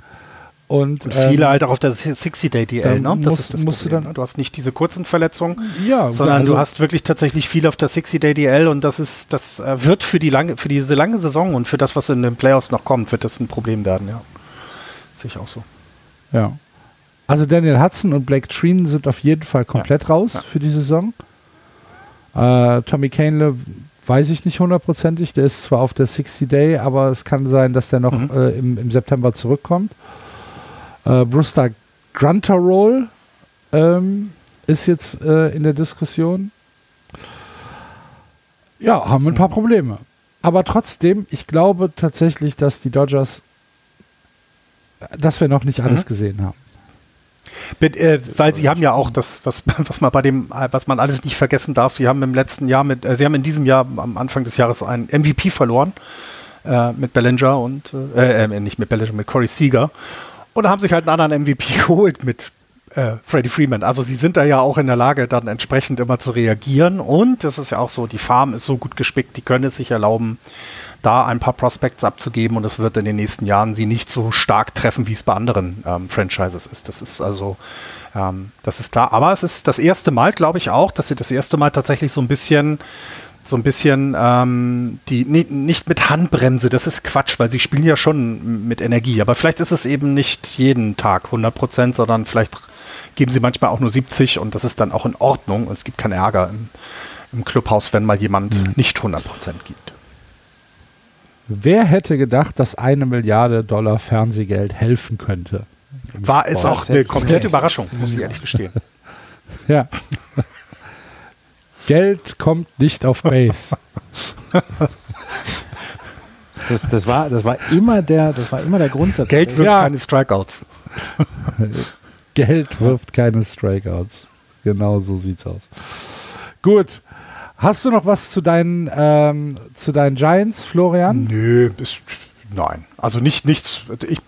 Und, Und viele ähm, halt auch auf der 60-Day-DL, dann ne? Das musst- das musst du dann-? Du hast nicht diese kurzen Verletzungen, ja, sondern also, du hast wirklich tatsächlich viel auf der 60-Day-DL und das ist, das äh, wird für die lange, für diese lange Saison und für das, was in den Playoffs noch kommt, wird das ein Problem werden, ja. Sehe ich auch so. Ja. Also Daniel Hudson und Blake Treen sind auf jeden Fall komplett raus ja. für die Saison. Äh, Tommy Kahnle weiß ich nicht hundertprozentig. Der ist zwar auf der 60 Day, aber es kann sein, dass der noch Mhm. äh, im, im September zurückkommt. Äh, Brewster Grunterroll ähm, ist jetzt äh, in der Diskussion. Ja, haben ein paar Mhm. Probleme. Aber trotzdem, ich glaube tatsächlich, dass die Dodgers, dass wir noch nicht alles Mhm. gesehen haben. Mit, äh, weil sie haben ja auch das, was, was man bei dem, äh, was man alles nicht vergessen darf, sie haben im letzten Jahr mit, äh, sie haben in diesem Jahr am Anfang des Jahres einen MVP verloren äh, mit Bellinger und äh, äh, nicht mit Bellinger, mit Corey Seager und haben sich halt einen anderen MVP geholt mit äh, Freddie Freeman. Also sie sind da ja auch in der Lage, dann entsprechend immer zu reagieren und das ist ja auch so, die Farm ist so gut gespickt, die können es sich erlauben, da ein paar Prospects abzugeben und das wird in den nächsten Jahren sie nicht so stark treffen, wie es bei anderen ähm, Franchises ist. Das ist also, ähm, das ist klar. Aber es ist das erste Mal, glaube ich auch, dass sie das erste Mal tatsächlich so ein bisschen so ein bisschen ähm, die nee, nicht mit Handbremse, das ist Quatsch, weil sie spielen ja schon mit Energie, aber vielleicht ist es eben nicht jeden Tag 100 Prozent, sondern vielleicht geben sie manchmal auch nur 70 und das ist dann auch in Ordnung und es gibt keinen Ärger im, im Clubhaus, wenn mal jemand nicht 100 Prozent gibt. Wer hätte gedacht, dass eine Milliarde Dollar Fernsehgeld helfen könnte? War es Boah, auch eine komplette. Überraschung, muss ich ehrlich gestehen. Ja. Geld kommt nicht auf Base. Das, das, war, das, war immer der, das war immer der Grundsatz. Geld wirft Ja. keine Strikeouts. Geld wirft keine Strikeouts. Genau so sieht's aus. Gut. Hast du noch was zu deinen, ähm, zu deinen Giants, Florian? Nö, ist, nein. Also nicht nichts. Ich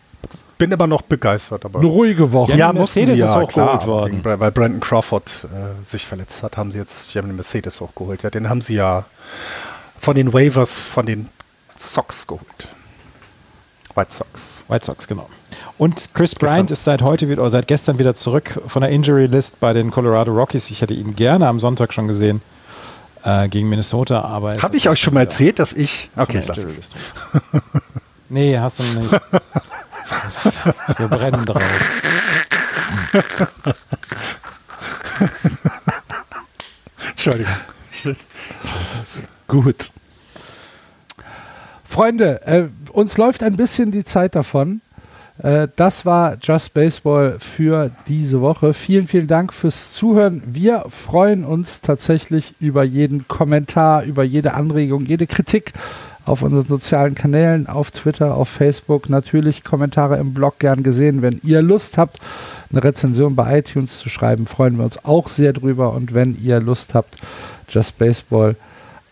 bin immer noch begeistert. Aber Eine ruhige Woche. Ja, ja, Mercedes sie ist ja, hochgeholt klar, worden. wegen- Weil Brandon Crawford äh, sich verletzt hat, haben sie jetzt die haben den Mercedes hochgeholt. Ja, den haben sie ja von den Waivers, von den Sox geholt. White Sox. White Sox, genau. Und Chris Gestern. Bryant ist seit heute wieder, oder seit gestern wieder zurück von der Injury List bei den Colorado Rockies. Ich hätte ihn gerne am Sonntag schon gesehen äh, gegen Minnesota, aber er ist Habe ich euch schon mal erzählt, dass ich. Okay, ich lasse. Nee, hast du noch nicht. Wir brennen drauf. Entschuldigung. Gut. Freunde, äh, uns läuft ein bisschen die Zeit davon. Äh, das war Just Baseball für diese Woche. Vielen, vielen Dank fürs Zuhören. Wir freuen uns tatsächlich über jeden Kommentar, über jede Anregung, jede Kritik auf unseren sozialen Kanälen, auf Twitter, auf Facebook. Natürlich Kommentare im Blog gern gesehen. Wenn ihr Lust habt, eine Rezension bei iTunes zu schreiben, freuen wir uns auch sehr drüber. Und wenn ihr Lust habt, Just Baseball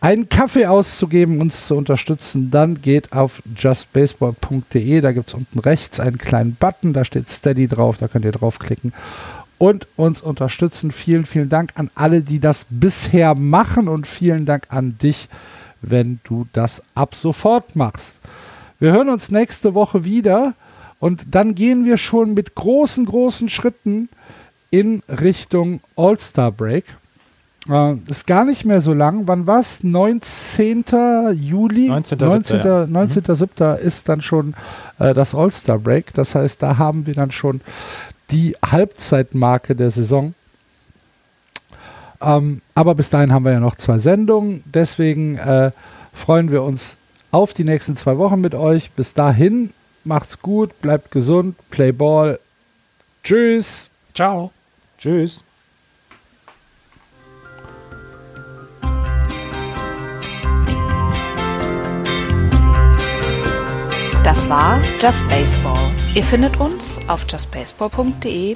einen Kaffee auszugeben, uns zu unterstützen, dann geht auf justbaseball.de. Da gibt es unten rechts einen kleinen Button, da steht Steady drauf, da könnt ihr draufklicken und uns unterstützen. Vielen, vielen Dank an alle, die das bisher machen und vielen Dank an dich, wenn du das ab sofort machst. Wir hören uns nächste Woche wieder und dann gehen wir schon mit großen, großen Schritten in Richtung All-Star Break. Äh, ist gar nicht mehr so lang. Wann war es? 19. Juli? 19.07., 19. ja. 19.07. ist dann schon äh, das All-Star Break. Das heißt, da haben wir dann schon die Halbzeitmarke der Saison. Ähm, aber bis dahin haben wir ja noch zwei Sendungen. Deswegen äh, freuen wir uns auf die nächsten zwei Wochen mit euch. Bis dahin, macht's gut, bleibt gesund, play ball. Tschüss. Ciao. Tschüss. Das war Just Baseball. Ihr findet uns auf justbaseball.de,